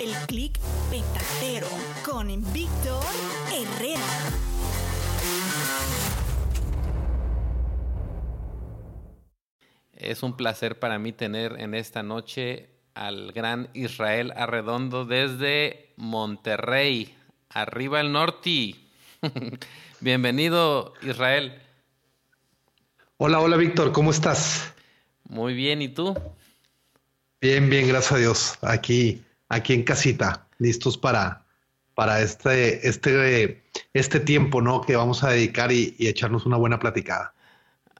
El clic petatero con Víctor Herrera. Es un placer para mí tener en esta noche al gran Israel Arredondo desde Monterrey, arriba el norte. Bienvenido, Israel. Hola, hola, Víctor, ¿cómo estás? Muy bien, ¿y tú? Bien, bien, gracias a Dios. Aquí, aquí en casita, listos para, para este, este, este tiempo, ¿no? Que vamos a dedicar y, echarnos una buena platicada.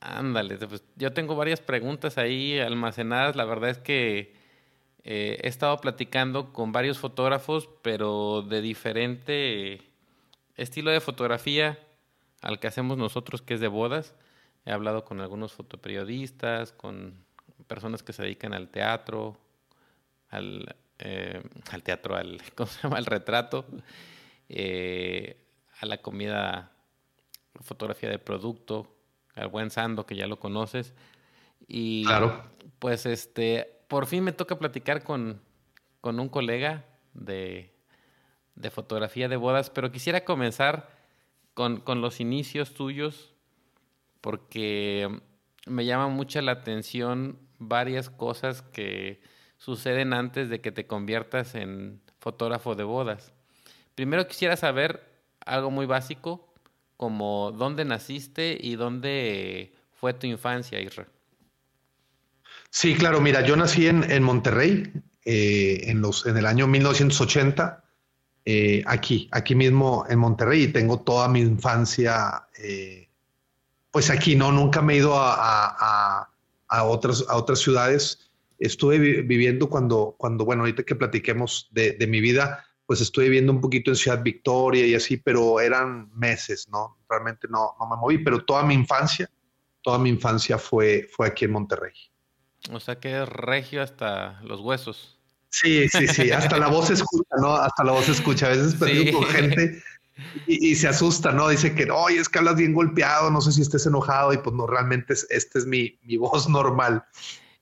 Ándale, pues yo tengo varias preguntas ahí almacenadas. La verdad es que eh, he estado platicando con varios fotógrafos, pero de diferente estilo de fotografía al que hacemos nosotros, que es de bodas. He hablado con algunos fotoperiodistas, con personas que se dedican al teatro, al, eh, al teatro, al, ¿cómo se llama? al retrato, eh, a la comida, fotografía de producto, al buen Sando, que ya lo conoces. Y Claro. pues este, por fin me toca platicar con, con un colega de, de fotografía de bodas, pero quisiera comenzar con, con los inicios tuyos, porque me llama mucho la atención varias cosas que suceden antes de que te conviertas en fotógrafo de bodas. Primero quisiera saber algo muy básico, como dónde naciste y dónde fue tu infancia, Isra. Sí, claro, mira, yo nací en, en Monterrey eh, en, los, en el año 1980, eh, aquí, aquí mismo en Monterrey, y tengo toda mi infancia, eh, pues aquí, ¿no? Nunca me he ido a, a- a- otras, a otras ciudades. Estuve vi- viviendo cuando, cuando, bueno, ahorita que platiquemos de, de mi vida, pues estuve viviendo un poquito en Ciudad Victoria y así, pero eran meses, ¿no? Realmente no, no me moví, pero toda mi infancia, toda mi infancia fue, fue aquí en Monterrey. O sea que es regio hasta los huesos. Sí, sí, sí, hasta la voz escucha, ¿no? Hasta la voz escucha. A veces platico Sí. con gente y, y se asusta, ¿no? Dice que, oye, es que hablas bien golpeado, no sé si estés enojado y pues no, realmente es, esta es mi, mi voz normal.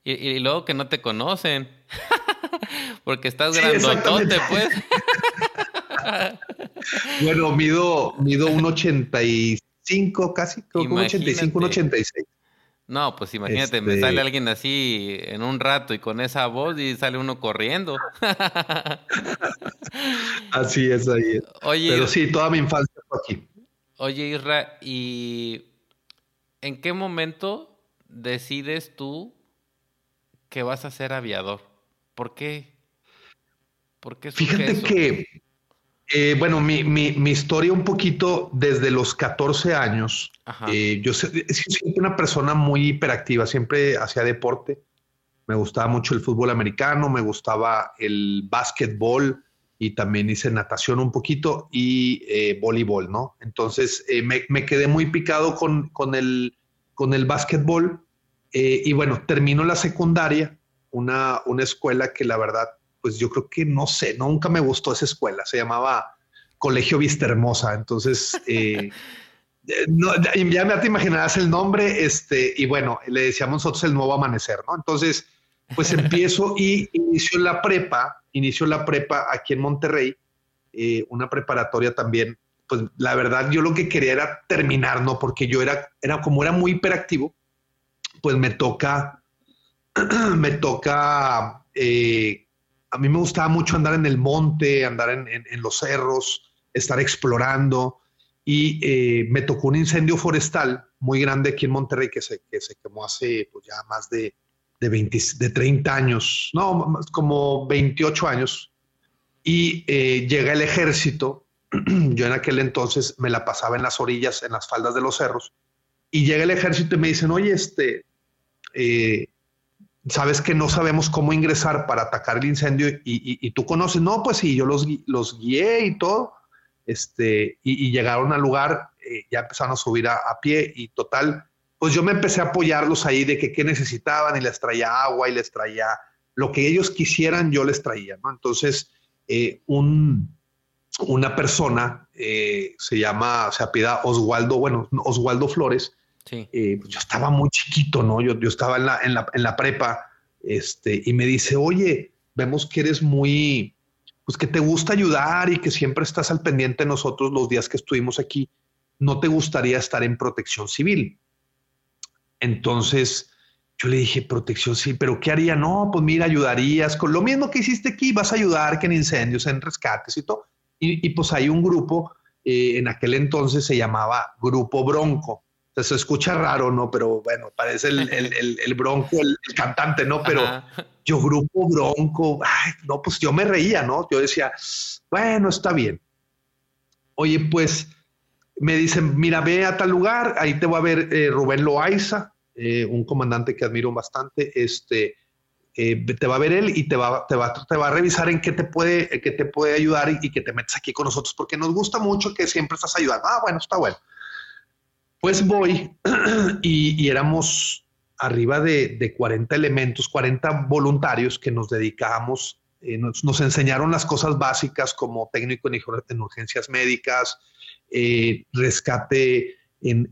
Y, y luego que no te conocen. Porque estás Sí, grandotote, pues. Bueno, mido, mido un 85 casi, creo que un 85, un Imagínate. 86. No, pues imagínate, me Este- sale alguien así en un rato y con esa voz y sale uno corriendo. Así es, ahí es. Oye, Pero sí, toda mi infancia fue aquí. oye, Isra, ¿y en qué momento decides tú que vas a ser aviador? ¿Por qué? ¿Por qué Fíjate eso? que, eh, bueno, mi, mi, mi historia un poquito desde los 14 años, eh, yo sido siempre una persona muy hiperactiva, siempre hacía deporte, me gustaba mucho el fútbol americano, me gustaba el básquetbol, y también hice natación un poquito y eh, voleibol, ¿no? Entonces eh, me, quedé muy picado con, con, el, con el básquetbol eh, y bueno, termino la secundaria, una, una escuela que la verdad, pues yo creo que no sé, nunca me gustó esa escuela, se llamaba Colegio Vista Hermosa, entonces... No, ya, me te imaginarás el nombre, este, y bueno, le decíamos nosotros el nuevo amanecer, ¿no? Entonces, pues empiezo y inicio la prepa, inicio la prepa aquí en Monterrey, eh, una preparatoria también. Pues la verdad, yo lo que quería era terminar, ¿no? Porque yo era, era como era muy hiperactivo, pues me toca, me toca, eh, a mí me gustaba mucho andar en el monte, andar en, los cerros, estar explorando. Y eh, me tocó un incendio forestal muy grande aquí en Monterrey que se, que se quemó hace pues, ya más de de, 20, de 30 años, no, como 28 años, y eh, llega el ejército. Yo en aquel entonces me la pasaba en las orillas, en las faldas de los cerros, y llega el ejército y me dicen, oye, este, eh, sabes que no sabemos cómo ingresar para atacar el incendio y, tú conoces, no, pues sí, yo los, guié y todo, este, y, llegaron al lugar, eh, ya empezaron a subir a, pie y total, pues yo me empecé a apoyarlos ahí de que qué necesitaban y les traía agua y les traía lo que ellos quisieran, yo les traía, ¿no? Entonces, eh, un, una persona se llama, se apida Oswaldo, bueno, Oswaldo Flores, eh, pues yo estaba muy chiquito, ¿no? Yo, estaba en la, prepa, este, y me dice, oye, vemos que eres muy, pues que te gusta ayudar y que siempre estás al pendiente de nosotros los días que estuvimos aquí, ¿no te gustaría estar en protección civil? Entonces yo le dije, protección, sí, pero ¿qué haría? No, pues mira, ayudarías con lo mismo que hiciste aquí, vas a ayudar que en incendios, en rescates y todo. Y, pues hay un grupo, eh, en aquel entonces se llamaba Grupo Bronco. Se escucha raro, ¿no? Pero bueno, parece el, el, Bronco, el, cantante, ¿no? Pero yo, Grupo Bronco, ay, no, pues yo me reía, ¿no? Yo decía, bueno, está bien. Oye, pues me dicen, mira, ve a tal lugar, ahí te va a ver eh, Rubén Loaiza, eh, un comandante que admiro bastante, este, eh, te va a ver él y te va, te va, te va a revisar en qué te puede, qué te puede ayudar y, que te metes aquí con nosotros, porque nos gusta mucho que siempre estás ayudando. Ah, bueno, está bueno. Pues voy y, éramos arriba de, de, 40 elementos, 40 voluntarios que nos dedicábamos, nos, nos, enseñaron las cosas básicas como técnico en urgencias médicas, eh, rescate en,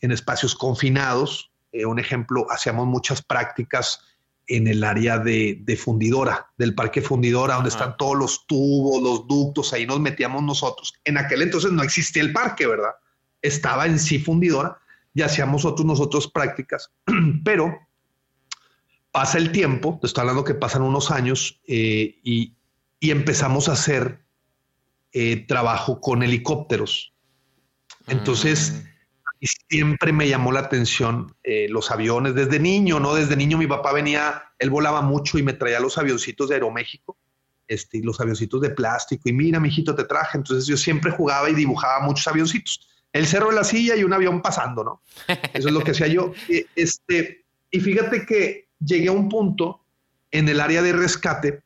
espacios confinados. Eh, un ejemplo, hacíamos muchas prácticas en el área de, fundidora, del parque fundidora, donde están todos los tubos, los ductos, ahí nos metíamos nosotros. En aquel entonces no existía el parque, ¿verdad? Estaba en sí fundidora y hacíamos nosotros, nosotros prácticas, pero pasa el tiempo, te estoy hablando que pasan unos años eh, y, y empezamos a hacer eh, trabajo con helicópteros. Entonces, mm. siempre me llamó la atención eh, los aviones desde niño, ¿no? Desde niño mi papá venía, él volaba mucho y me traía los avioncitos de Aeroméxico, este, los avioncitos de plástico. Y mira, mijito, te traje. Entonces yo siempre jugaba y dibujaba muchos avioncitos. El cerro de la silla y un avión pasando, ¿no? Eso es lo que hacía yo. Eh, este, y fíjate que llegué a un punto en el área de rescate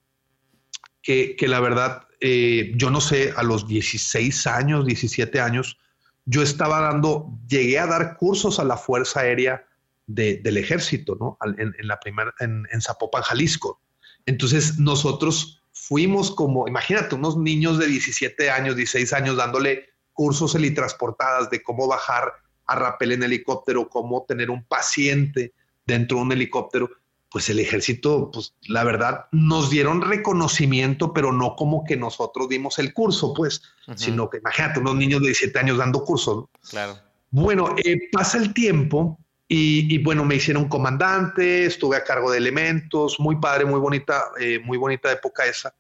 que, que la verdad eh, yo no sé, a los 16 años, 17 años, yo estaba dando, llegué a dar cursos a la Fuerza Aérea del Ejército, ¿no? En, la primera, en, Zapopan, Jalisco. Entonces nosotros fuimos como, imagínate, unos niños de 17 años, 16 años dándole cursos helitransportadas de cómo bajar a rapel en helicóptero, cómo tener un paciente dentro de un helicóptero pues el ejército, pues la verdad, nos dieron reconocimiento, pero no como que nosotros dimos el curso, pues, sino que imagínate, unos niños de 17 años dando curso. Claro. Bueno, eh, pasa el tiempo y, bueno, me hicieron comandante, estuve a cargo de elementos, muy padre, muy bonita, eh, muy bonita época esa.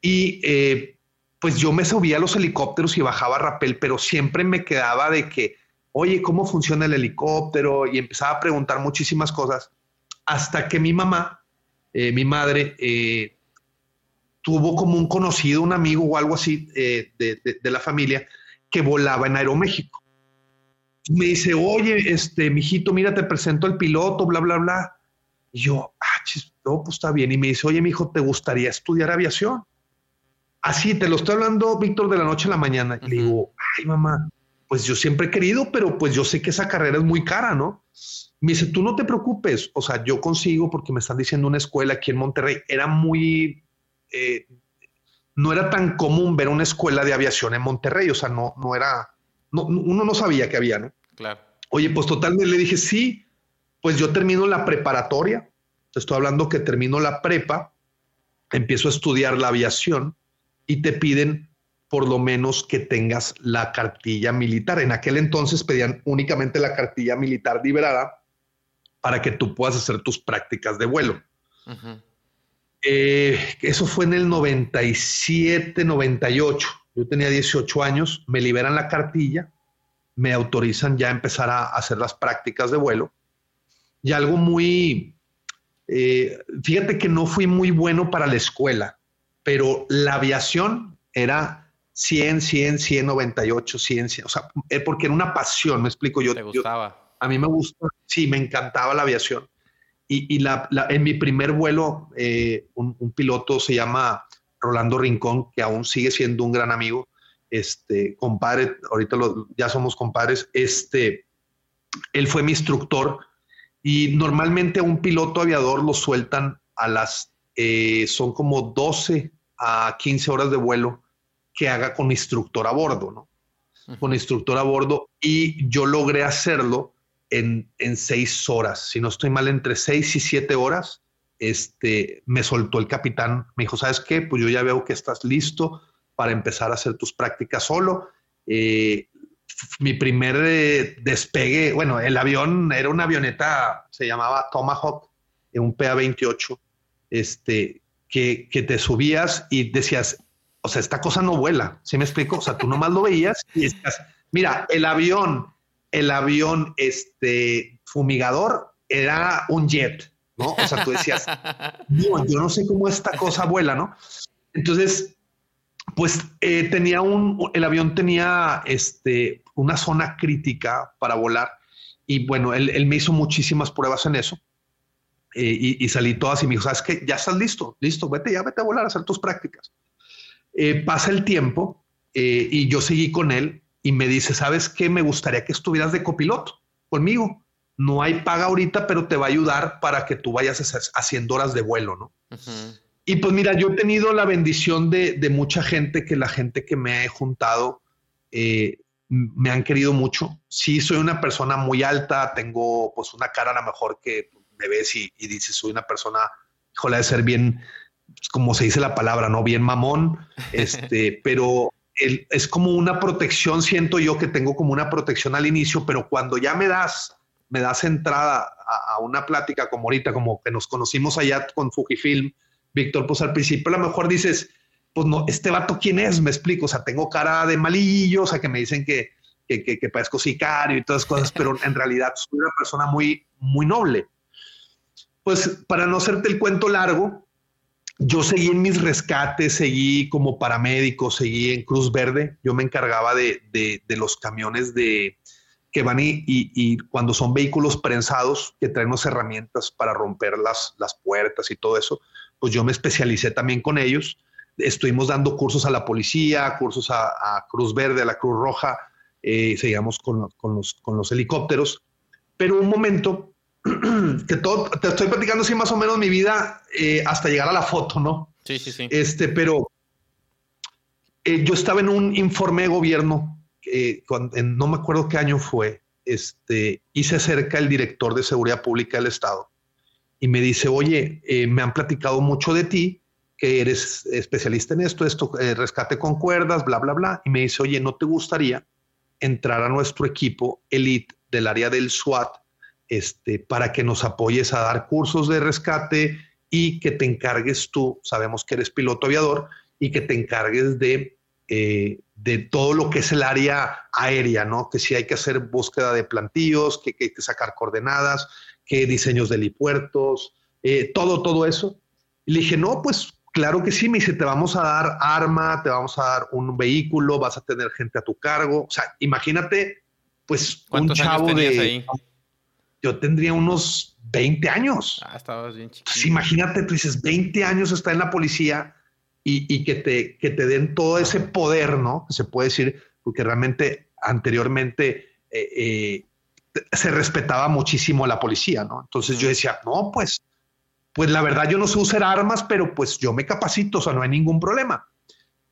Y eh, pues yo me subía a los helicópteros y bajaba a rapel, pero siempre me quedaba de que, oye, ¿cómo funciona el helicóptero? Y empezaba a preguntar muchísimas cosas hasta que mi mamá, eh, mi madre, eh, tuvo como un conocido, un amigo o algo así eh, de, la familia que volaba en Aeroméxico. Me dice, oye, este, mijito, mira, te presento al piloto, bla, bla, bla. Y yo, ah, chis, no, pues está bien. Y me dice, oye, mijo, ¿te gustaría estudiar aviación? Así, te lo estoy hablando, Víctor, de la noche a la mañana. Y le digo, ay, mamá, pues yo siempre he querido, pero pues yo sé que esa carrera es muy cara, ¿no? Me dice, tú no te preocupes, o sea, yo consigo porque me están diciendo una escuela aquí en Monterrey. Era muy, eh, no era tan común ver una escuela de aviación en Monterrey, o sea, no, no era, no, uno no sabía que había, ¿no? Claro. Oye, pues totalmente le dije, sí, pues yo termino la preparatoria, te estoy hablando que termino la prepa, empiezo a estudiar la aviación y te piden por lo menos que tengas la cartilla militar. En aquel entonces pedían únicamente la cartilla militar liberada para que tú puedas hacer tus prácticas de vuelo. Eh, eso fue en el 97, 98. Yo tenía 18 años, me liberan la cartilla, me autorizan ya a empezar a hacer las prácticas de vuelo. Y algo muy, eh, fíjate que no fui muy bueno para la escuela, pero la aviación era 100, 100, 100, 98, 100, 100 o sea, eh, porque era una pasión, me explico yo. ¿Te gustaba? a mí me gusta, sí, me encantaba la aviación. Y, la, en mi primer vuelo, eh, un, piloto se llama Rolando Rincón, que aún sigue siendo un gran amigo, este, compadre, ahorita ya somos compadres, este, él fue mi instructor y normalmente a un piloto aviador lo sueltan a las, eh, son como 12 a 15 horas de vuelo que haga con instructor a bordo, ¿no? Con instructor a bordo y yo logré hacerlo en, en, seis horas, si no estoy mal, entre seis y siete horas, este, me soltó el capitán, me dijo, ¿sabes qué? Pues yo ya veo que estás listo para empezar a hacer tus prácticas solo. Eh, mi primer eh, despegue, bueno, el avión era una avioneta, se llamaba Tomahawk, un PA-28, este, que, que, te subías y decías, o sea, esta cosa no vuela, ¿sí me explico? O sea, tú nomás lo veías y estás, mira, el avión, el avión, este, fumigador era un jet, ¿no? O sea, tú decías, no, yo no sé cómo esta cosa vuela, ¿no? Entonces, pues eh, tenía un, el avión tenía este, una zona crítica para volar y bueno, él, me hizo muchísimas pruebas en eso eh, y, salí todas y me dijo, sabes que ya estás listo, listo, vete ya, vete a volar a hacer tus prácticas. Eh, pasa el tiempo y yo seguí con él y me dice, sabes qué, me gustaría que estuvieras de copiloto conmigo. No hay paga ahorita, pero te va a ayudar para que tú vayas haciendo horas de vuelo, ¿no? Y pues mira, yo he tenido la bendición de, mucha gente, que la gente que me he juntado eh, me han querido mucho. Sí, soy una persona muy alta, tengo pues una cara a lo mejor que me ves y, dices, soy una persona, híjole, de ser bien, pues, como se dice la palabra, ¿no? Bien mamón, este, pero es como una protección, siento yo que tengo como una protección al inicio, pero cuando ya me das, me das entrada a, a una plática como ahorita, como que nos conocimos allá con Fujifilm, Víctor, pues al principio a lo mejor dices, pues no, este vato quién es, me explico, o sea, tengo cara de malillo, o sea, que me dicen que, que, que, parezco sicario y todas esas cosas, pero en realidad soy una persona muy, muy noble. Pues para no hacerte el cuento largo, yo seguí en mis rescates, seguí como paramédico, seguí en Cruz Verde, yo me encargaba de, de, los camiones de, que van y, cuando son vehículos prensados que traen unas herramientas para romper las, las puertas y todo eso, pues yo me especialicé también con ellos. Estuvimos dando cursos a la policía, cursos a, Cruz Verde, a la Cruz Roja, eh, seguíamos con, con, los, con los helicópteros. Pero un momento que todo, te estoy platicando así más o menos mi vida eh, hasta llegar a la foto, ¿no? Sí, sí, sí. Este, pero eh, yo estaba en un informe de gobierno, no me acuerdo qué año fue, este, y se acerca el director de seguridad pública del estado y me dice, oye, eh, me han platicado mucho de ti, que eres especialista en esto, esto, eh, rescate con cuerdas, bla, bla, bla. Y me dice, oye, ¿no te gustaría entrar a nuestro equipo elite del área del SWAT este, para que nos apoyes a dar cursos de rescate y que te encargues tú, sabemos que eres piloto aviador, y que te encargues de, eh, de todo lo que es el área aérea, ¿no? Que si hay que hacer búsqueda de plantillos, que, que hay que sacar coordenadas, qué diseños de helipuertos, eh, todo, todo eso. Y le dije, no, pues claro que sí, me dice, te vamos a dar arma, te vamos a dar un vehículo, vas a tener gente a tu cargo. O sea, imagínate, pues un chavo de... Ahí? Yo tendría unos 20 años. Ah, estabas bien chiquito. Pues, imagínate, tú dices, 20 años está en la policía y, que, te, que te den todo ese poder, ¿no? Se puede decir, porque realmente anteriormente eh, eh, se respetaba muchísimo a la policía, ¿no? Entonces yo decía, no, pues, pues la verdad yo no sé usar armas, pero pues yo me capacito, o sea, no hay ningún problema.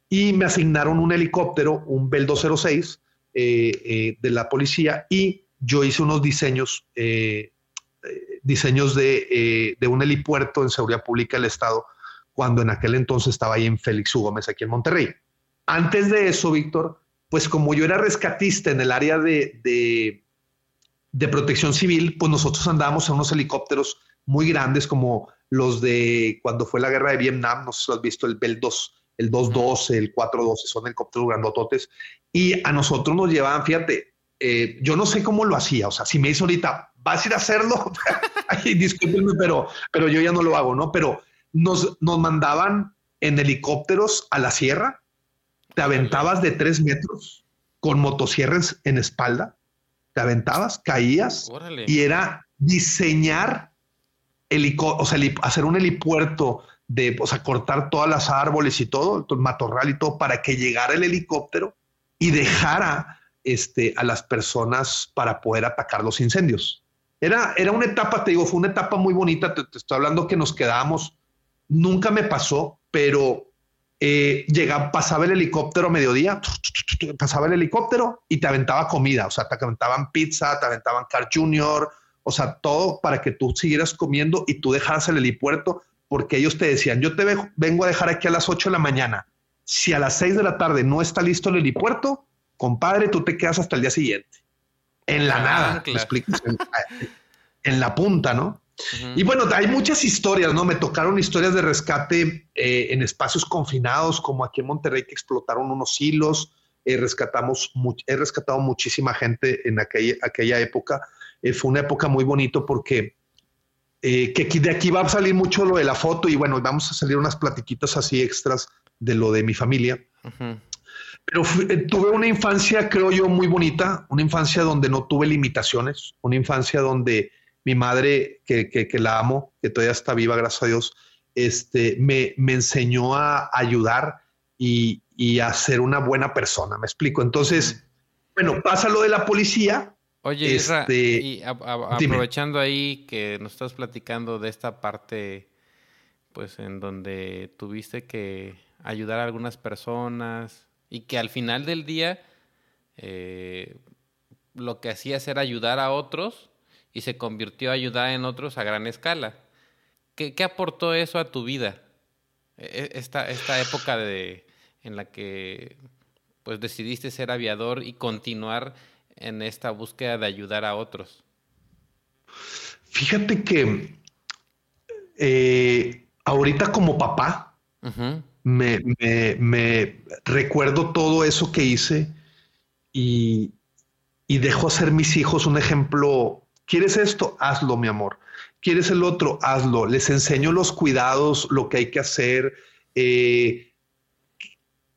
Y me asignaron un helicóptero, un Bell 206 eh, de la policía y yo hice unos diseños, diseños de, de, un helipuerto en seguridad pública del Estado cuando en aquel entonces estaba ahí en Félix U. Gómez, aquí en Monterrey. Antes de eso, Víctor, pues como yo era rescatista en el área de, de, protección civil, pues nosotros andábamos en unos helicópteros muy grandes como los de cuando fue la guerra de Vietnam, no sé si lo has visto, el Bell 2, el 212, el 412, son helicópteros grandototes, y a nosotros nos llevaban, fíjate, eh, yo no sé cómo lo hacía, o sea, si me dice ahorita, vas a ir a hacerlo, discúlpenme, pero, pero yo ya no lo hago, ¿no? Pero nos, mandaban en helicópteros a la sierra, te aventabas de tres metros con motosierras en espalda, te aventabas, caías y era diseñar o sea, hacer un helipuerto de, o sea, cortar todas las árboles y todo, el matorral y todo, para que llegara el helicóptero y dejara este, a las personas para poder atacar los incendios. Era, era una etapa, te digo, fue una etapa muy bonita. Te, estoy hablando que nos quedamos Nunca me pasó, pero eh, llegaba, pasaba el helicóptero a mediodía, pasaba el helicóptero y te aventaba comida, o sea, te aventaban pizza, te aventaban Car Junior, o sea, todo para que tú siguieras comiendo y tú dejaras el helipuerto, porque ellos te decían, yo te vengo a dejar aquí a las 8 de la mañana. Si a las 6 de la tarde no está listo el helipuerto, compadre, tú te quedas hasta el día siguiente. En la ah, nada, en la punta, ¿no? Y bueno, hay muchas historias, ¿no? Me tocaron historias de rescate eh, en espacios confinados, como aquí en Monterrey, que explotaron unos hilos. Eh, rescatamos, he rescatado muchísima gente en aquella, aquella época. Eh, fue una época muy bonito porque que de aquí va a salir mucho lo de la foto y bueno, vamos a salir unas platiquitas así extras de lo de mi familia. Pero tuve una infancia, creo yo, muy bonita, una infancia donde no tuve limitaciones, una infancia donde mi madre, que, que, la amo, que todavía está viva, gracias a Dios, este, me, me enseñó a ayudar y, y, a ser una buena persona. Me explico. Entonces, bueno, pasa lo de la policía. Oye, este, y aprovechando ahí que nos estás platicando de esta parte, pues en donde tuviste que ayudar a algunas personas y que al final del día eh, lo que hacías era ayudar a otros y se convirtió a ayudar en otros a gran escala. ¿Qué, aportó eso a tu vida? E, e, esta, esta época de, en la que pues decidiste ser aviador y continuar en esta búsqueda de ayudar a otros. Fíjate que eh, ahorita como papá me, recuerdo todo eso que hice y, y dejo ser mis hijos un ejemplo ¿Quieres esto? Hazlo, mi amor. ¿Quieres el otro? Hazlo. Les enseño los cuidados, lo que hay que hacer. Eh,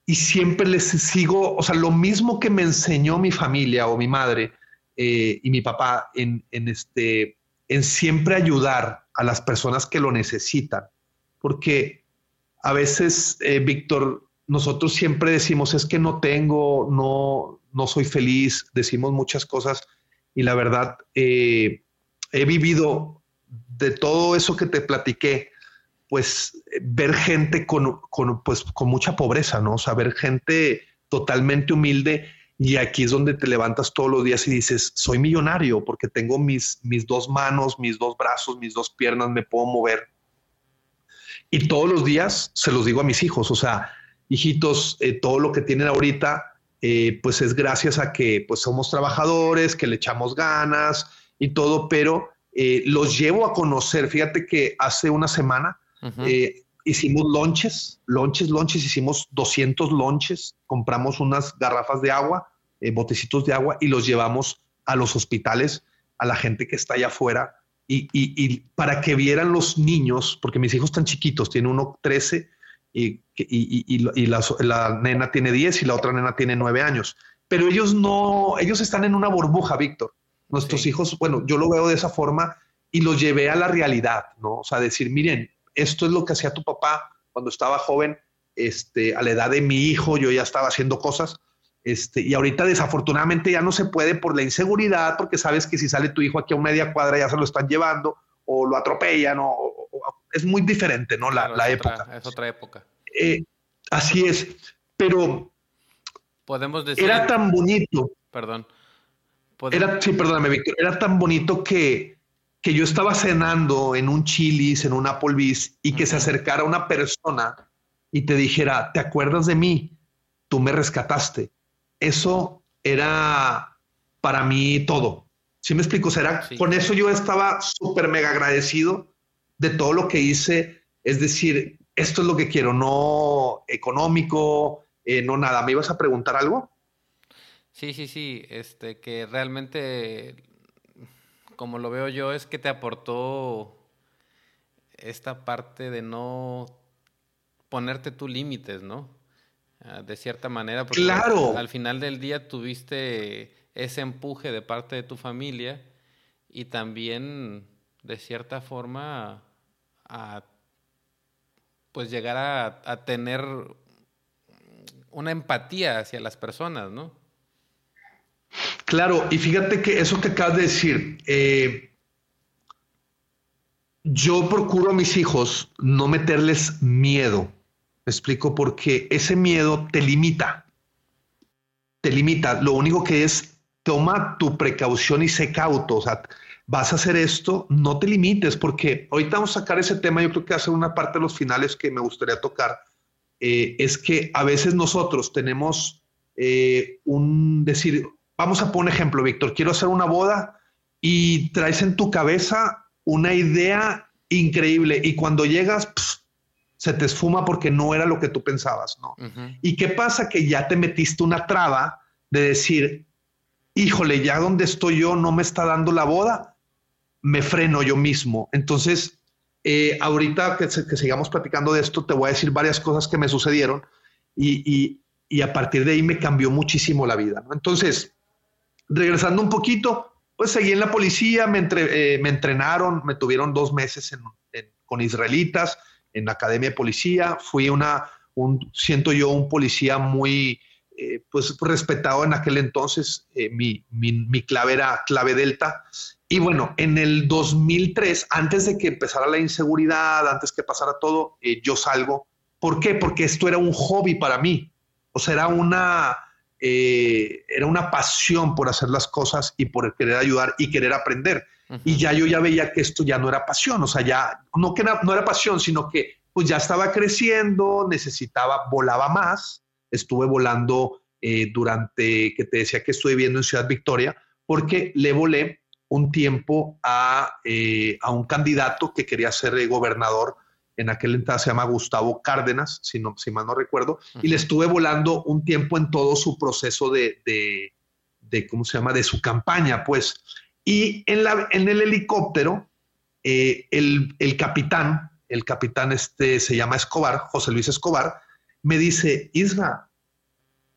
y siempre les sigo, o sea, lo mismo que me enseñó mi familia o mi madre eh, y mi papá en, este, en siempre ayudar a las personas que lo necesitan. Porque a veces, eh, Víctor, nosotros siempre decimos, es que no tengo, no, no soy feliz, decimos muchas cosas y la verdad eh, he vivido de todo eso que te platiqué, pues ver gente con, pues, con mucha pobreza, ¿no? O sea, ver gente totalmente humilde y aquí es donde te levantas todos los días y dices, soy millonario porque tengo mis, mis dos manos, mis dos brazos, mis dos piernas, me puedo mover. Y todos los días se los digo a mis hijos, o sea, hijitos, eh, todo lo que tienen ahorita, eh, pues es gracias a que pues somos trabajadores, que le echamos ganas y todo, pero eh, los llevo a conocer. Fíjate que hace una semana eh, hicimos lonches, lonches, lonches, hicimos 200 lonches, compramos unas garrafas de agua, botecitos de agua y los llevamos a los hospitales, a la gente que está allá afuera. Y, y para que vieran los niños, porque mis hijos están chiquitos, tiene uno 13 y, y, la, nena tiene 10 y la otra nena tiene 9 años. Pero ellos no, ellos están en una burbuja, Víctor. Nuestros hijos, bueno, yo lo veo de esa forma y los llevé a la realidad, ¿no? O sea, decir, miren, esto es lo que hacía tu papá cuando estaba joven este, a la edad de mi hijo yo ya estaba haciendo cosas. Este, y ahorita desafortunadamente ya no se puede por la inseguridad, porque sabes que si sale tu hijo aquí a media cuadra ya se lo están llevando o lo atropellan, o, es muy diferente, ¿no? La, época. es otra época. Eh, así es, pero podemos decir. Era tan bonito. Perdón. Era, sí, perdóname, Víctor. Era tan bonito que, que yo estaba cenando en un Chili's, en un Applebee's, y que se acercara una persona y te dijera, ¿te acuerdas de mí? Tú me rescataste. Eso era para mí todo. ¿Sí me explico? será Con eso yo estaba súper mega agradecido de todo lo que hice. Es decir, esto es lo que quiero, no económico, eh, no nada. ¿Me ibas a preguntar algo? Sí, sí, sí. Este, que realmente, como lo veo yo, es que te aportó esta parte de no ponerte tus límites, ¿no? Ah, de cierta manera, porque claro. al final del día tuviste ese empuje de parte de tu familia y también, de cierta forma, a pues llegar a, tener una empatía hacia las personas, ¿no? Claro, y fíjate que eso que acabas de decir, eh, yo procuro a mis hijos no meterles miedo. Me explico porque ese miedo te limita. Te limita. Lo único que es, toma tu precaución y sé cauto. O sea, vas a hacer esto, no te limites, porque ahorita vamos a sacar ese tema, yo creo que hace una parte de los finales que me gustaría tocar, eh, es que a veces nosotros tenemos eh, un decir, vamos a poner un ejemplo, Víctor, quiero hacer una boda y traes en tu cabeza una idea increíble y cuando llegas se te esfuma porque no era lo que tú pensabas, ¿no? ¿Y qué pasa? Que ya te metiste una traba de decir, híjole, ya donde estoy yo no me está dando la boda, me freno yo mismo. Entonces, eh, ahorita que, sigamos platicando de esto, te voy a decir varias cosas que me sucedieron y, a partir de ahí me cambió muchísimo la vida. Entonces, regresando un poquito, pues seguí en la policía, me, eh, me entrenaron, me tuvieron dos meses con israelitas en la academia de policía, fui una, un, siento yo, un policía muy, eh, pues respetado en aquel entonces, mi, mi, mi, clave era clave delta, y bueno, en el 2003, antes de que empezara la inseguridad, antes que pasara todo, eh, yo salgo. ¿Por qué? Porque esto era un hobby para mí. O sea, era una, eh, era una pasión por hacer las cosas y por querer ayudar y querer aprender. Y ya yo ya veía que esto ya no era pasión. O sea, ya no que no era pasión, sino que pues ya estaba creciendo, necesitaba, volaba más. Estuve volando eh, durante, que te decía que estuve viviendo en Ciudad Victoria, porque le volé un tiempo eh, a, un candidato que quería ser eh, gobernador. En aquel entonces se llama Gustavo Cárdenas, si, no, si mal no recuerdo, y le estuve volando un tiempo en todo su proceso de, de, ¿cómo se llama?, de su campaña, pues. Y en, la, en el helicóptero, eh, el, capitán, el capitán este se llama Escobar, José Luis Escobar, me dice, Isra,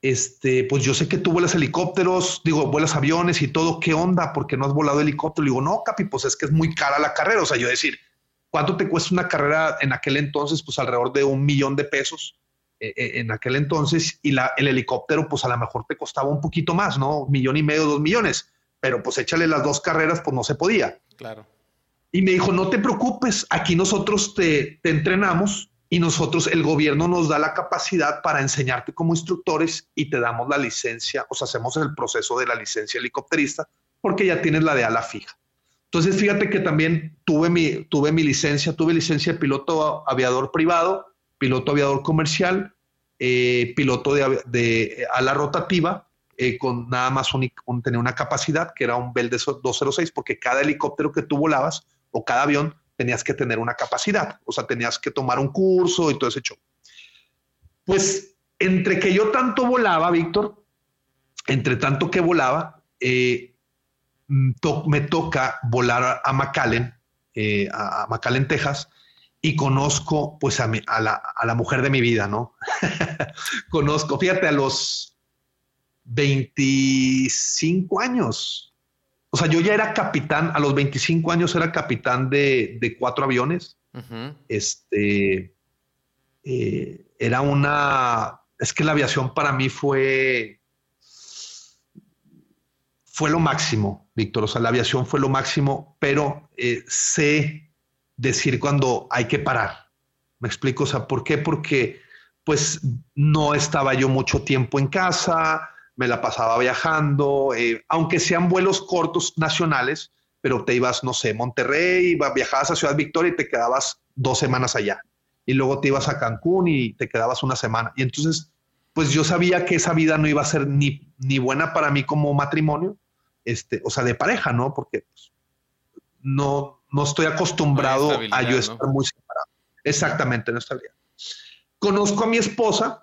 este, pues yo sé que tú vuelas helicópteros, digo, vuelas aviones y todo, ¿qué onda? porque no has volado helicóptero? Le digo, no, Capi, pues es que es muy cara la carrera. O sea, yo decir, ¿cuánto te cuesta una carrera en aquel entonces? Pues alrededor de un millón de pesos eh, eh, en aquel entonces y la, el helicóptero, pues a lo mejor te costaba un poquito más, ¿no? Un millón y medio, dos millones, pero pues échale las dos carreras, pues no se podía. Claro. Y me dijo, no te preocupes, aquí nosotros te, te entrenamos y nosotros, el gobierno nos da la capacidad para enseñarte como instructores y te damos la licencia, o sea, hacemos el proceso de la licencia helicópterista porque ya tienes la de ala fija. Entonces, fíjate que también tuve mi, tuve mi licencia, tuve licencia de piloto aviador privado, piloto aviador comercial, eh, piloto de, ala rotativa, eh, con nada más un, tenía una capacidad que era un Bell de 206, porque cada helicóptero que tú volabas o cada avión tenías que tener una capacidad, o sea, tenías que tomar un curso y todo ese show. Pues entre que yo tanto volaba, Víctor, entre tanto que volaba, eh, me toca volar a McAllen, eh, a McAllen, Texas, y conozco pues a, a, la, a la mujer de mi vida, ¿no? conozco, fíjate, a los 25 años, o sea, yo ya era capitán, a los 25 años era capitán de, cuatro aviones. Este, eh, era una, es que la aviación para mí fue, fue lo máximo, Víctor. O sea, la aviación fue lo máximo, pero eh, sé decir cuando hay que parar. Me explico, o sea, ¿por qué? Porque pues no estaba yo mucho tiempo en casa, me la pasaba viajando, eh, aunque sean vuelos cortos nacionales, pero te ibas, no sé, Monterrey, viajabas a Ciudad Victoria y te quedabas dos semanas allá. Y luego te ibas a Cancún y te quedabas una semana. Y entonces, pues yo sabía que esa vida no iba a ser ni, ni buena para mí como matrimonio, este, o sea, de pareja, ¿no? Porque pues, no, no estoy acostumbrado a yo estar muy separado. Exactamente, no estabilidad. Conozco a mi esposa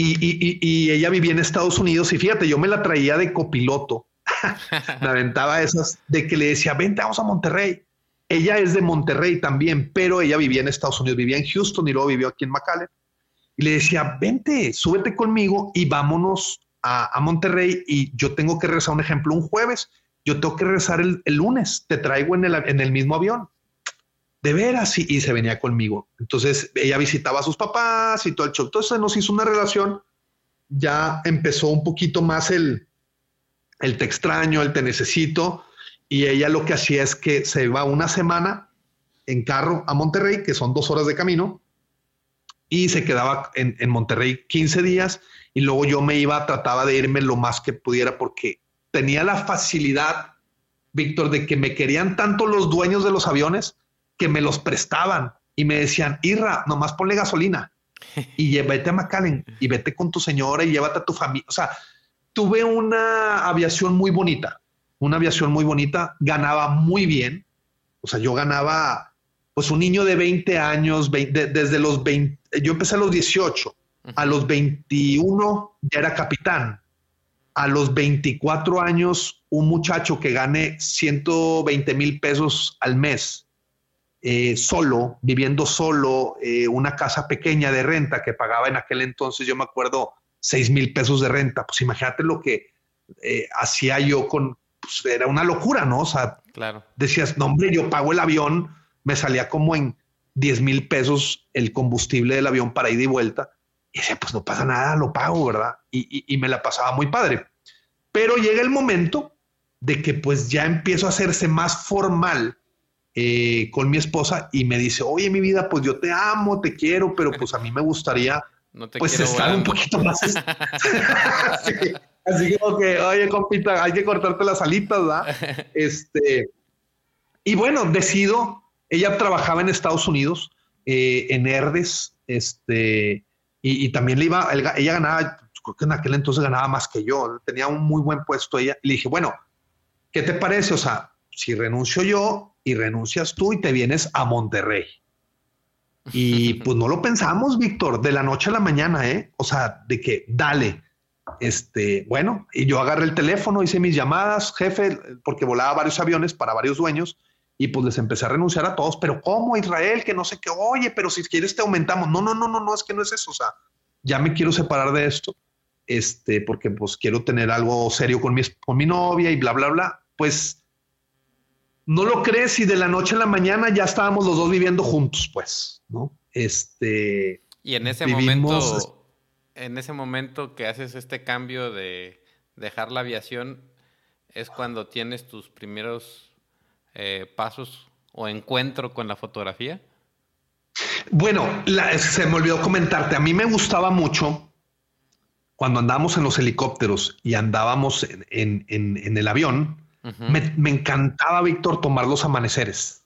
y, ella vivía en Estados Unidos y fíjate, yo me la traía de copiloto. me aventaba esas de que le decía, vente, vamos a Monterrey. Ella es de Monterrey también, pero ella vivía en Estados Unidos, vivía en Houston y luego vivió aquí en McAllen. Y le decía, vente, súbete conmigo y vámonos a, Monterrey. Y yo tengo que rezar un ejemplo un jueves. Yo tengo que rezar el, lunes. Te traigo en el, en el mismo avión de veras, y, se venía conmigo. Entonces ella visitaba a sus papás y todo el show. Entonces nos hizo una relación, ya empezó un poquito más el, el te extraño, el te necesito, y ella lo que hacía es que se iba una semana en carro a Monterrey, que son dos horas de camino, y se quedaba en, en Monterrey 15 días, y luego yo me iba, trataba de irme lo más que pudiera porque tenía la facilidad, Víctor, de que me querían tanto los dueños de los aviones que me los prestaban y me decían, Irra, nomás ponle gasolina y vete a McAllen y vete con tu señora y llévate a tu familia. O sea, tuve una aviación muy bonita, una aviación muy bonita, ganaba muy bien. O sea, yo ganaba, pues un niño de 20 años, desde los 20, yo empecé a los 18, a los 21 ya era capitán. A los 24 años, un muchacho que gane 120 mil pesos al mes eh, solo, viviendo solo, eh, una casa pequeña de renta que pagaba en aquel entonces, yo me acuerdo, seis mil pesos de renta. Pues imagínate lo que eh, hacía yo con, pues era una locura, ¿no? O sea, claro. decías, no, hombre, yo pago el avión, me salía como en 10 mil pesos el combustible del avión para ida y vuelta. Y decía, pues no pasa nada, lo pago, ¿verdad? Y, y me la pasaba muy padre. Pero llega el momento de que pues ya empiezo a hacerse más formal eh, con mi esposa y me dice, oye, mi vida, pues yo te amo, te quiero, pero pues a mí me gustaría pues estar un poquito más. así, como que, oye, compita, hay que cortarte las alitas, ¿verdad? Este, y bueno, decido, ella trabajaba en Estados Unidos, eh, en Herdes, este, y, también le iba, ella ganaba, creo que en aquel entonces ganaba más que yo, tenía un muy buen puesto ella, y le dije, bueno, ¿qué te parece? O sea, si renuncio yo, y renuncias tú y te vienes a Monterrey. Y pues no lo pensamos, Víctor, de la noche a la mañana, ¿eh? O sea, de que dale. Este, bueno, y yo agarré el teléfono, hice mis llamadas, jefe, porque volaba varios aviones para varios dueños y pues les empecé a renunciar a todos. Pero ¿cómo, Israel? Que no sé qué, oye, pero si quieres te aumentamos. No, no, no, no, no, es que no es eso. O sea, ya me quiero separar de esto, este, porque pues quiero tener algo serio con mi, con mi novia y bla, bla, bla. Pues no lo crees y de la noche a la mañana ya estábamos los dos viviendo juntos, pues, ¿no? Este. Y en ese momento, en ese momento que haces este cambio de dejar la aviación, es cuando tienes tus primeros eh, pasos o encuentro con la fotografía. Bueno, se me olvidó comentarte, a mí me gustaba mucho cuando andábamos en los helicópteros y andábamos en el avión, me, encantaba, Víctor, tomar los amaneceres.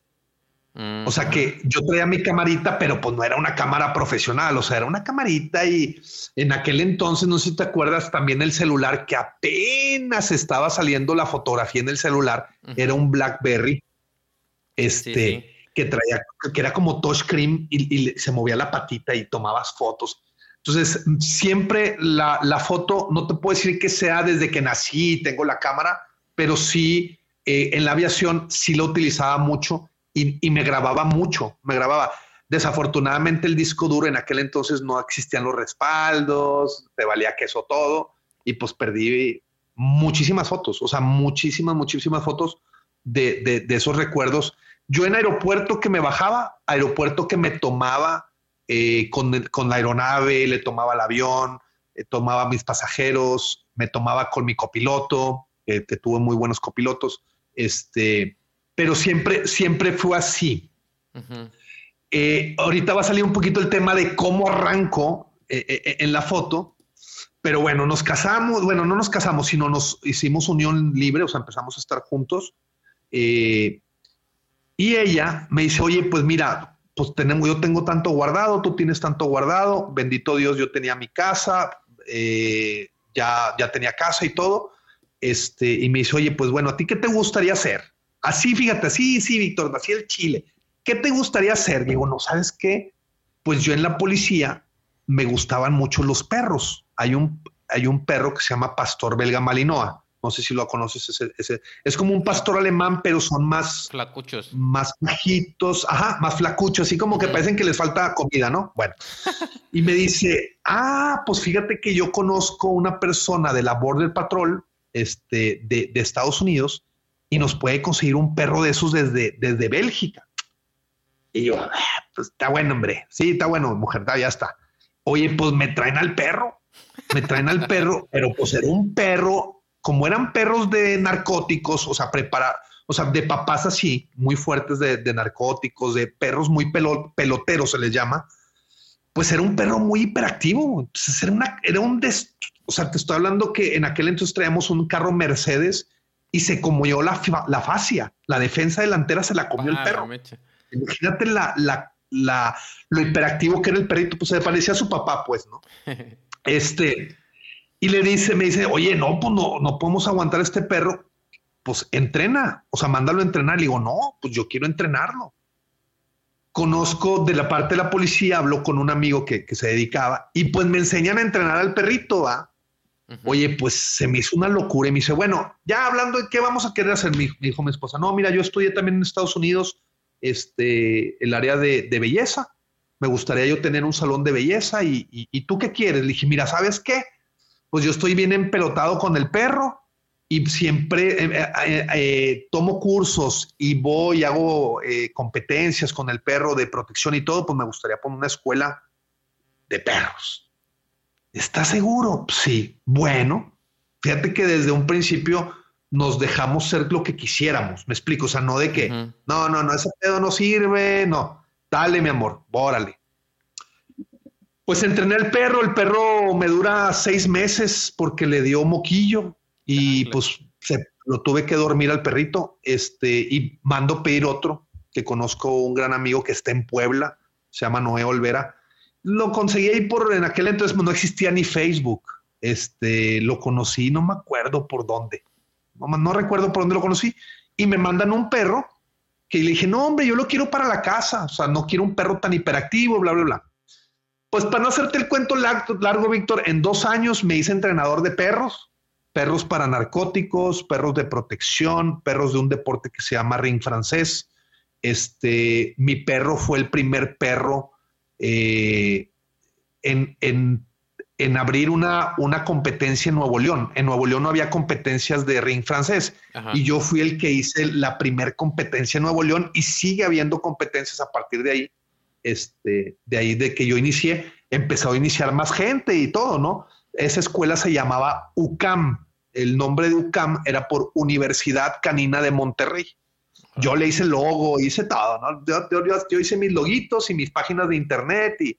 O sea que yo traía mi camarita, pero pues no era una cámara profesional, o sea, era una camarita y en aquel entonces, no sé si te acuerdas, también el celular que apenas estaba saliendo la fotografía en el celular, era un BlackBerry, este, que traía, que era como touchscreen y, y se movía la patita y tomabas fotos. Entonces, siempre la, la, foto, no te puedo decir que sea desde que nací, tengo la cámara, pero sí eh, en la aviación sí lo utilizaba mucho y, me grababa mucho, me grababa. Desafortunadamente el disco duro en aquel entonces no existían los respaldos, te valía queso todo y pues perdí muchísimas fotos, o sea, muchísimas, muchísimas fotos de, esos recuerdos. Yo en aeropuerto que me bajaba, aeropuerto que me tomaba eh, con, con, la aeronave, le tomaba el avión, eh, tomaba mis pasajeros, me tomaba con mi copiloto, que tuve muy buenos copilotos, este, pero siempre, siempre fue así. Eh, ahorita va a salir un poquito el tema de cómo arranco en la foto, pero bueno, nos casamos, bueno, no nos casamos, sino nos hicimos unión libre, o sea, empezamos a estar juntos. y ella me dice, oye, pues mira, pues tenemos, yo tengo tanto guardado, tú tienes tanto guardado, bendito Dios, yo tenía mi casa, eh, ya, ya tenía casa y todo, este, y me dice, oye, pues bueno, ¿a ti qué te gustaría hacer? Así, fíjate, sí, sí, Víctor, así el Chile. ¿Qué te gustaría hacer? Digo, no, ¿sabes qué? Pues yo en la policía me gustaban mucho los perros. Hay un, hay un perro que se llama Pastor Belga Malinoa no sé si lo conoces, ese, es como un pastor alemán, pero son más flacuchos, más bajitos, ajá, más flacuchos, así como que parecen que les falta comida, ¿no? Bueno, y me dice, ah, pues fíjate que yo conozco una persona de la Border Patrol, este, de, Estados Unidos, y nos puede conseguir un perro de esos desde, desde Bélgica. Y yo, ah, pues está bueno, hombre. Sí, está bueno, mujer, ya está. Oye, pues me traen al perro, me traen al perro, pero pues era un perro como eran perros de narcóticos, o sea, preparar, o sea, de papás así, muy fuertes de, narcóticos, de perros muy peloteros se les llama, pues era un perro muy hiperactivo. Entonces era, una, era un, des, o sea, te estoy hablando que en aquel entonces traíamos un carro Mercedes y se comió la, la fascia, la defensa delantera se la comió el ah, perro. Imagínate la, la, la, lo hiperactivo que era el perrito, pues se parecía a su papá, pues, ¿no? este, y le dice, me dice, oye, no, pues no, no podemos aguantar este perro. Pues entrena, o sea, mándalo a entrenar. Le digo, no, pues yo quiero entrenarlo. Conozco de la parte de la policía, hablo con un amigo que, se dedicaba y pues me enseñan a entrenar al perrito, ¿va? Oye, pues se me hizo una locura y me dice, bueno, ya hablando de qué vamos a querer hacer, me dijo mi esposa, no, mira, yo estudié también en Estados Unidos, este, el área de, belleza, me gustaría yo tener un salón de belleza y, y, tú qué quieres? Le dije, mira, ¿sabes qué? pues yo estoy bien empelotado con el perro y siempre eh, eh, eh, tomo cursos y voy, hago competencias con el perro de protección y todo, pues me gustaría poner una escuela de perros. ¿Estás seguro? Sí. Bueno, fíjate que desde un principio nos dejamos ser lo que quisiéramos. Me explico, o sea, no de que, no, no, no, ese pedo no sirve, no. Dale, mi amor, órale. Pues entrené al perro, el perro me dura seis meses porque le dio moquillo y pues se, lo tuve que dormir al perrito. Este, y mando pedir otro que conozco un gran amigo que está en Puebla, se llama Noé Olvera. Lo conseguí ahí por en aquel entonces no existía ni Facebook. Este, lo conocí, no me acuerdo por dónde. No, no recuerdo por dónde lo conocí. Y me mandan un perro que le dije, no, hombre, yo lo quiero para la casa. O sea, no quiero un perro tan hiperactivo, bla, bla, bla. Pues para no hacerte el cuento largo, Víctor, en dos años me hice entrenador de perros, perros para narcóticos, perros de protección, perros de un deporte que se llama ring francés. Este, mi perro fue el primer perro eh, en, abrir una, una, competencia en Nuevo León. En Nuevo León no había competencias de ring francés y yo fui el que hice la primer competencia en Nuevo León y sigue habiendo competencias a partir de ahí este, de ahí de que yo inicié, empezó a iniciar más gente y todo, ¿no? Esa escuela se llamaba UCAM. El nombre de UCAM era por Universidad Canina de Monterrey. Yo le hice logo, hice todo, ¿no? Yo, hice mis loguitos y mis páginas de internet y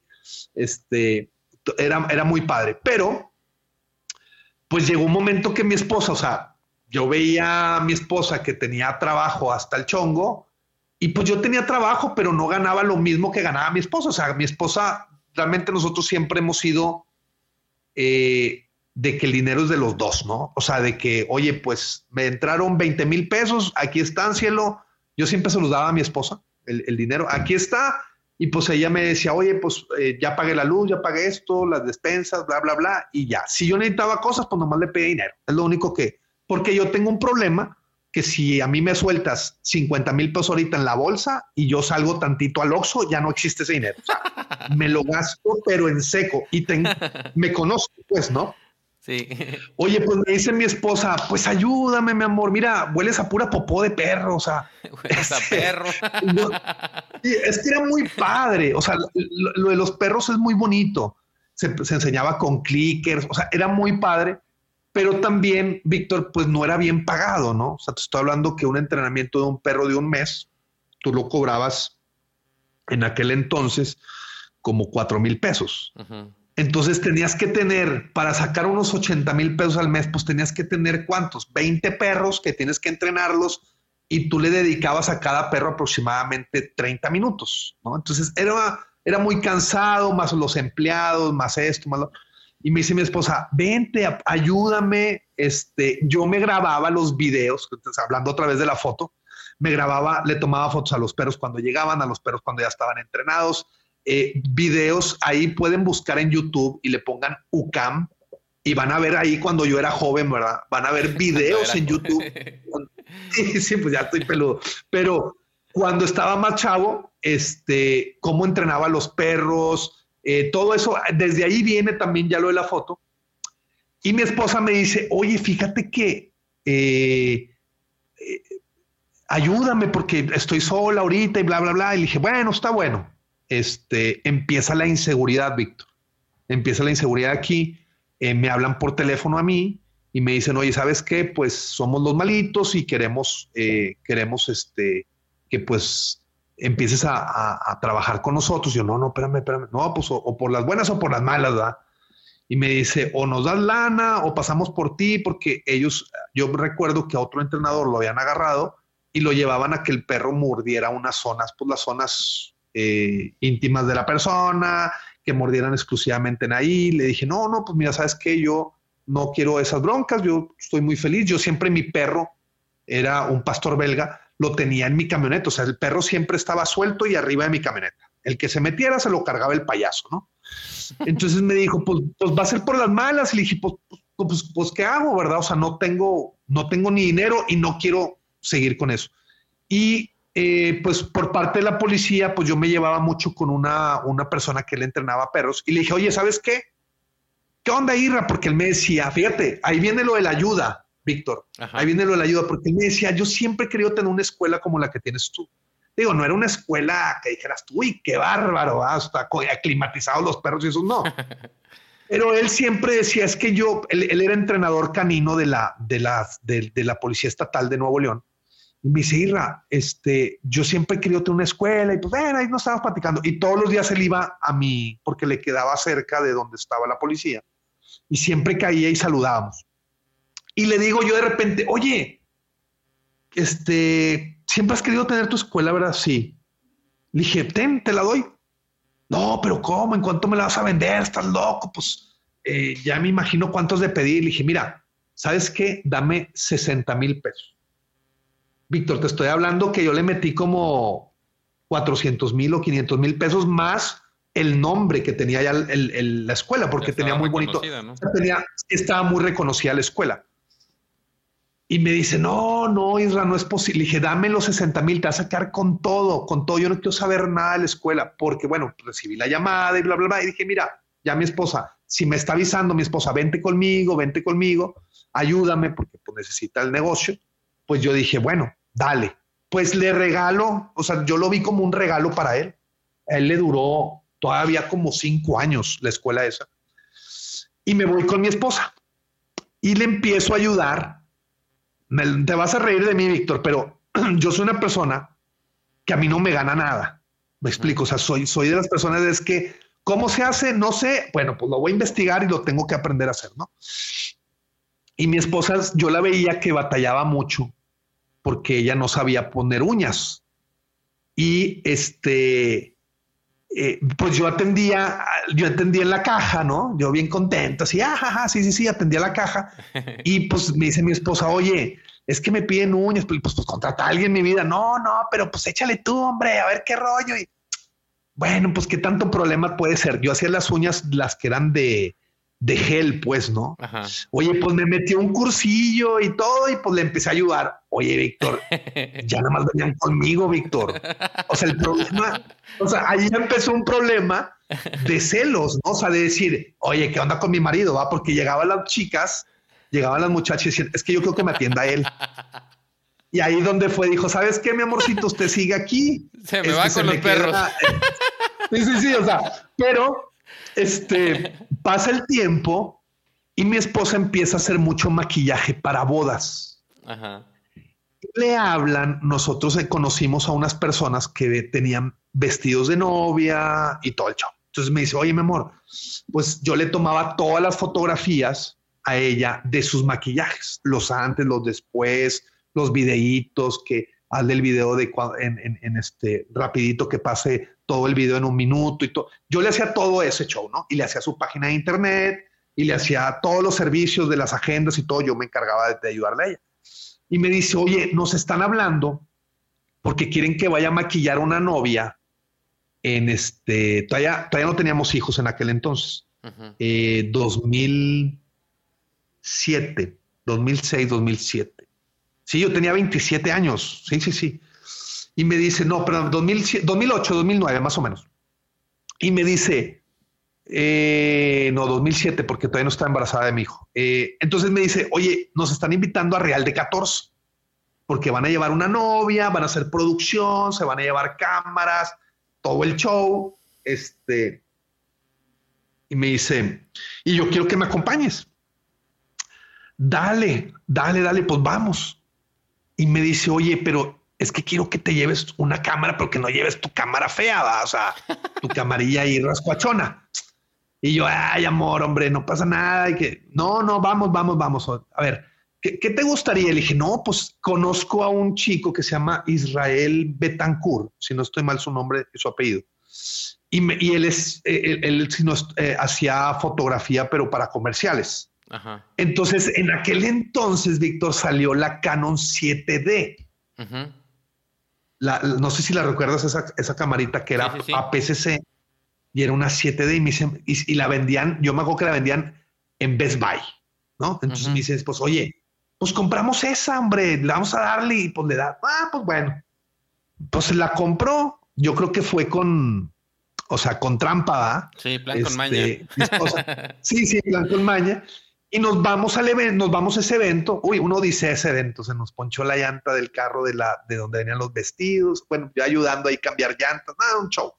este, era, era muy padre. Pero, pues llegó un momento que mi esposa, o sea, yo veía a mi esposa que tenía trabajo hasta el chongo y pues yo tenía trabajo, pero no ganaba lo mismo que ganaba mi esposa. O sea, mi esposa, realmente nosotros siempre hemos sido eh, de que el dinero es de los dos, ¿no? O sea, de que, oye, pues me entraron 20 mil pesos, aquí están, cielo. Yo siempre se los daba a mi esposa, el, dinero, aquí está. Y pues ella me decía, oye, pues eh, ya pagué la luz, ya pagué esto, las despensas, bla, bla, bla. Y ya, si yo necesitaba cosas, pues nomás le pedí dinero. Es lo único que, porque yo tengo un problema que si a mí me sueltas 50 mil pesos ahorita en la bolsa y yo salgo tantito al Oxxo, ya no existe ese dinero. me lo gasto, pero en seco. Y me conozco, pues, ¿no? Sí. Oye, pues me dice mi esposa, pues ayúdame, mi amor. Mira, hueles a pura popó de perro. O sea, hueles a perro. es que era muy padre. O sea, lo, de los perros es muy bonito. Se, se, enseñaba con clickers. O sea, era muy padre. Pero también, Víctor, pues no era bien pagado, ¿no? O sea, te estoy hablando que un entrenamiento de un perro de un mes, tú lo cobrabas en aquel entonces como cuatro mil pesos. Entonces tenías que tener, para sacar unos 80 mil pesos al mes, pues tenías que tener cuántos? 20 perros que tienes que entrenarlos y tú le dedicabas a cada perro aproximadamente 30 minutos, ¿no? Entonces era, era muy cansado, más los empleados, más esto, más lo... Y me dice mi esposa, vente, ayúdame. Este, yo me grababa los videos, hablando otra vez de la foto, me grababa, le tomaba fotos a los perros cuando llegaban, a los perros cuando ya estaban entrenados, eh, videos, ahí pueden buscar en YouTube y le pongan UCAM y van a ver ahí cuando yo era joven, ¿verdad? Van a ver videos en YouTube. sí, sí, pues ya estoy peludo. Pero cuando estaba más chavo, este, cómo entrenaba a los perros, eh, todo eso, desde ahí viene también ya lo de la foto. Y mi esposa me dice, oye, fíjate que eh, ayúdame porque estoy sola ahorita y bla, bla, bla. Y le dije, bueno, está bueno este, empieza la inseguridad, Víctor. Empieza la inseguridad aquí. Eh, me hablan por teléfono a mí y me dicen, oye, ¿sabes qué? Pues somos los malitos y queremos, eh, queremos este, que pues empieces a, trabajar con nosotros. yo, no, no, espérame, espérame. No, pues o, por las buenas o por las malas, ¿verdad? Y me dice, o nos das lana o pasamos por ti, porque ellos, yo recuerdo que a otro entrenador lo habían agarrado y lo llevaban a que el perro mordiera unas zonas, pues las zonas eh, íntimas de la persona, que mordieran exclusivamente en ahí. Le dije, no, no, pues mira, sabes que yo no quiero esas broncas, yo estoy muy feliz. Yo siempre mi perro era un pastor belga, lo tenía en mi camioneta, o sea, el perro siempre estaba suelto y arriba de mi camioneta. El que se metiera se lo cargaba el payaso, ¿no? Entonces me dijo, pues, pues va a ser por las malas. Y le dije, pues, pues, pues, ¿qué hago, verdad? O sea, no tengo, no tengo ni dinero y no quiero seguir con eso. Y eh, pues por parte de la policía, pues yo me llevaba mucho con una, una persona que le entrenaba perros y le dije, oye, ¿sabes qué? ¿Qué onda, Irra? Porque él me decía, fíjate, ahí viene lo de la ayuda, Víctor. Ahí viene lo de la ayuda, porque él me decía, yo siempre he querido tener una escuela como la que tienes tú. Digo, no era una escuela que dijeras tú, uy, qué bárbaro, hasta aclimatizados los perros y eso, no. Pero él siempre decía, es que yo, él, era entrenador canino de la, de, la, de la Policía Estatal de Nuevo León me dice, Irra, este, yo siempre querido tener una escuela y pues, ven, ahí nos estábamos platicando. Y todos los días él iba a mí porque le quedaba cerca de donde estaba la policía. Y siempre caía y saludábamos. Y le digo yo de repente, oye, este, siempre has querido tener tu escuela, ¿verdad? Sí. Le dije, ten, te la doy. No, pero ¿cómo? ¿En cuánto me la vas a vender? Estás loco. Pues eh, ya me imagino cuántos de pedir. Le dije, mira, ¿sabes qué? Dame 60 mil pesos. Víctor, te estoy hablando que yo le metí como 400 mil o 500 mil pesos más el nombre que tenía ya la escuela, porque tenía muy bonito. estaba muy reconocida la escuela. Y me dice, no, no, Isra, no es posible. Le dije, dame los 60 mil, te vas a sacar con todo, con todo. Yo no quiero saber nada de la escuela, porque bueno, recibí la llamada y bla, bla, bla. Y dije, mira, ya mi esposa, si me está avisando mi esposa, vente conmigo, vente conmigo, ayúdame, porque pues, necesita el negocio pues yo dije, bueno, dale. Pues le regalo, o sea, yo lo vi como un regalo para él. Él le duró todavía como cinco años la escuela esa. Y me voy con mi esposa y le empiezo a ayudar. te vas a reír de mí, Víctor, pero yo soy una persona que a mí no me gana nada. Me explico, o sea, soy, soy de las personas es que, ¿cómo se hace? No sé. Bueno, pues lo voy a investigar y lo tengo que aprender a hacer, ¿no? Y mi esposa, yo la veía que batallaba mucho porque ella no sabía poner uñas. Y este, eh, pues yo atendía, yo atendía en la caja, ¿no? Yo bien contento, así, ah, sí, sí, sí, atendía la caja. Y pues me dice mi esposa, oye, es que me piden uñas, pues, pues, pues, contrata a alguien en mi vida. No, no, pero pues échale tú, hombre, a ver qué rollo. Y bueno, pues qué tanto problema puede ser. Yo hacía las uñas, las que eran de, de gel, pues, ¿no? Oye, pues me metió un cursillo y todo y pues le empecé a ayudar. Oye, Víctor, ya nada más venían conmigo, Víctor. O sea, el problema, o sea, ahí empezó un problema de celos, ¿no? O sea, de decir, oye, ¿qué onda con mi marido? Va, porque llegaban las chicas, llegaban las muchachas y decían, es que yo creo que me atienda él. Y ahí donde fue, dijo, ¿sabes qué, mi amorcito? Usted sigue aquí. Se me va con los perros. sí, sí, sí, o sea, pero este pasa el tiempo y mi esposa empieza a hacer mucho maquillaje para bodas. Ajá. Le hablan, nosotros conocimos a unas personas que tenían vestidos de novia y todo el show. Entonces me dice, oye, mi amor, pues yo le tomaba todas las fotografías a ella de sus maquillajes, los antes, los después, los videitos, que hazle el video de en, en, este rapidito que pase todo el video en un minuto y todo. Yo le hacía todo ese show, ¿no? Y le hacía su página de internet y le hacía todos los servicios de las agendas y todo. Yo me encargaba de, de ayudarle a ella. Y me dice, oye, nos están hablando porque quieren que vaya a maquillar a una novia en este, todavía, todavía no teníamos hijos en aquel entonces, 2007, 2006, 2007. Sí, yo tenía 27 años, sí, sí, sí. Y me dice, no, perdón, 2008, 2009, más o menos. Y me dice, eh, no, 2007, porque todavía no está embarazada de mi hijo. Eh, entonces me dice, oye, nos están invitando a Real de 14, porque van a llevar una novia, van a hacer producción, se van a llevar cámaras, todo el show, este, y me dice, y yo quiero que me acompañes. Dale, dale, dale, pues vamos. Y me dice, oye, pero es que quiero que te lleves una cámara, pero que no lleves tu cámara fea, o sea, tu camarilla y rascuachona. Y yo, ay, amor, hombre, no pasa nada. Y que, no, no, vamos, vamos, vamos. A ver, ¿Qué, te gustaría? Le dije, no, pues conozco a un chico que se llama Israel Betancourt, si no estoy mal su nombre y su apellido. Y, él es, él, él, eh, hacía fotografía, pero para comerciales. Entonces, en aquel entonces, Víctor, salió la Canon 7D. no sé si la recuerdas, esa, camarita que era APC-C y era una 7D y, me y, y, la vendían, yo me acuerdo que la vendían en Best Buy, ¿no? Entonces me dices, pues, oye, pues compramos esa, hombre, le vamos a darle y pues le da, ah, pues bueno. Pues la compró, yo creo que fue con, o sea, con trampa, ¿va? Sí, plan con maña. Este, sí, sí, plan con maña. Y nos vamos al evento, nos vamos a ese evento. Uy, uno dice ese evento, se nos ponchó la llanta del carro de la, de donde venían los vestidos. Bueno, yo ayudando ahí a cambiar llantas, nada, un show.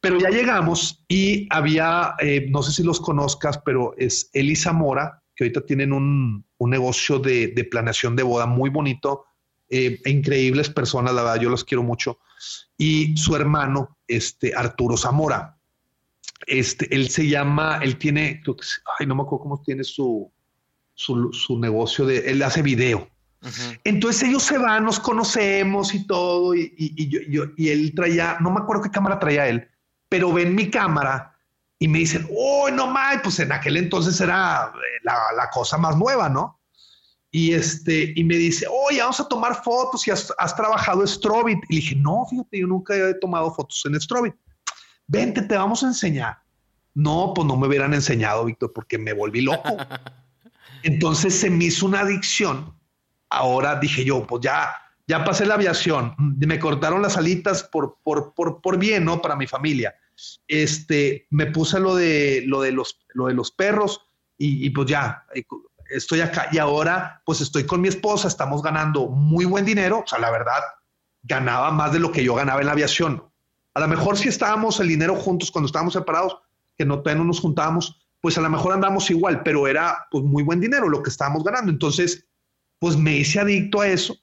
Pero ya llegamos y había, eh, no sé si los conozcas, pero es Elisa Mora, que ahorita tienen un, negocio de, planeación de boda muy bonito, eh, e increíbles personas, la verdad, yo los quiero mucho. Y su hermano, este Arturo Zamora, este, él se llama, él tiene, ay, no me acuerdo cómo tiene su, su, negocio de, él hace video. Entonces ellos se van, nos conocemos y todo, y, yo, y él traía, no me acuerdo qué cámara traía él, pero ven mi cámara y me dicen, oh, no más, pues en aquel entonces era eh, la, cosa más nueva, ¿no? Y, este, y me dice, oye, vamos a tomar fotos y has, trabajado Strobit. Y le dije, no, fíjate, yo nunca he tomado fotos en Strobit. Vente, te vamos a enseñar. No, pues no me hubieran enseñado, Víctor, porque me volví loco. Entonces se me hizo una adicción. Ahora dije yo, pues ya, ya pasé la aviación. Me cortaron las alitas por, por, por, por bien, ¿no? Para mi familia este, me puse lo de, lo de, los, lo de los perros y, pues ya, estoy acá y ahora pues estoy con mi esposa, estamos ganando muy buen dinero, o sea, la verdad, ganaba más de lo que yo ganaba en la aviación. A lo mejor si estábamos el dinero juntos cuando estábamos separados, que no, nos juntábamos, pues a lo mejor andamos igual, pero era pues muy buen dinero lo que estábamos ganando. Entonces, pues me hice adicto a eso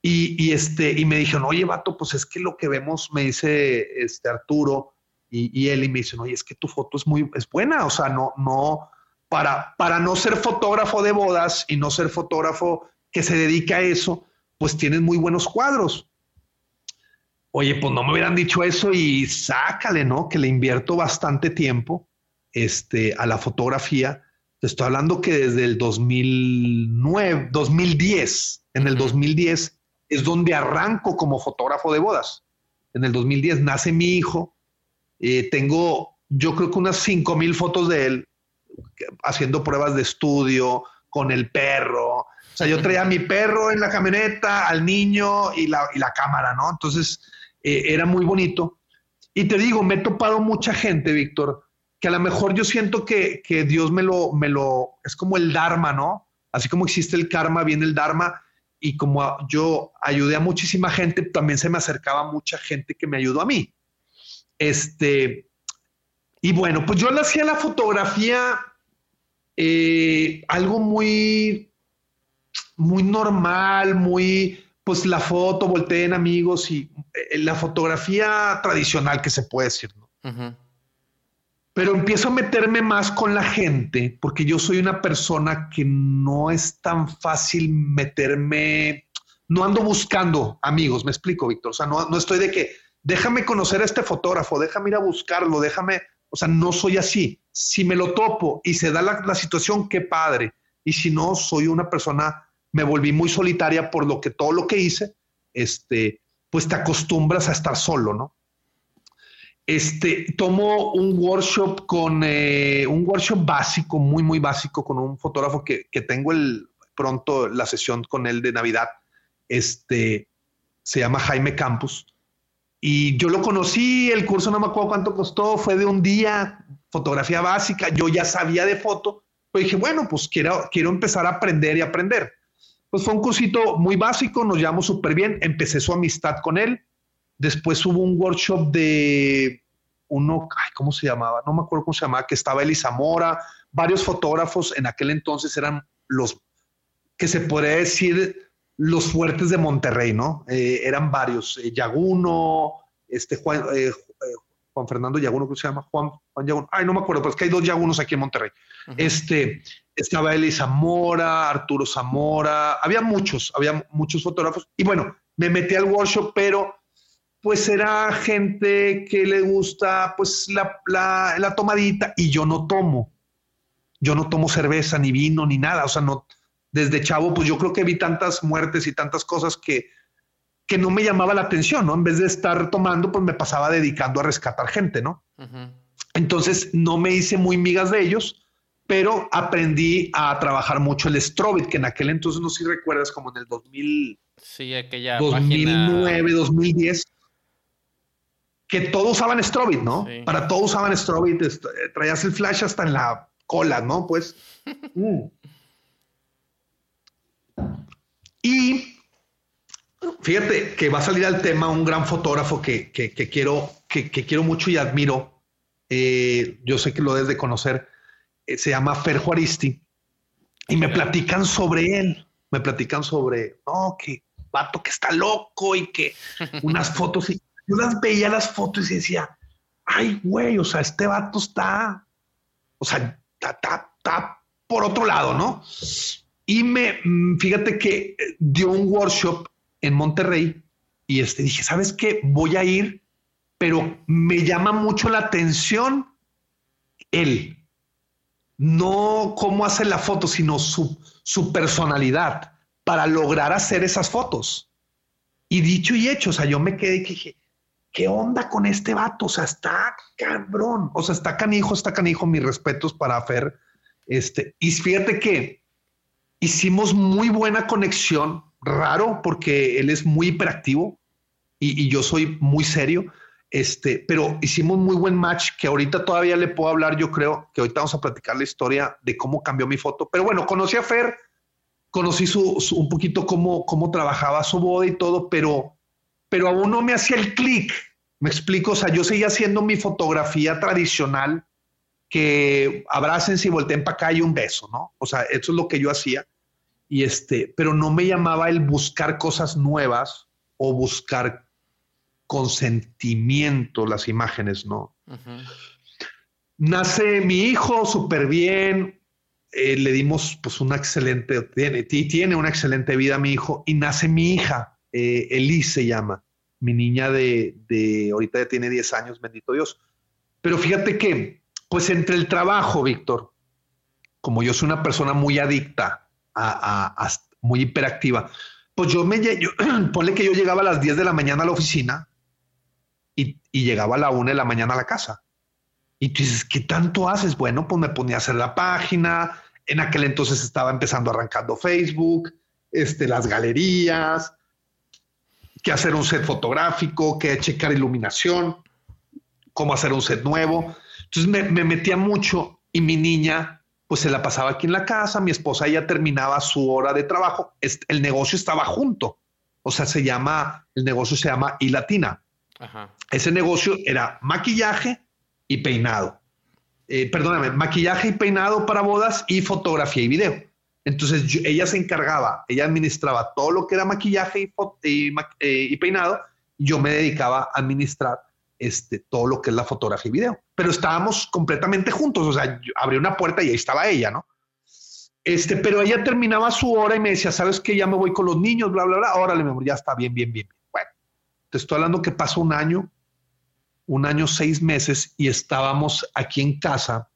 y, y este, y me dijeron, oye, vato, pues es que lo que vemos, me dice este Arturo, y, él y me dice, oye, es que tu foto es muy, es buena, o sea, no, no, para, para no ser fotógrafo de bodas y no ser fotógrafo que se dedica a eso, pues tienes muy buenos cuadros. Oye, pues no me hubieran dicho eso y sácale, ¿no? Que le invierto bastante tiempo este, a la fotografía. Te estoy hablando que desde el 2009, 2010, en el 2010 es donde arranco como fotógrafo de bodas. En el 2010 nace mi hijo, eh, tengo, yo creo que unas 5 mil fotos de él haciendo pruebas de estudio con el perro. O sea, yo traía a mi perro en la camioneta, al niño y la, cámara, ¿no? Entonces, eh, era muy bonito. Y te digo, me he topado mucha gente, Víctor, que a lo mejor yo siento que, que Dios me lo, me lo, es como el Dharma, ¿no? Así como existe el karma, viene el Dharma. Y como yo ayudé a muchísima gente, también se me acercaba mucha gente que me ayudó a mí. Este, y bueno, pues yo le hacía la fotografía eh, algo muy, muy normal, muy, pues la foto, volteen amigos y eh, la fotografía tradicional que se puede decir, ¿no? Pero empiezo a meterme más con la gente porque yo soy una persona que no es tan fácil meterme, no ando buscando amigos, me explico, Víctor. O sea, no, no estoy de que déjame conocer a este fotógrafo, déjame ir a buscarlo, déjame, o sea, no soy así. Si me lo topo y se da la, la situación, qué padre. Y si no, soy una persona, me volví muy solitaria por lo que todo lo que hice, este, pues te acostumbras a estar solo, ¿no? este, tomo un workshop con eh, un workshop básico, muy, muy básico, con un fotógrafo que, tengo el, pronto la sesión con él de Navidad. Este se llama Jaime Campos. Y yo lo conocí, el curso no me acuerdo cuánto costó, fue de un día, fotografía básica. Yo ya sabía de foto, pero dije, bueno, pues quiero, quiero empezar a aprender y aprender. Pues fue un cursito muy básico, nos llevamos súper bien, empecé su amistad con él Después hubo un workshop de uno, ¿cómo se llamaba? No me acuerdo cómo se llamaba, que estaba Eli Zamora, varios fotógrafos en aquel entonces eran los que se podría decir los fuertes de Monterrey, ¿no? Eh, eran varios, eh, Yaguno, este Juan, eh, Juan Fernando Yaguno, ¿cómo se llama? Juan, Juan Yaguno, ay, no me acuerdo, pero es que hay dos Yagunos aquí en Monterrey. Este, estaba Eli Zamora, Arturo Zamora, había muchos, había muchos fotógrafos. Y bueno, me metí al workshop, pero pues será gente que le gusta pues la, la, tomadita y yo no tomo. Yo no tomo cerveza, ni vino, ni nada. O sea, no, desde chavo, pues yo creo que vi tantas muertes y tantas cosas que, que no me llamaba la atención, ¿no? En vez de estar tomando, pues me pasaba dedicando a rescatar gente, ¿no? Entonces no me hice muy migas de ellos, pero aprendí a trabajar mucho el Strobit, que en aquel entonces, no sé si recuerdas, como en el 2000, sí, aquella 2009, 2010 que todos usaban Strobit, ¿no? Para todos usaban Strobit, eh, traías el flash hasta en la cola, ¿no? Pues. Mm. Y fíjate que va a salir al tema un gran fotógrafo que, quiero, que, quiero mucho y admiro. Eh, yo sé que lo debes de conocer. Eh, se llama Fer Juaristi. Y me platican sobre él. Me platican sobre, no, que vato que está loco y que unas fotos y yo las veía las fotos y decía, ay, güey, o sea, este vato está, o sea, está, por otro lado, ¿no? Y me, mm, fíjate que eh, dio un workshop en Monterrey y este, dije, ¿sabes qué? Voy a ir, pero me llama mucho la atención él. No cómo hace la foto, sino su, su personalidad para lograr hacer esas fotos. Y dicho y hecho, o sea, yo me quedé y dije, ¿qué onda con este vato? O sea, está cabrón, o sea, está canijo, está canijo, mis respetos para Fer. Este, y fíjate que hicimos muy buena conexión, raro, porque él es muy hiperactivo y, yo soy muy serio. Este, pero hicimos muy buen match que ahorita todavía le puedo hablar. Yo creo que ahorita vamos a platicar la historia de cómo cambió mi foto. Pero bueno, conocí a Fer, conocí su, un poquito cómo, cómo trabajaba su boda y todo, pero pero aún no me hacía el clic. Me explico, o sea, yo seguía haciendo mi fotografía tradicional que abracen y volteen para acá y un beso, ¿no? O sea, eso es lo que yo hacía. Y este, pero no me llamaba el buscar cosas nuevas o buscar consentimiento las imágenes, ¿no? Nace mi hijo súper bien, eh, le dimos pues una excelente, tiene, tiene una excelente vida mi hijo y nace mi hija eh, Elise se llama, mi niña de, de, ahorita ya tiene 10 años, bendito Dios. Pero fíjate que, pues entre el trabajo, Víctor, como yo soy una persona muy adicta, a, muy hiperactiva, pues yo me, yo, ponle que yo llegaba a las 10 de la mañana a la oficina y, llegaba a la 1 de la mañana a la casa. Y tú dices, ¿qué tanto haces? Bueno, pues me ponía a hacer la página. En aquel entonces estaba empezando arrancando Facebook, este, las galerías, que hacer un set fotográfico, que checar iluminación. cómo hacer un set nuevo. Entonces me, me metía mucho y mi niña pues se la pasaba aquí en la casa, mi esposa ya terminaba su hora de trabajo, el negocio estaba junto, o sea, se llama, el negocio se llama y Ese negocio era maquillaje y peinado. Eh, perdóname, maquillaje y peinado para bodas y fotografía y video. Entonces ella se encargaba, ella administraba todo lo que era maquillaje y, eh, y, peinado. Yo me dedicaba a administrar este, todo lo que es la fotografía y video. Pero estábamos completamente juntos, o sea, abrí una puerta y ahí estaba ella, ¿no? Este, pero ella terminaba su hora y me decía, ¿sabes qué? Ya me voy con los niños, bla, bla, bla. Órale, mi amor, ya está bien, bien, bien. Te estoy hablando que pasó un año, un año, seis meses y estábamos aquí en casa.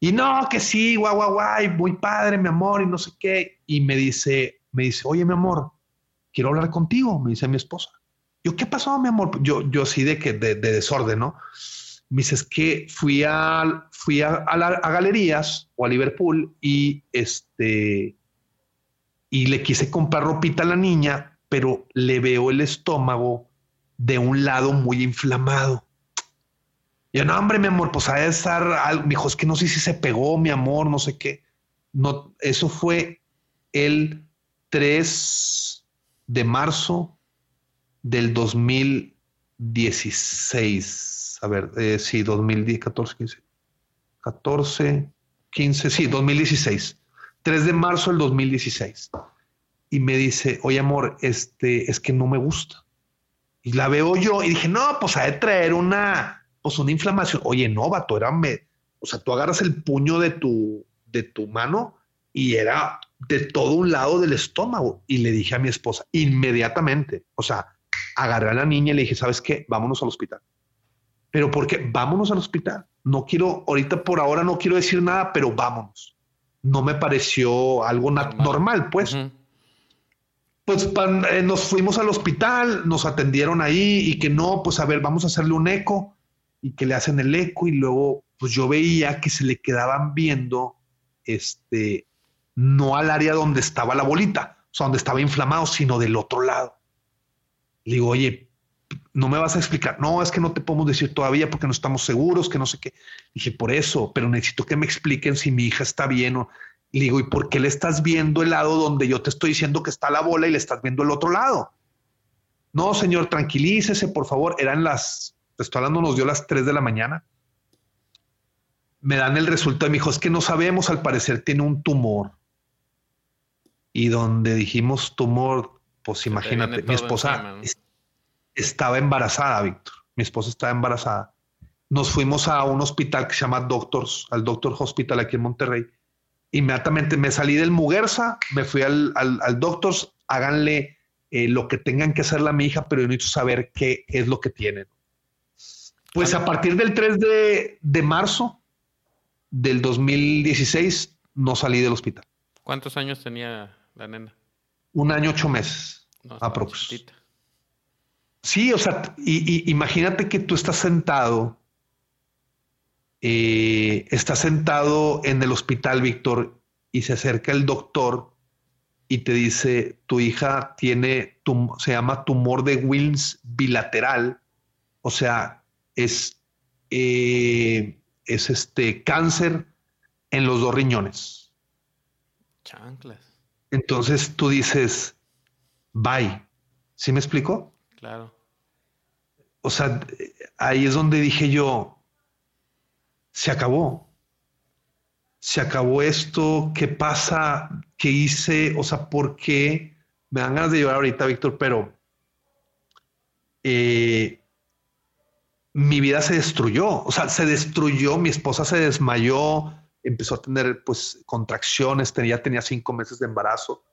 Y no, que sí, guau, guau, guau, muy padre, mi amor, y no sé qué. Y me dice, me dice, oye, mi amor, quiero hablar contigo, me dice mi esposa. Yo, ¿qué pasó, mi amor? Yo, yo sí de que, de, desorden, ¿no? Me dice, es que fui a, fui a, galerías o a Liverpool y este, y le quise comprar ropita a la niña, pero le veo el estómago de un lado muy inflamado. Yo, no, hombre, mi amor, pues ha de estar algo. Me dijo, es que no sé si se pegó, mi amor, no sé qué. No, eso fue el 3 de marzo del 2016. A ver, eh, sí, 2014, 15. 14, 15, sí, 2016. 3 de marzo del 2016. Y me dice, oye amor, este, es que no me gusta. Y la veo yo y dije, no, pues ha de traer una, pues una inflamación. Oye, no, vato, era, me, o sea, tú agarras el puño de tu, de tu mano y era de todo un lado del estómago. Y le dije a mi esposa, inmediatamente, o sea, agarré a la niña y le dije, ¿sabes qué? Vámonos al hospital. Pero porque vámonos al hospital. No quiero, ahorita por ahora no quiero decir nada, pero vámonos. No me pareció algo normal, pues. Pues eh, nos fuimos al hospital, nos atendieron ahí y que no, pues a ver, vamos a hacerle un eco y que le hacen el eco y luego, pues yo veía que se le quedaban viendo, este, no al área donde estaba la bolita, o sea, donde estaba inflamado, sino del otro lado. Le digo, oye, no me vas a explicar. No, es que no te podemos decir todavía porque no estamos seguros, que no sé qué. Dije, por eso, pero necesito que me expliquen si mi hija está bien o... Le digo, ¿y por qué le estás viendo el lado donde yo te estoy diciendo que está la bola y le estás viendo el otro lado? No, señor, tranquilícese, por favor. Eran las, te estoy hablando, nos dio las 3 de la mañana. Me dan el resultado y me dijo, es que no sabemos, al parecer tiene un tumor. Y donde dijimos tumor, pues imagínate, mi esposa estaba embarazada, Víctor. Mi esposa estaba embarazada. Nos fuimos a un hospital que se llama Doctors, al Doctor Hospital aquí en Monterrey. Inmediatamente me salí del Muguerza, me fui al, al, Doctors, háganle eh, lo que tengan que hacerle a mi hija, pero yo necesito saber qué es lo que tienen. Pues a partir del 3 de, de marzo del 2016 no salí del hospital. ¿Cuántos años tenía la nena? Un año, ocho meses. No, Sí, o sea, y, imagínate que tú estás sentado, eh, estás sentado en el hospital, Víctor, y se acerca el doctor y te dice, tu hija tiene, se llama tumor de Wilms bilateral, o sea, es, eh, es este cáncer en los dos riñones. Chanclas. Entonces tú dices, bye. ¿Sí me explico? Claro. O sea, ahí es donde dije yo, se acabó. Se acabó esto, ¿qué pasa? ¿Qué hice? O sea, ¿por qué? Me dan ganas de llorar ahorita, Víctor, pero eh, mi vida se destruyó. O sea, se destruyó, mi esposa se desmayó, empezó a tener pues contracciones, tenía, tenía cinco meses de embarazo.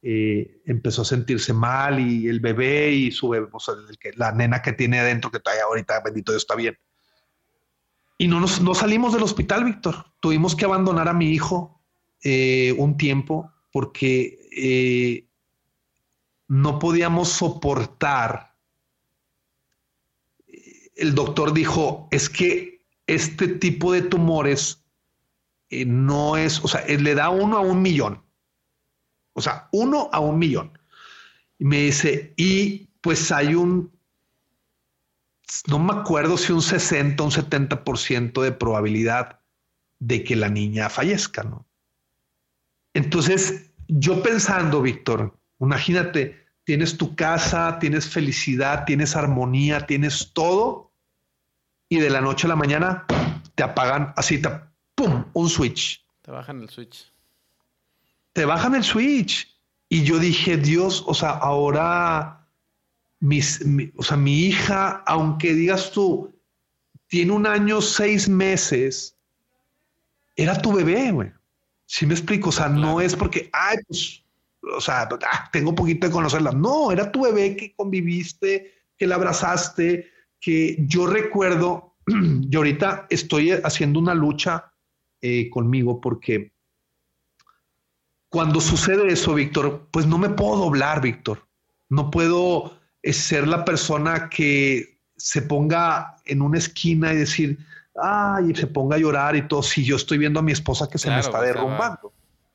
Eh, empezó a sentirse mal y el bebé y su bebé, o sea, la nena que tiene adentro, que todavía ahorita, bendito Dios, está bien. Y no, nos, no salimos del hospital, Víctor. Tuvimos que abandonar a mi hijo eh, un tiempo porque eh, no podíamos soportar. El doctor dijo, es que este tipo de tumores no es, o sea, le da uno a un millón. O sea, uno a un millón. Y me dice, y pues hay un no me acuerdo si un 60, un 70% de probabilidad de que la niña fallezca, ¿no? Entonces, yo pensando, Víctor, imagínate, tienes tu casa, tienes felicidad, tienes armonía, tienes todo, y de la noche a la mañana te apagan así, te, ¡pum! Un switch. Te bajan el switch. Te bajan el switch. Y yo dije, Dios, o sea, ahora mis, mi, o sea, mi hija, aunque digas tú, tiene un año, seis meses, era tu bebé, güey. Si me explico, o sea, no es porque, ay, pues, o sea, ah, tengo un poquito de conocerla. No, era tu bebé que conviviste, que la abrazaste, que yo recuerdo, y ahorita estoy haciendo una lucha eh, conmigo porque cuando sucede eso, Víctor, pues no me puedo doblar, Víctor. No puedo eh, ser la persona que se ponga en una esquina y decir, ay, y se ponga a llorar y todo, si yo estoy viendo a mi esposa que se me está derrumbando.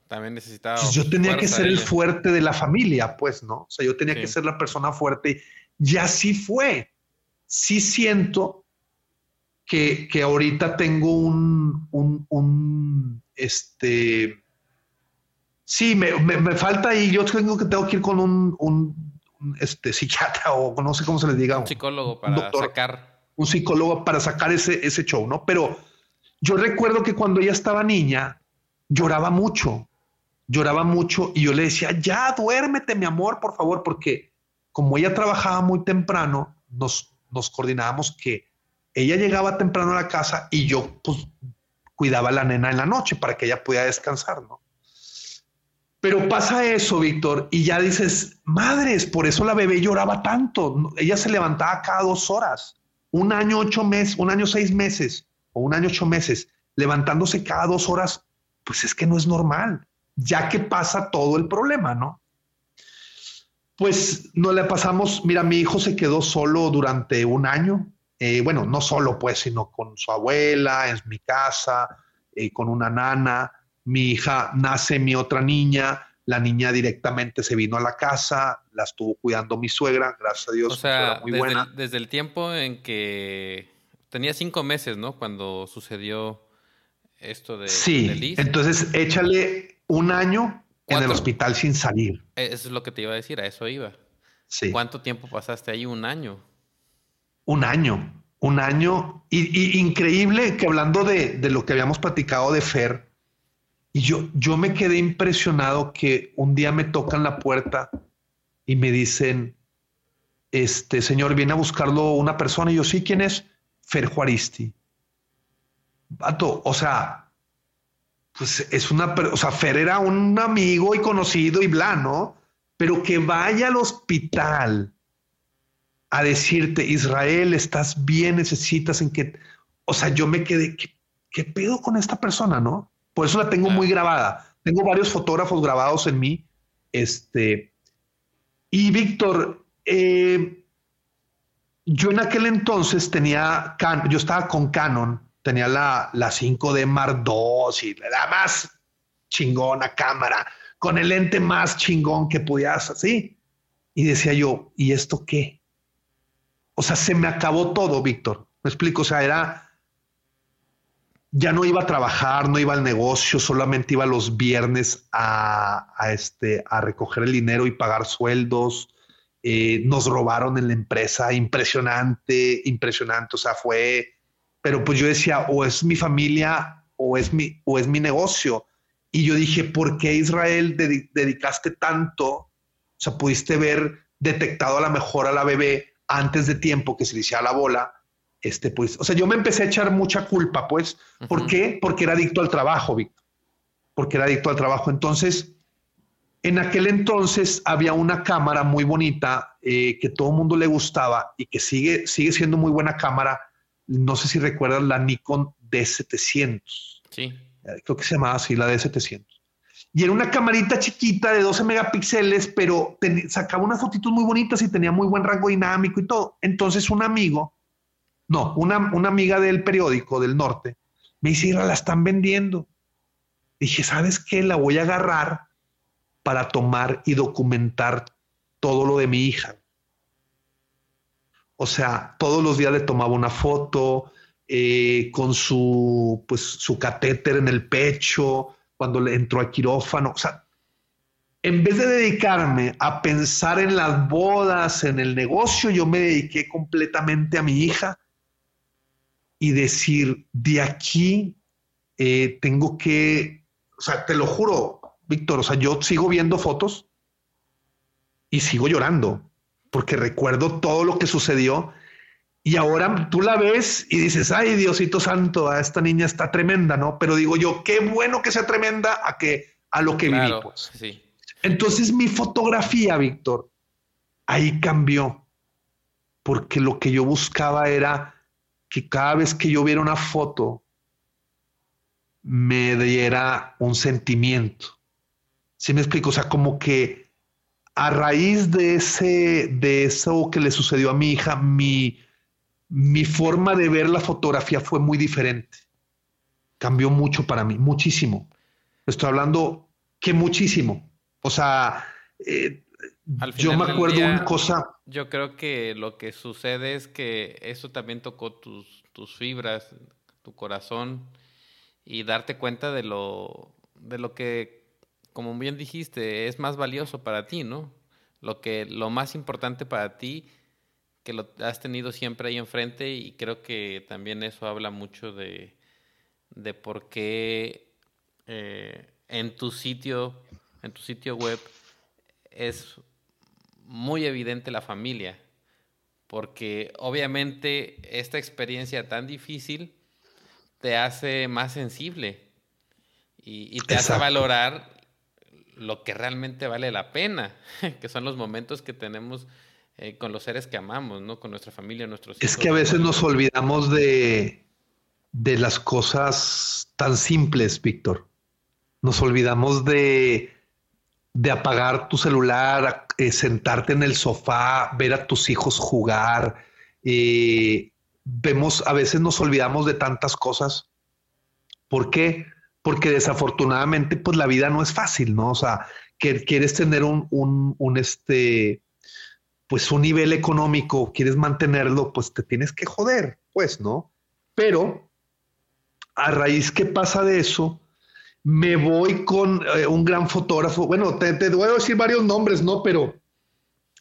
También necesitaba. Yo tenía que ser el fuerte de la familia, pues, ¿no? O sea, yo tenía que ser la persona fuerte. Y así fue. Sí siento que, que ahorita tengo un, un, un este, Sí, me, me, falta ahí. Yo tengo que tengo que ir con un, un, este, psiquiatra o no sé cómo se les diga. Un psicólogo para sacar. Un psicólogo para sacar ese, ese show, ¿no? Pero yo recuerdo que cuando ella estaba niña, lloraba mucho. Lloraba mucho y yo le decía, ya duérmete, mi amor, por favor, porque como ella trabajaba muy temprano, nos, nos coordinábamos que ella llegaba temprano a la casa y yo pues cuidaba a la nena en la noche para que ella pudiera descansar, ¿no? Pero pasa eso, Víctor, y ya dices, madres, por eso la bebé lloraba tanto. Ella se levantaba cada dos horas, un año, ocho meses, un año, seis meses, o un año, ocho meses, levantándose cada dos horas, pues es que no es normal, ya que pasa todo el problema, ¿no? Pues no le pasamos, mira, mi hijo se quedó solo durante un año, eh, bueno, no solo pues, sino con su abuela, en mi casa, eh, con una nana, mi hija nace mi otra niña, la niña directamente se vino a la casa, la estuvo cuidando mi suegra, gracias a Dios. O sea, muy desde, buena. El, desde el tiempo en que tenía cinco meses, ¿no? Cuando sucedió esto de, sí, entonces échale un año en el hospital sin salir. Eso es lo que te iba a decir, a eso iba. Sí. ¿Cuánto tiempo pasaste ahí? Un año. Un año, un año. Y, y increíble que hablando de, de, lo que habíamos platicado de Fer, y yo, yo me quedé impresionado que un día me tocan la puerta y me dicen, este señor, viene a buscarlo una persona. Y yo, sí, ¿quién es? Fer Juaristi. Vato, o sea, pues es una, o sea, Fer era un amigo y conocido y bla, ¿no? Pero que vaya al hospital a decirte, Israel, estás bien, necesitas en que, o sea, yo me quedé, ¿qué, qué pedo con esta persona, no? Por eso la tengo muy grabada. Tengo varios fotógrafos grabados en mí. Este, y Víctor, eh, yo en aquel entonces tenía, yo estaba con Canon, tenía la, la 5D Mark II y la más chingona cámara, con el lente más chingón que pudieras, así. Y decía yo, ¿y esto qué? O sea, se me acabó todo, Víctor. Me explico, o sea, era ya no iba a trabajar, no iba al negocio, solamente iba los viernes a, este, a recoger el dinero y pagar sueldos. Eh, nos robaron en la empresa, impresionante, impresionante. O sea, fue, pero pues yo decía, o es mi familia o es mi, o es mi negocio. Y yo dije, ¿por qué Israel dedicaste tanto? O sea, pudiste ver detectado a la mejor a la bebé antes de tiempo que se le hiciera la bola este, pues, o sea, yo me empecé a echar mucha culpa, pues, ¿por qué? Porque era adicto al trabajo, Víctor, porque era adicto al trabajo. Entonces, en aquel entonces había una cámara muy bonita eh, que todo el mundo le gustaba y que sigue, sigue siendo muy buena cámara. No sé si recuerdan la Nikon D700. Sí. Eh, creo que se llamaba así, la D700. Y era una camarita chiquita de 12 megapíxeles, pero sacaba unas fotitos muy bonitas y tenía muy buen rango dinámico y todo. Entonces un amigo no, una, amiga del periódico del norte me dice, la están vendiendo. Dije, ¿sabes qué? La voy a agarrar para tomar y documentar todo lo de mi hija. O sea, todos los días le tomaba una foto eh, con su, pues, su catéter en el pecho, cuando le entró al quirófano. O sea, en vez de dedicarme a pensar en las bodas, en el negocio, yo me dediqué completamente a mi hija y decir, de aquí eh, tengo que, o sea, te lo juro, Víctor, o sea, yo sigo viendo fotos y sigo llorando porque recuerdo todo lo que sucedió y ahora tú la ves y dices, ay Diosito Santo, a esta niña está tremenda, ¿no? Pero digo yo, qué bueno que sea tremenda a que a lo que vivimos. Pues. Sí. Entonces mi fotografía, Víctor, ahí cambió, porque lo que yo buscaba era que cada vez que yo viera una foto, me diera un sentimiento. ¿Sí me explico? O sea, como que a raíz de ese, de eso que le sucedió a mi hija, mi, mi forma de ver la fotografía fue muy diferente. Cambió mucho para mí, muchísimo. Estoy hablando que muchísimo. O sea, eh, yo me acuerdo una cosa. Yo creo que lo que sucede es que eso también tocó tus, tus fibras, tu corazón y darte cuenta de lo, de lo que, como bien dijiste, es más valioso para ti, ¿no? Lo que, lo más importante para ti, que lo has tenido siempre ahí enfrente y creo que también eso habla mucho de, de por qué eh, en tu sitio, en tu sitio web es muy evidente la familia, porque obviamente esta experiencia tan difícil te hace más sensible y, te hace valorar lo que realmente vale la pena, que son los momentos que tenemos eh, con los seres que amamos, ¿no? Con nuestra familia, nuestros hijos. Es que a veces nos olvidamos de, de las cosas tan simples, Víctor. Nos olvidamos de, de apagar tu celular, eh, sentarte en el sofá, ver a tus hijos jugar, eh, vemos, a veces nos olvidamos de tantas cosas. ¿Por qué? Porque desafortunadamente, pues la vida no es fácil, ¿no? O sea, que quieres tener un, un, un, este, pues un nivel económico, quieres mantenerlo, pues te tienes que joder, pues, ¿no? Pero a raíz que pasa de eso, me voy con eh, un gran fotógrafo. Bueno, te, te, voy a decir varios nombres, ¿no? Pero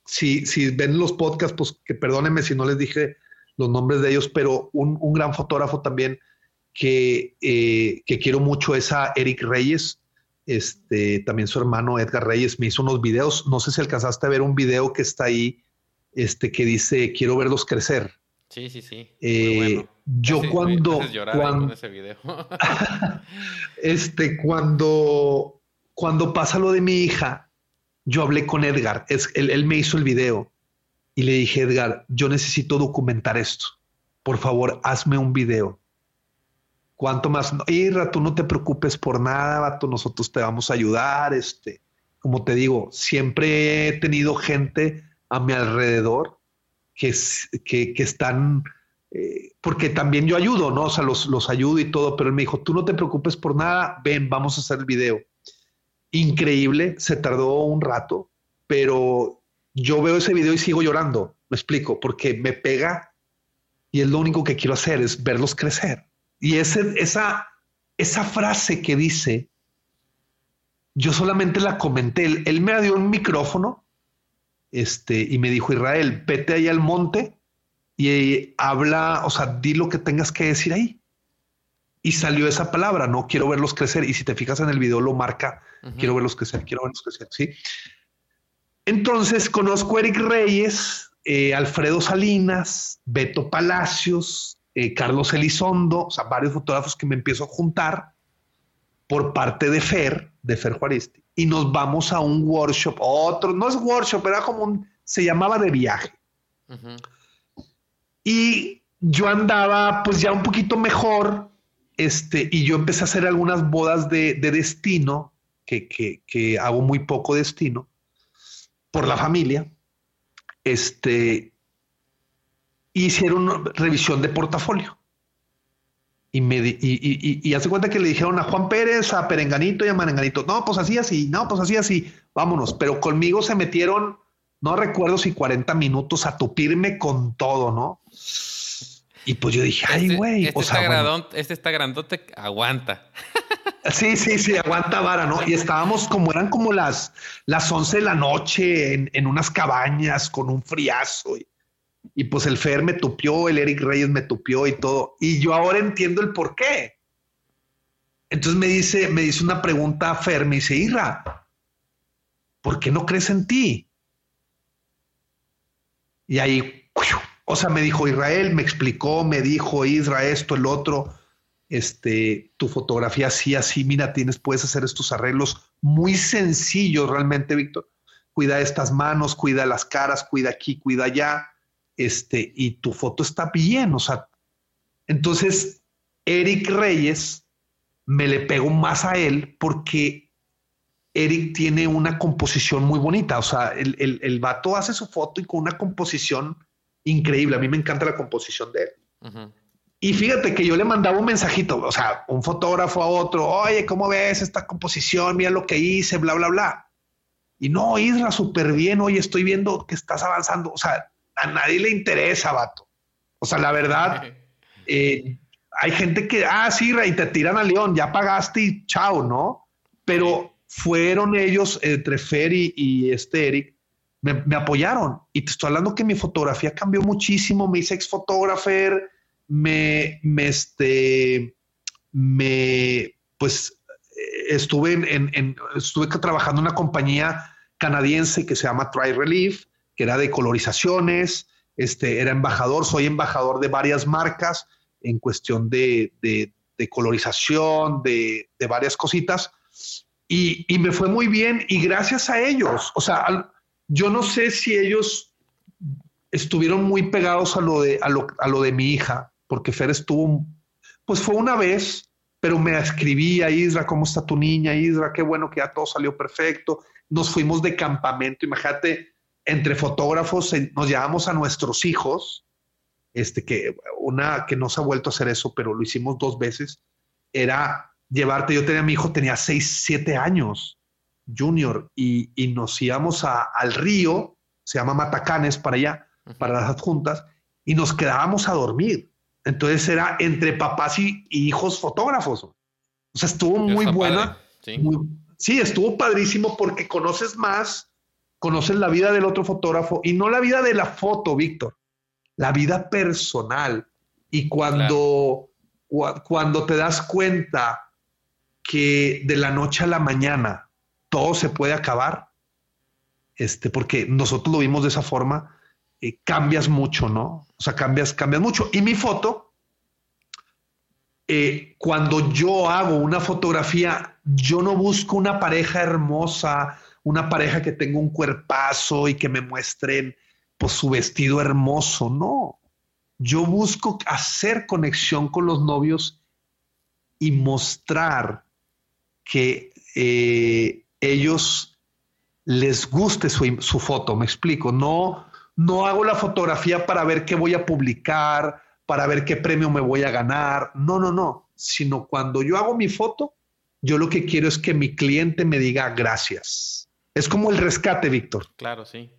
si, si ven los podcasts, pues que perdónenme si no les dije los nombres de ellos, pero un, un gran fotógrafo también que, eh, que, quiero mucho es a Eric Reyes. Este, también su hermano Edgar Reyes me hizo unos videos. No sé si alcanzaste a ver un video que está ahí, este, que dice quiero verlos crecer. Sí, sí, sí. Eh, yo cuando, cuando ese video. este, cuando, cuando pasa lo de mi hija, yo hablé con Edgar. Es, él, él me hizo el video y le dije, Edgar, yo necesito documentar esto. Por favor, hazme un video. ¿Cuánto más? Irra, tú no te preocupes por nada, vato, nosotros te vamos a ayudar. Este, como te digo, siempre he tenido gente a mi alrededor que, están, eh, porque también yo ayudo, ¿no? O sea, los, los ayudo y todo, pero él me dijo, tú no te preocupes por nada, ven, vamos a hacer el video. Increíble, se tardó un rato, pero yo veo ese video y sigo llorando, me explico, porque me pega y es lo único que quiero hacer, es verlos crecer. Y ese, esa, esa frase que dice, yo solamente la comenté, él, me dio un micrófono este, y me dijo, Israel, vete ahí al monte y habla, o sea, di lo que tengas que decir ahí. Y salió esa palabra, no quiero verlos crecer. Y si te fijas en el video, lo marca, quiero verlos crecer, quiero verlos crecer, ¿sí? Entonces conozco a Eric Reyes, eh, Alfredo Salinas, Beto Palacios, eh, Carlos Elizondo, o sea, varios fotógrafos que me empiezo a juntar por parte de Fer, de Fer Juaristi, y nos vamos a un workshop, otro, no es workshop, era como un, se llamaba de viaje. Y yo andaba pues ya un poquito mejor, este, y yo empecé a hacer algunas bodas de, destino, que, que hago muy poco destino por la familia, este, hicieron revisión de portafolio. Y, me, y, hace cuenta que le dijeron a Juan Pérez, a Perenganito y a Marenganito, no, pues así, así, no, pues así, así, vámonos. Pero conmigo se metieron no recuerdo si 40 minutos a tupirme con todo, ¿no? Y pues yo dije, ay, Este- güey. Este, o está bueno. este está grandote, aguanta. Sí, sí, sí, aguanta vara, ¿no? Y estábamos como eran como las, las 11 de la noche en, en unas cabañas con un friazo. Y, y pues el Fer me tupió, el Eric Reyes me tupió y todo. Y yo ahora entiendo el por qué. Entonces me dice, me dice una pregunta a Fer, me dice, Irra, ¿por qué no crees en ti? Y ahí, o sea, me dijo Israel, me explicó, me dijo Isra esto, el otro este, tu fotografía así, así, mira, tienes, puedes hacer estos arreglos muy sencillos realmente, Víctor. Cuida estas manos, cuida las caras, cuida aquí, cuida allá, este, y tu foto está bien, o sea. Entonces, Eric Reyes me le pego más a él porque Eric tiene una composición muy bonita, o sea, el, el, el vato hace su foto y con una composición increíble. A mí me encanta la composición de él. Y fíjate que yo le mandaba un mensajito, o sea, un fotógrafo a otro, oye, ¿cómo ves esta composición? Mira lo que hice, bla, bla, bla. Y no, Isra, súper bien, oye, estoy viendo que estás avanzando. O sea, a nadie le interesa, vato. O sea, la verdad, eh, hay gente que, ah, sí, Isra, y te tiran a León, ya pagaste y chao, ¿no? Pero fueron ellos, entre Fer y, y este Eric, me, me apoyaron. Y te estoy hablando que mi fotografía cambió muchísimo, me hice ex fotógrafer, me, me, este, me, pues, eh, estuve en, en- en- estuve trabajando en una compañía canadiense que se llama Try Relief, que era de colorizaciones, este, era embajador, soy embajador de varias marcas en cuestión de, de- de colorización, de, varias cositas, y, y me fue muy bien, y gracias a ellos, o sea, yo no sé si ellos estuvieron muy pegados a lo de, a lo, a lo de mi hija, porque Fer estuvo, pues fue una vez, pero me escribía, Isra, ¿cómo está tu niña? Isra, qué bueno que ya todo salió perfecto. Nos fuimos de campamento, imagínate, entre fotógrafos nos llevamos a nuestros hijos, este que una que no se ha vuelto a hacer eso, pero lo hicimos dos veces, era llevarte, yo tenía mi hijo, tenía seis, siete años, junior, y, y nos íbamos a- al río, se llama Matacanes, para allá, para las adjuntas, y nos quedábamos a dormir. Entonces era entre papás y, y hijos fotógrafos. O sea, estuvo muy buena. padre, Sí. Muy- sí, estuvo padrísimo porque conoces más, conoces la vida del otro fotógrafo y no la vida de la foto, Víctor, la vida personal. Y cuando, cua- cuando te das cuenta que de la noche a la mañana todo se puede acabar, este, porque nosotros lo vimos de esa forma, eh, cambias mucho, ¿no? O sea, cambias, cambias mucho. Y mi foto, eh, cuando yo hago una fotografía, yo no busco una pareja hermosa, una pareja que tenga un cuerpazo y que me muestren pues, su vestido hermoso, no. Yo busco hacer conexión con los novios y mostrar que eh, ellos les guste su, su foto, me explico, no, no hago la fotografía para ver qué voy a publicar, para ver qué premio me voy a ganar, no, no, no, sino cuando yo hago mi foto, yo lo que quiero es que mi cliente me diga gracias. Es como el rescate, Víctor. Claro, sí.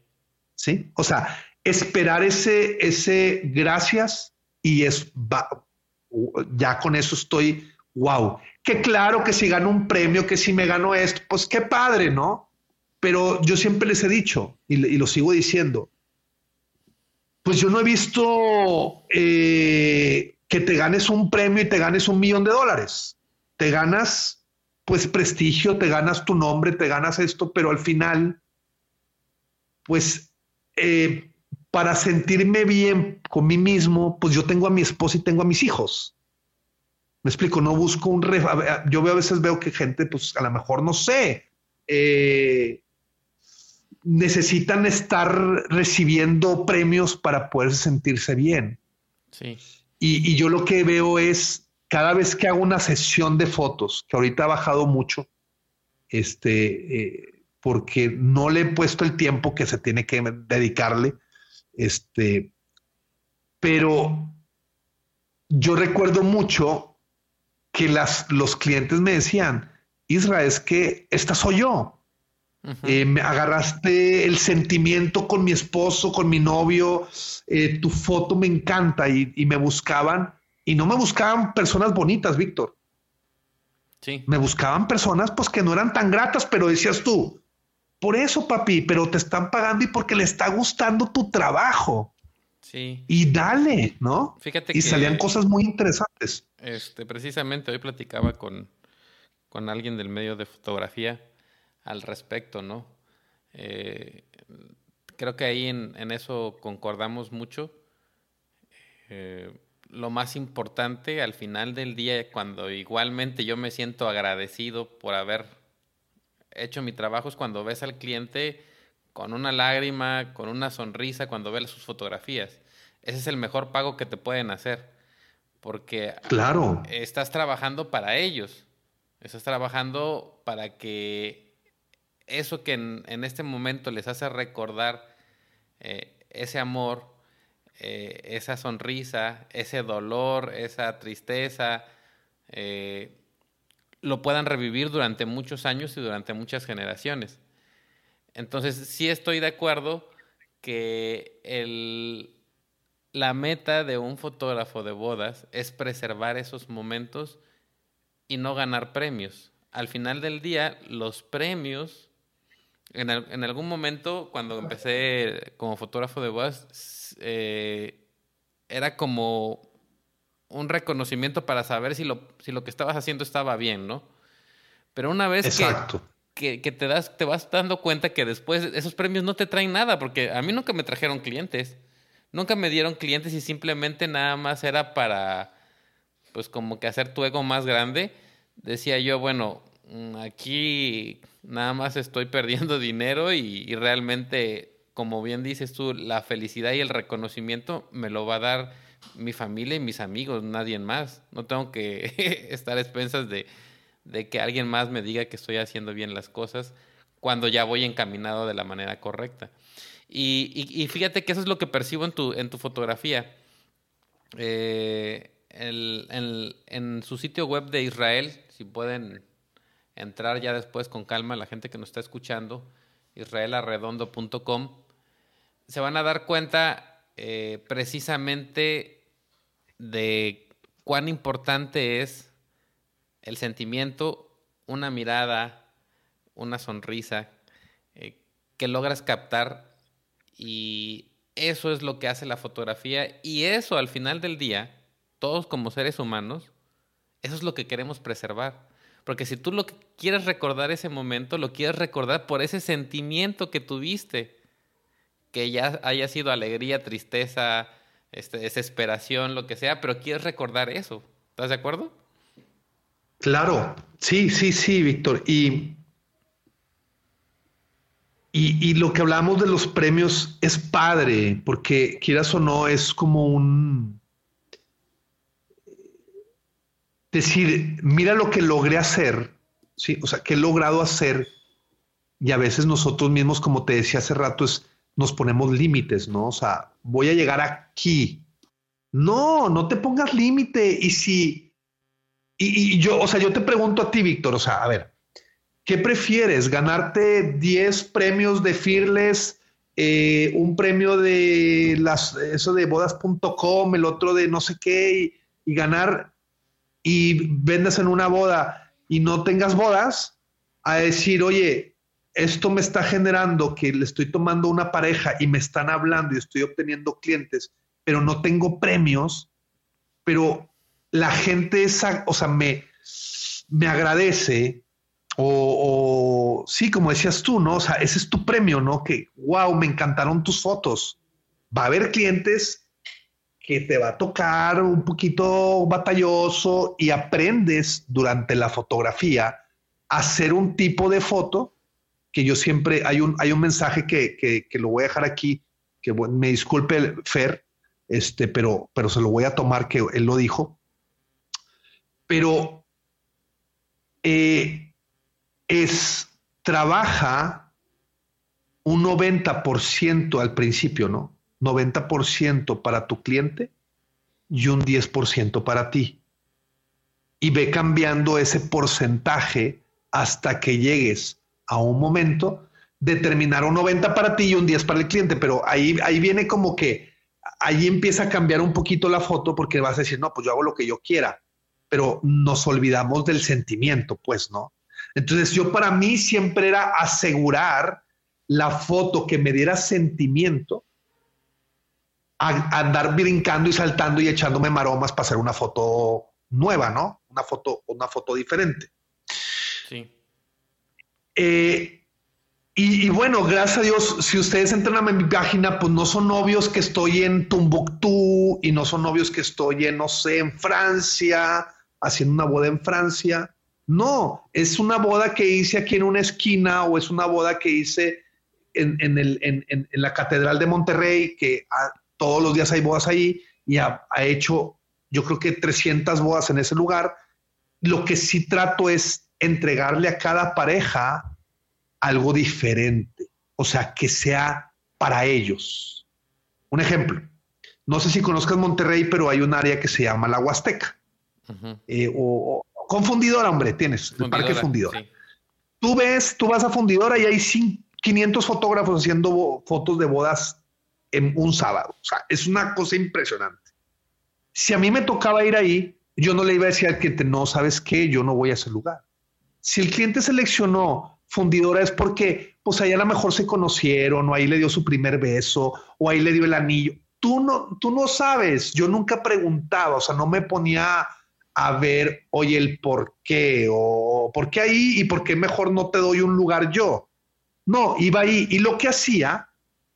¿Sí? O sea, esperar ese, ese gracias y es va- ya con eso estoy wow. Que claro que si gano un premio, que si me gano esto, pues qué padre, ¿no? Pero yo siempre les he dicho y, lo sigo diciendo, pues yo no he visto eh, que te ganes un premio y te ganes un millón de dólares. Te ganas pues prestigio, te ganas tu nombre, te ganas esto, pero al final, pues eh, para sentirme bien con mí mismo, pues yo tengo a mi esposa y tengo a mis hijos. Me explico, no busco un... ref- Yo veo, a veces veo que gente, pues a lo mejor no sé, eh, necesitan estar recibiendo premios para poder sentirse bien. Sí. Y, y yo lo que veo es, cada vez que hago una sesión de fotos, que ahorita ha bajado mucho, este, eh, porque no le he puesto el tiempo que se tiene que dedicarle, este, pero yo recuerdo mucho que las, los clientes me decían, Isra, es que esta soy yo. Eh, me agarraste el sentimiento con mi esposo, con mi novio, eh, tu foto me encanta y, y, me buscaban y no me buscaban personas bonitas, Víctor. Sí. Me buscaban personas pues que no eran tan gratas, pero decías tú, por eso papi, pero te están pagando y porque le está gustando tu trabajo. Sí. Y dale, ¿no? Fíjate y salían cosas muy interesantes. Este, precisamente hoy platicaba con, con alguien del medio de fotografía al respecto, ¿no? Eh, creo que ahí en, en, eso concordamos mucho. Eh, lo más importante al final del día, cuando igualmente yo me siento agradecido por haber hecho mi trabajo, es cuando ves al cliente con una lágrima, con una sonrisa, cuando ves sus fotografías. Ese es el mejor pago que te pueden hacer, porque claro. estás trabajando para ellos, estás trabajando para que eso que en, en este momento les hace recordar eh, ese amor, eh, esa sonrisa, ese dolor, esa tristeza, eh, lo puedan revivir durante muchos años y durante muchas generaciones. Entonces, sí estoy de acuerdo que el, la meta de un fotógrafo de bodas es preservar esos momentos y no ganar premios. Al final del día, los premios, en, en algún momento cuando empecé como fotógrafo de bodas, eh, era como un reconocimiento para saber si lo, si lo que estabas haciendo estaba bien, ¿no? Pero una vez Exacto. Que, que, te, das, te vas dando cuenta que después esos premios no te traen nada, porque a mí nunca me trajeron clientes, nunca me dieron clientes y simplemente nada más era para, pues como que hacer tu ego más grande. Decía yo, bueno, aquí nada más estoy perdiendo dinero y, realmente, como bien dices tú, la felicidad y el reconocimiento me lo va a dar mi familia y mis amigos, nadie más. No tengo que estar a expensas de, que alguien más me diga que estoy haciendo bien las cosas cuando ya voy encaminado de la manera correcta. Y, fíjate que eso es lo que percibo en tu, en tu fotografía. Eh, en su sitio web de Israel, si pueden entrar ya después con calma, la gente que nos está escuchando, israelarredondo.com, se van a dar cuenta eh, precisamente de cuán importante es el sentimiento, una mirada, una sonrisa eh, que logras captar y eso es lo que hace la fotografía y eso al final del día, todos como seres humanos, eso es lo que queremos preservar. Porque si tú lo quieres recordar ese momento, lo quieres recordar por ese sentimiento que tuviste que ya haya sido alegría, tristeza, este, desesperación, lo que sea, pero quieres recordar eso. ¿Estás de acuerdo? Claro, sí, sí, sí, Víctor. Y, y, y, lo que hablamos de los premios es padre, porque quieras o no, es como un... Decir, mira lo que logré hacer, ¿sí? O sea, que he logrado hacer. Y a veces nosotros mismos, como te decía hace rato, es nos ponemos límites, ¿no? O sea, voy a llegar aquí. No, no te pongas límite. Y si, y, yo, o sea, yo te pregunto a ti, Víctor, o sea, a ver, ¿qué prefieres? ¿Ganarte 10 premios de Fearless? Eh, un premio de las, eso de bodas.com, el otro de no sé qué, y ganar y vendas en una boda y no tengas bodas, a decir, oye, esto me está generando que le estoy tomando una pareja y me están hablando y estoy obteniendo clientes, pero no tengo premios, pero la gente esa, o sea, me, me agradece o, o, sí, como decías tú, ¿no? O sea, ese es tu premio, ¿no? Que, wow, me encantaron tus fotos. Va a haber clientes que te va a tocar un poquito batalloso y aprendes durante la fotografía a hacer un tipo de foto que yo siempre, hay un, hay un mensaje que, que, que lo voy a dejar aquí, que me disculpe Fer, este, pero, pero se lo voy a tomar que él lo dijo. Pero eh, es, trabaja un 90% al principio, ¿no? 90% para tu cliente y un 10% para ti. Y ve cambiando ese porcentaje hasta que llegues a un momento determinar un 90 para ti y un 10 para el cliente, pero ahí, ahí viene como que ahí empieza a cambiar un poquito la foto porque vas a decir, no, pues yo hago lo que yo quiera, pero nos olvidamos del sentimiento, pues, ¿no? Entonces yo para mí siempre era asegurar la foto que me diera sentimiento, a, andar brincando y saltando y echándome maromas para hacer una foto nueva, ¿no? Una foto, una foto diferente. Sí. Eh, y, bueno, gracias a Dios, si ustedes entran a mi página, pues no son novios que estoy en Tumbuktu y no son novios que estoy en, no sé, en Francia, haciendo una boda en Francia. No, es una boda que hice aquí en una esquina o es una boda que hice en, la Catedral de Monterrey, que todos los días hay bodas ahí y ha, ha hecho, yo creo que 300 bodas en ese lugar. Lo que sí trato es entregarle a cada pareja algo diferente, o sea, que sea para ellos. Un ejemplo, no sé si conozcas Monterrey, pero hay un área que se llama la Huasteca. Eh, o, confundidora, hombre, tienes el parque fundidora. Tú ves, tú vas a fundidora y hay 500 fotógrafos haciendo fotos de bodas en un sábado. O sea, es una cosa impresionante. Si a mí me tocaba ir ahí, yo no le iba a decir al cliente, no, sabes qué, yo no voy a ese lugar. Si el cliente seleccionó fundidora es porque, pues ahí a lo mejor se conocieron, o ahí le dio su primer beso, o ahí le dio el anillo. Tú no, tú no sabes, yo nunca preguntaba, o sea, no me ponía a ver, oye, el por qué, o por qué ahí y por qué mejor no te doy un lugar yo. No, iba ahí y lo que hacía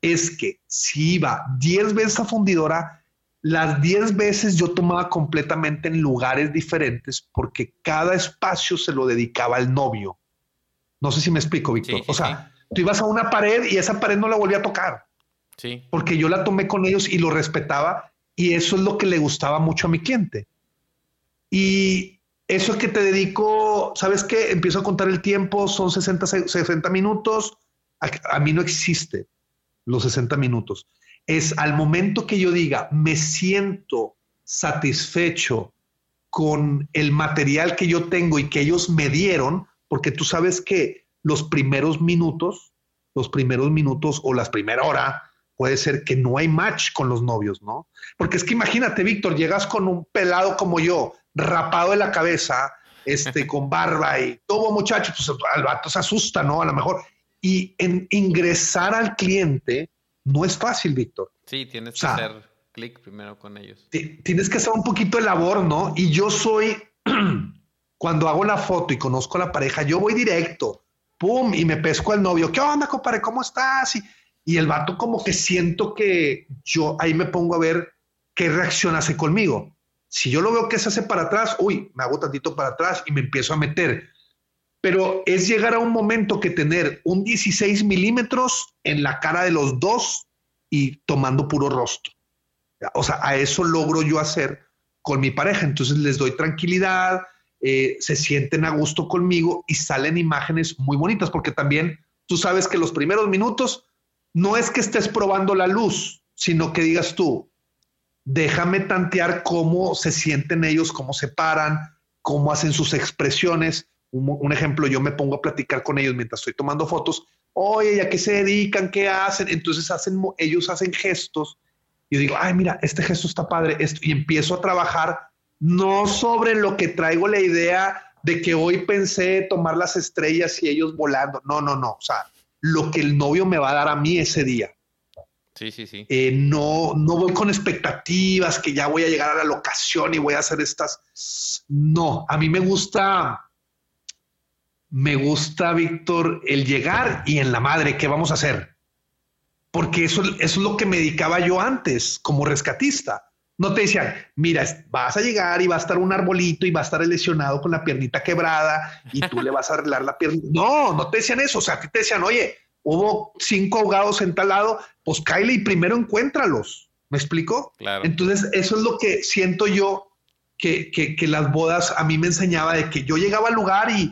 es que si iba 10 veces a fundidora, las 10 veces yo tomaba completamente en lugares diferentes porque cada espacio se lo dedicaba al novio. No sé si me explico, Víctor. o sea, tú ibas a una pared y esa pared no la volví a tocar. Sí. Porque yo la tomé con ellos y lo respetaba y eso es lo que le gustaba mucho a mi cliente. Y eso es que te dedico, ¿sabes qué? Empiezo a contar el tiempo, son 60, 60 minutos. A, mí no existe los 60 minutos. Es al momento que yo diga, me siento satisfecho con el material que yo tengo y que ellos me dieron, porque tú sabes que los primeros minutos, los primeros minutos o las primeras hora, puede ser que no hay match con los novios, ¿no? Porque es que imagínate, Víctor, llegas con un pelado como yo, rapado de la cabeza, este, con barba y todo muchacho, pues al vato se asusta, ¿no? A lo mejor. Y en ingresar al cliente no es fácil, Víctor. Sí, tienes que hacer clic primero con ellos. Tienes que hacer un poquito de labor, ¿no? Y yo soy Cuando hago la foto y conozco a la pareja, yo voy directo, pum, y me pesco al novio. ¿Qué onda, compadre? ¿Cómo estás? Y, y el vato como que siento que yo ahí me pongo a ver qué reacción hace conmigo. Si yo lo veo que se hace para atrás, uy, me hago tantito para atrás y me empiezo a meter. Pero es llegar a un momento que tener un 16 milímetros en la cara de los dos y tomando puro rostro. O sea, a eso logro yo hacer con mi pareja. Entonces les doy tranquilidad, eh, se sienten a gusto conmigo y salen imágenes muy bonitas, porque también tú sabes que los primeros minutos no es que estés probando la luz, sino que digas tú, déjame tantear cómo se sienten ellos, cómo se paran, cómo hacen sus expresiones. Un, ejemplo, yo me pongo a platicar con ellos mientras estoy tomando fotos. Oye, ¿a qué se dedican? ¿Qué hacen? Entonces hacen, ellos hacen gestos. Y yo digo, ay, mira, este gesto está padre. Esto, y empiezo a trabajar no sobre lo que traigo la idea de que hoy pensé tomar las estrellas y ellos volando. No, no, no. O sea, lo que el novio me va a dar a mí ese día. Sí, sí, sí. Eh, no, no voy con expectativas que ya voy a llegar a la locación y voy a hacer estas. No, a mí me gusta, me gusta, Víctor, el llegar y en la madre, ¿qué vamos a hacer? Porque eso, eso es lo que me dedicaba yo antes como rescatista no te decían, mira, vas a llegar y va a estar un arbolito y va a estar lesionado con la piernita quebrada y tú le vas a arreglar la pierna. No, no te decían eso. O sea, a ti te decían, oye, hubo cinco ahogados en tal lado, pues cáile y primero encuéntralos. ¿Me explico? Claro. Entonces, eso es lo que siento yo que, que, las bodas a mí me enseñaba de que yo llegaba al lugar y,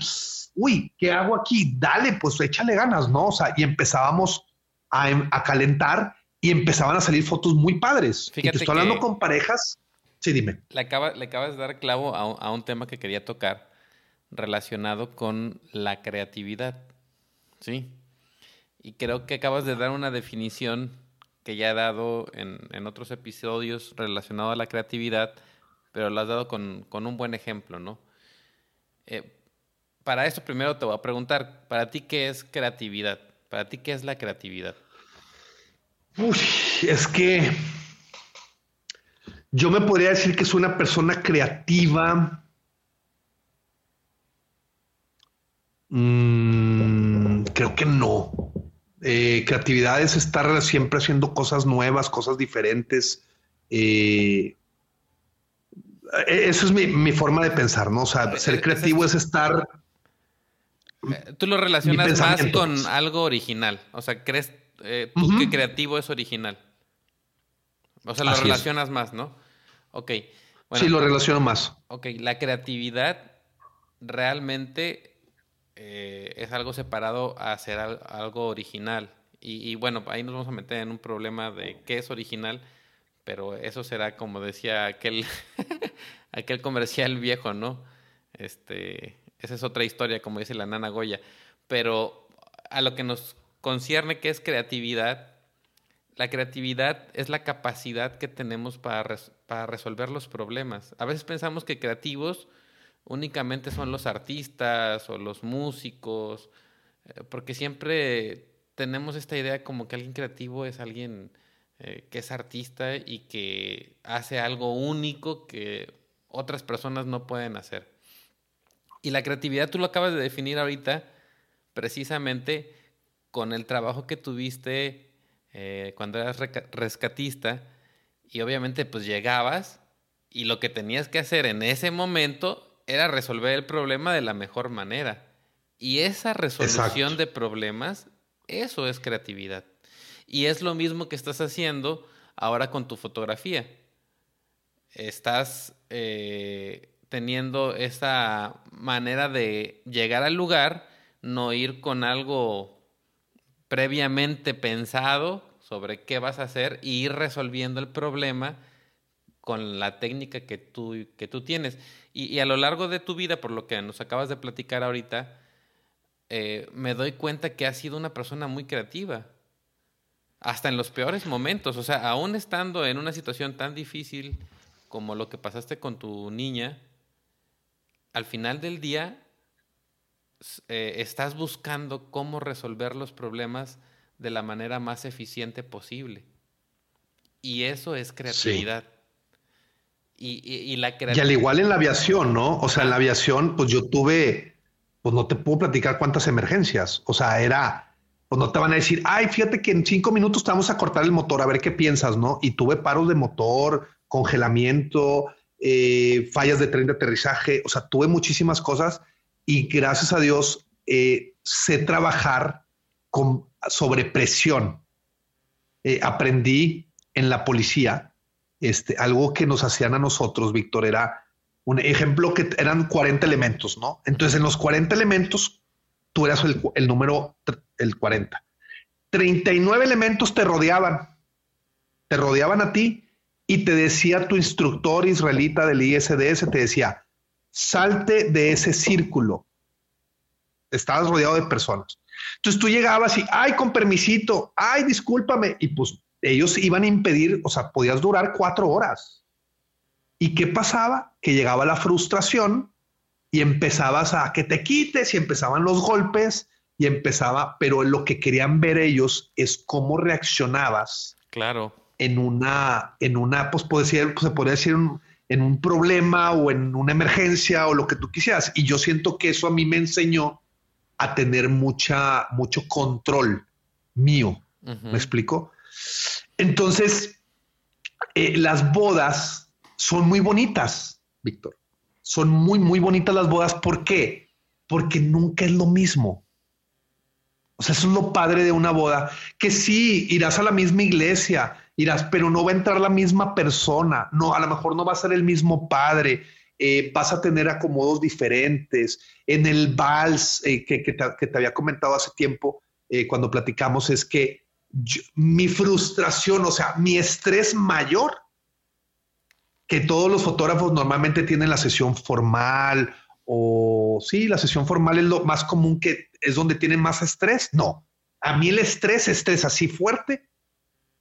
uy, ¿qué hago aquí? Dale, pues échale ganas, ¿no? O sea, y empezábamos a, a calentar y empezaban a salir fotos muy padres. Fíjate y te estoy hablando con parejas. Sí, dime. Le, acaba, le acabas de dar clavo a un, tema que quería tocar relacionado con la creatividad. ¿Sí? Y creo que acabas de dar una definición que ya he dado en, otros episodios relacionado a la creatividad, pero lo has dado con, un buen ejemplo, ¿no? Eh, para esto primero te voy a preguntar, ¿para ti qué es creatividad? ¿Para ti qué es la creatividad? Uy, es que yo me podría decir que es una persona creativa. Mm, creo que no. Eh, creatividad es estar siempre haciendo cosas nuevas, cosas diferentes. Eh, e-, eso es mi, forma de pensar, ¿no? O sea, ser creativo es estar. Eh, tú lo relacionas más con algo original. O sea, crees tú que creativo es original. O sea, lo relacionas más, ¿no? Ok. sí, lo relaciono más. Ok, la creatividad realmente eh, es algo separado a hacer algo original. Y, bueno, ahí nos vamos a meter en un problema de qué es original, pero eso será como decía aquel, aquel comercial viejo, ¿no? Este, esa es otra historia, como dice la nana Goya. Pero a lo que nos concierne que es creatividad, la creatividad es la capacidad que tenemos para, para resolver los problemas. A veces pensamos que creativos únicamente son los artistas o los músicos, eh, porque siempre tenemos esta idea como que alguien creativo es alguien eh, que es artista y que hace algo único que otras personas no pueden hacer. Y la creatividad tú lo acabas de definir ahorita precisamente con el trabajo que tuviste eh, cuando eras rescatista y obviamente pues llegabas y lo que tenías que hacer en ese momento era resolver el problema de la mejor manera. Y esa resolución de problemas, eso es creatividad. Y es lo mismo que estás haciendo ahora con tu fotografía. Estás eh, teniendo esa manera de llegar al lugar, no ir con algo previamente pensado sobre qué vas a hacer y ir resolviendo el problema con la técnica que tú, que tú tienes. Y, a lo largo de tu vida, por lo que nos acabas de platicar ahorita, eh, me doy cuenta que has sido una persona muy creativa. Hasta en los peores momentos. O sea, aún estando en una situación tan difícil como lo que pasaste con tu niña, al final del día eh, estás buscando cómo resolver los problemas de la manera más eficiente posible. Y eso es creatividad. Y, la creatividad. Y al igual en la aviación, ¿no? O sea, en la aviación, pues yo tuve, pues no te puedo platicar cuántas emergencias. O sea, era, pues no te van a decir, ay, fíjate que en cinco minutos te vamos a cortar el motor, a ver qué piensas, ¿no? Y tuve paros de motor, congelamiento, eh, fallas de tren de aterrizaje, o sea, tuve muchísimas cosas y gracias a Dios eh, sé trabajar con, sobre presión. Eh, aprendí en la policía este, algo que nos hacían a nosotros, Víctor, era un ejemplo que eran 40 elementos, ¿no? Entonces, en los 40 elementos, tú eras el, el número, el 40. 39 elementos te rodeaban, te rodeaban a ti y te decía tu instructor israelita del ISDS, te decía, salte de ese círculo. Estabas rodeado de personas. Entonces tú llegabas y, ay, con permisito, ay, discúlpame. Y pues ellos iban a impedir, o sea, podías durar cuatro horas. ¿Y qué pasaba? Que llegaba la frustración y empezabas a que te quites y empezaban los golpes y empezaba, pero lo que querían ver ellos es cómo reaccionabas. Claro. En una, en una, pues, puede ser, se podría decir un, en un problema o en una emergencia o lo que tú quisieras. Y yo siento que eso a mí me enseñó a tener mucha, mucho control mío. ¿Me explico? Entonces, eh, las bodas son muy bonitas, Víctor. Son muy, muy bonitas las bodas. ¿Por qué? Porque nunca es lo mismo. O sea, eso es lo padre de una boda, que sí, irás a la misma iglesia, irás, pero no va a entrar la misma persona, no, a lo mejor no va a ser el mismo padre, eh, vas a tener acomodos diferentes. En el vals eh, que, te, había comentado hace tiempo, eh, cuando platicamos, es que mi frustración, o sea, mi estrés mayor, que todos los fotógrafos normalmente tienen la sesión formal o sí, la sesión formal es lo más común que es donde tienen más estrés. No, A mí el estrés, estrés así fuerte,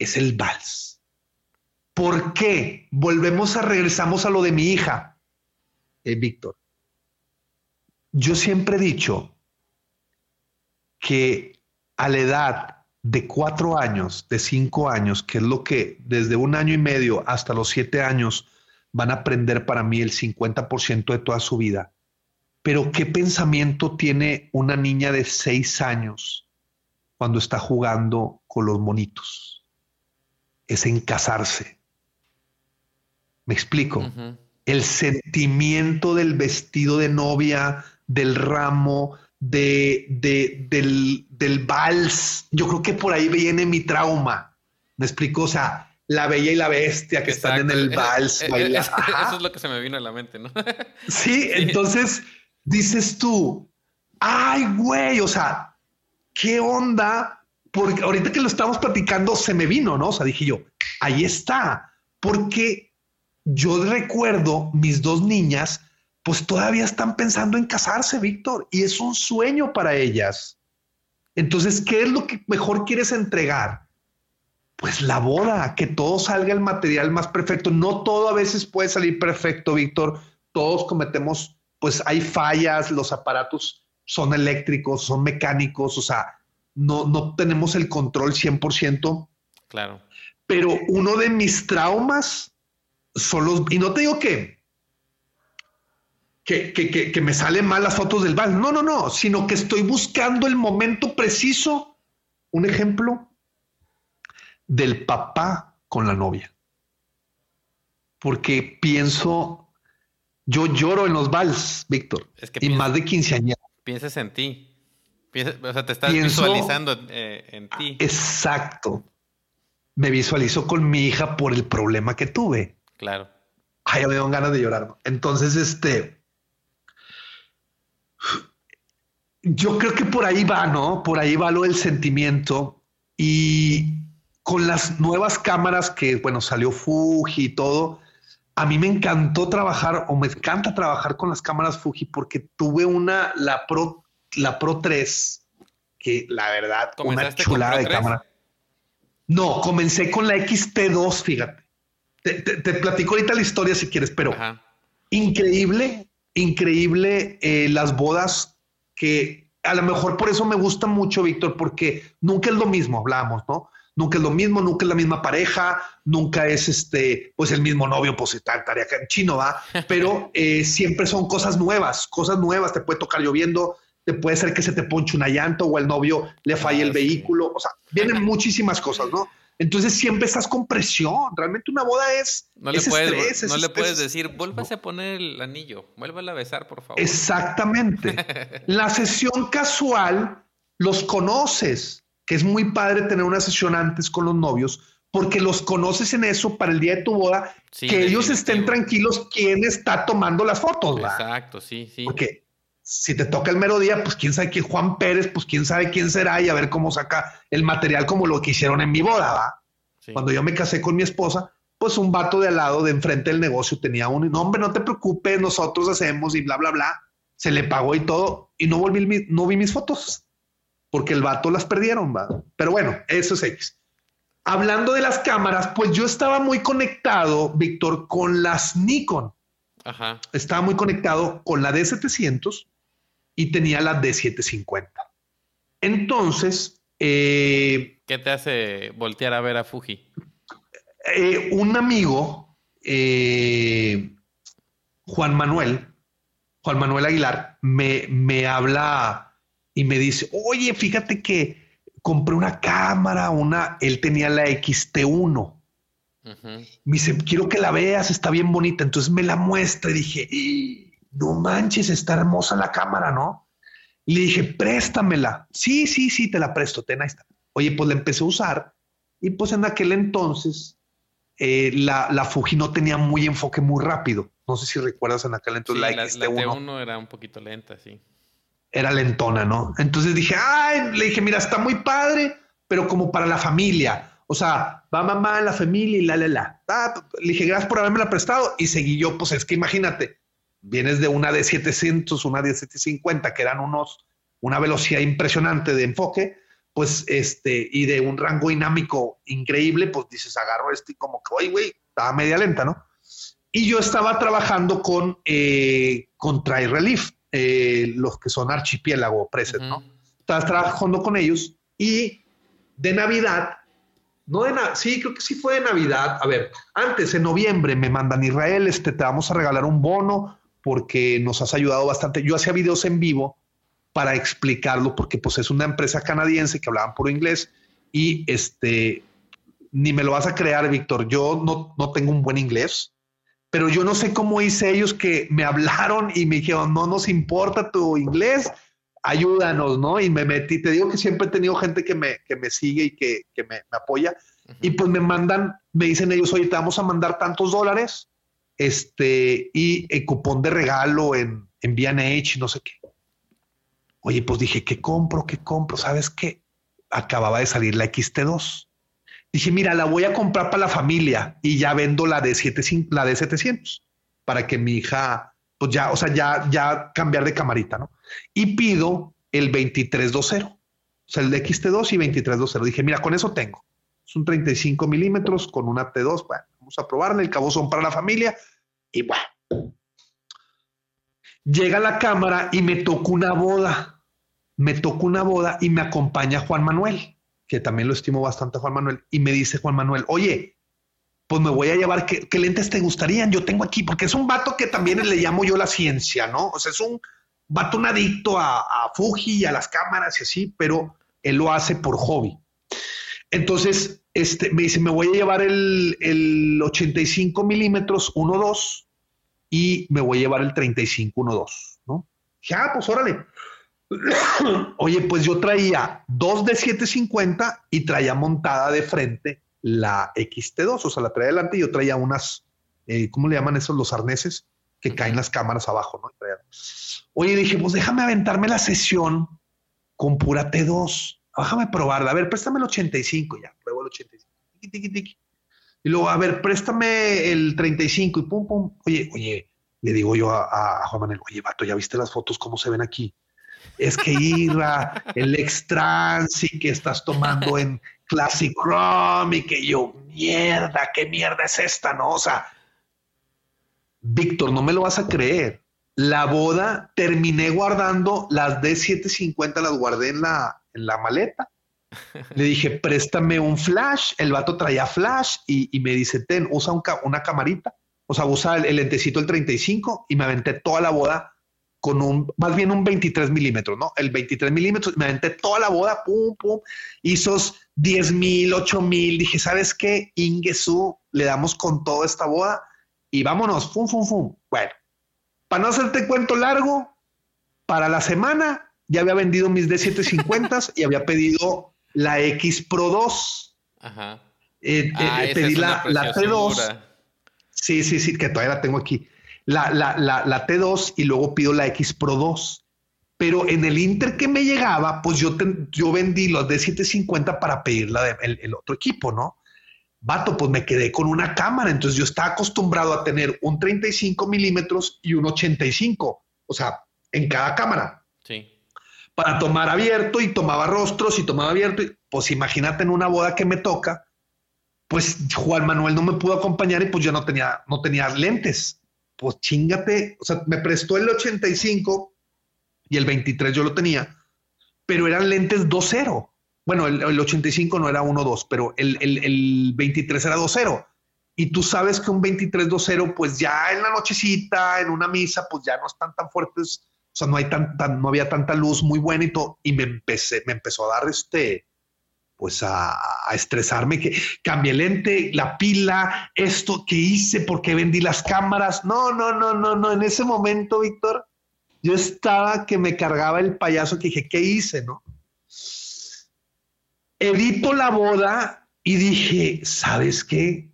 es el vals. ¿Por qué? Volvemos a regresamos a lo de mi hija, eh, Víctor. Yo siempre he dicho que a la edad de cuatro años, de cinco años, que es lo que desde un año y medio hasta los siete años van a aprender para mí el 50% de toda su vida. Pero ¿qué pensamiento tiene una niña de seis años cuando está jugando con los monitos? Es en casarse. ¿Me explico? El sentimiento del vestido de novia, del ramo, de, del, del vals. Yo creo que por ahí viene mi trauma. ¿Me explico? O sea, la bella y la bestia que están en el vals. eso es lo que se me vino a la mente, ¿no? sí, entonces dices tú, ay, güey, o sea, ¿qué onda? Porque ahorita que lo estamos platicando se me vino, ¿no? O sea, dije yo, ahí está, porque yo recuerdo mis dos niñas pues todavía están pensando en casarse, Víctor, y es un sueño para ellas. Entonces, ¿qué es lo que mejor quieres entregar? Pues la boda, que todo salga el material más perfecto. No todo a veces puede salir perfecto, Víctor. Todos cometemos, pues hay fallas, los aparatos son eléctricos, son mecánicos, o sea, no, no tenemos el control 100%. Claro. Pero uno de mis traumas son los, y no te digo que que, me salen mal las fotos del vals. No, no, no, sino que estoy buscando el momento preciso. Un ejemplo del papá con la novia. Porque pienso, yo lloro en los vals, Víctor, y más de 15 años. Piensas en ti. O sea, te estás visualizando eh, en ti. Exacto. Me visualizo con mi hija por el problema que tuve. Claro. Ay, me dan ganas de llorar. Entonces, este, yo creo que por ahí va, ¿no? Por ahí va lo del sentimiento. Y con las nuevas cámaras que, bueno, salió Fuji y todo, a mí me encantó trabajar o me encanta trabajar con las cámaras Fuji porque tuve una, la Pro, la Pro 3, que la verdad, una chulada de cámara. No, comencé con la XT2, fíjate. Te, platico ahorita la historia si quieres, pero increíble, increíble eh, las bodas que a lo mejor por eso me gusta mucho, Víctor, porque nunca es lo mismo, hablamos, ¿no? Nunca es lo mismo, nunca es la misma pareja, nunca es este, pues el mismo novio, pues está tarea en chino, va, pero eh, siempre son cosas nuevas, cosas nuevas, te puede tocar lloviendo, te puede ser que se te ponche una llanta o el novio le falle el ah, vehículo, o sea, vienen muchísimas cosas, ¿no? Entonces siempre estás con presión. Realmente una boda es. No le puedes, no le puedes decir, vuélvase a poner el anillo, vuélvala a besar, por favor. Exactamente. La sesión casual los conoces, que es muy padre tener una sesión antes con los novios, porque los conoces en eso para el día de tu boda, que ellos estén tranquilos quién está tomando las fotos. Exacto, sí, sí. Porque si te toca el mero día, pues quién sabe quién Juan Pérez, pues quién sabe quién será y a ver cómo saca el material como lo que hicieron en mi boda, ¿va? Cuando yo me casé con mi esposa, pues un vato de al lado, de enfrente del negocio, tenía uno, y no, hombre, no te preocupes, nosotros hacemos y bla, bla, bla. Se le pagó y todo, y no volví, no vi mis fotos, porque el vato las perdieron, ¿va? Pero bueno, eso es X. Hablando de las cámaras, pues yo estaba muy conectado, Víctor, con las Nikon. Ajá. Estaba muy conectado con la D700 y tenía la D750. Entonces... Eh, ¿Qué te hace voltear a ver a Fuji? Eh, un amigo, eh, Juan Manuel, Juan Manuel Aguilar, me, me habla y me dice, oye, fíjate que compré una cámara, una, él tenía la XT1. Me dice, quiero que la veas, está bien bonita. Entonces me la muestra y dije, no manches, está hermosa la cámara, ¿no? Y le dije, préstamela. Sí, sí, sí, te la presto, ten, ahí está. Oye, pues la empecé a usar y pues en aquel entonces eh, la, la, Fuji no tenía muy enfoque muy rápido. No sé si recuerdas en aquel entonces la, la, 1 era un poquito lenta, sí. Era lentona, ¿no? Entonces dije, ay, le dije, mira, está muy padre, pero como para la familia. O sea, va mamá, la familia y la, la, la. Ah, le dije, gracias por haberme la prestado. Y seguí yo, pues es que imagínate, vienes de una de 700, una de 750, que eran unos, una velocidad impresionante de enfoque, pues este, y de un rango dinámico increíble, pues dices, agarro este y como que, oye, güey, estaba media lenta, ¿no? Y yo estaba trabajando con, eh, con Try Relief, eh, los que son archipiélago preset, ¿no? Estaba trabajando con ellos y de Navidad, no de nada, sí, creo que sí fue de Navidad. A ver, antes, en noviembre, me mandan Israel, este, te vamos a regalar un bono porque nos has ayudado bastante. Yo hacía videos en vivo para explicarlo, porque pues es una empresa canadiense que hablaban puro inglés y este, ni me lo vas a crear, Víctor, yo no, no tengo un buen inglés, pero yo no sé cómo hice ellos que me hablaron y me dijeron, no nos importa tu inglés, ayúdanos, ¿no? Y me metí, te digo que siempre he tenido gente que me, que me sigue y que, que me, me, apoya, y pues me mandan, me dicen ellos, oye, te vamos a mandar tantos dólares, este, y el cupón de regalo en, en B&H, no sé qué. Oye, pues dije, ¿qué compro? ¿Qué compro? ¿Sabes qué? Acababa de salir la XT2. Dije, mira, la voy a comprar para la familia y ya vendo la de, 7, la de 700 para que mi hija, pues ya, o sea, ya, ya cambiar de camarita, ¿no? Y pido el 2320, o sea, el de XT2 y 2320. Dije, mira, con eso tengo. Es un 35 milímetros con una T2. Bueno, a probarle. El cabo son para la familia. Y bueno, llega la cámara y me tocó una boda. Me tocó una boda y me acompaña Juan Manuel, que también lo estimo bastante Juan Manuel. Y me dice Juan Manuel, oye, pues me voy a llevar, ¿qué, lentes te gustarían? Yo tengo aquí, porque es un vato que también le llamo yo la ciencia, ¿no? O sea, es un vato un adicto a, a Fuji y a las cámaras y así, pero él lo hace por hobby. Entonces, este, me dice, me voy a llevar el, el 85 milímetros 1.2 y me voy a llevar el 35 1.2, ¿no? Ya, ah, pues órale. Oye, pues yo traía dos de 750 y traía montada de frente la XT2, o sea, la traía adelante y yo traía unas, eh, ¿cómo le llaman esos los arneses? Que caen las cámaras abajo, ¿no? Oye, dije, pues déjame aventarme la sesión con pura T2 déjame probarla. A ver, préstame el 85 ya, pruebo el 85. Y luego, a ver, préstame el 35 y pum, pum. Oye, oye, le digo yo a, Juan Manuel, oye, vato, ¿ya viste las fotos cómo se ven aquí? Es que Irra, el y que estás tomando en Classic Chrome y que yo, mierda, qué mierda es esta, ¿no? O sea, Víctor, no me lo vas a creer. La boda terminé guardando las D750, las guardé en la, en la maleta. Le dije, préstame un flash. El vato traía flash y, me dice, ten, usa una camarita. O sea, usa el, lentecito el 35 y me aventé toda la boda con un, más bien un 23 milímetros, ¿no? El 23 milímetros, me aventé toda la boda, pum, pum, hizo 10 mil, 8 mil. Dije, ¿sabes qué? Ingesu, le damos con toda esta boda y vámonos, fum, fum, fum. Bueno, para no hacerte cuento largo, para la semana ya había vendido mis D750 y había pedido la X Pro 2. Ajá. Eh, eh, ah, pedí la, la, T2. Sí, sí, sí, que todavía la tengo aquí. La, la, la, T2 y luego pido la X Pro 2. Pero en el Inter que me llegaba, pues yo, yo vendí los D750 para pedir la de, el, el otro equipo, ¿no? Vato, pues me quedé con una cámara. Entonces yo estaba acostumbrado a tener un 35 milímetros y un 85, o sea, en cada cámara. Para tomar abierto y tomaba rostros y tomaba abierto. pues imagínate en una boda que me toca, pues Juan Manuel no me pudo acompañar y pues yo no tenía, no tenía lentes. Pues chingate, o sea, me prestó el 85 y el 23 yo lo tenía, pero eran lentes 2.0. Bueno, el, 85 no era 1.2, pero el, el, el 23 era 2.0. Y tú sabes que un 23.2.0, pues ya en la nochecita, en una misa, pues ya no están tan fuertes sea, no hay tanta, no había tanta luz muy buena y todo, y me empecé, me empezó a dar este, pues a, estresarme, que cambié lente, la pila, esto que hice, porque vendí las cámaras. No, no, no, no, no. En ese momento, Víctor, yo estaba que me cargaba el payaso que dije, ¿qué hice? No. Edito la boda y dije, ¿sabes qué?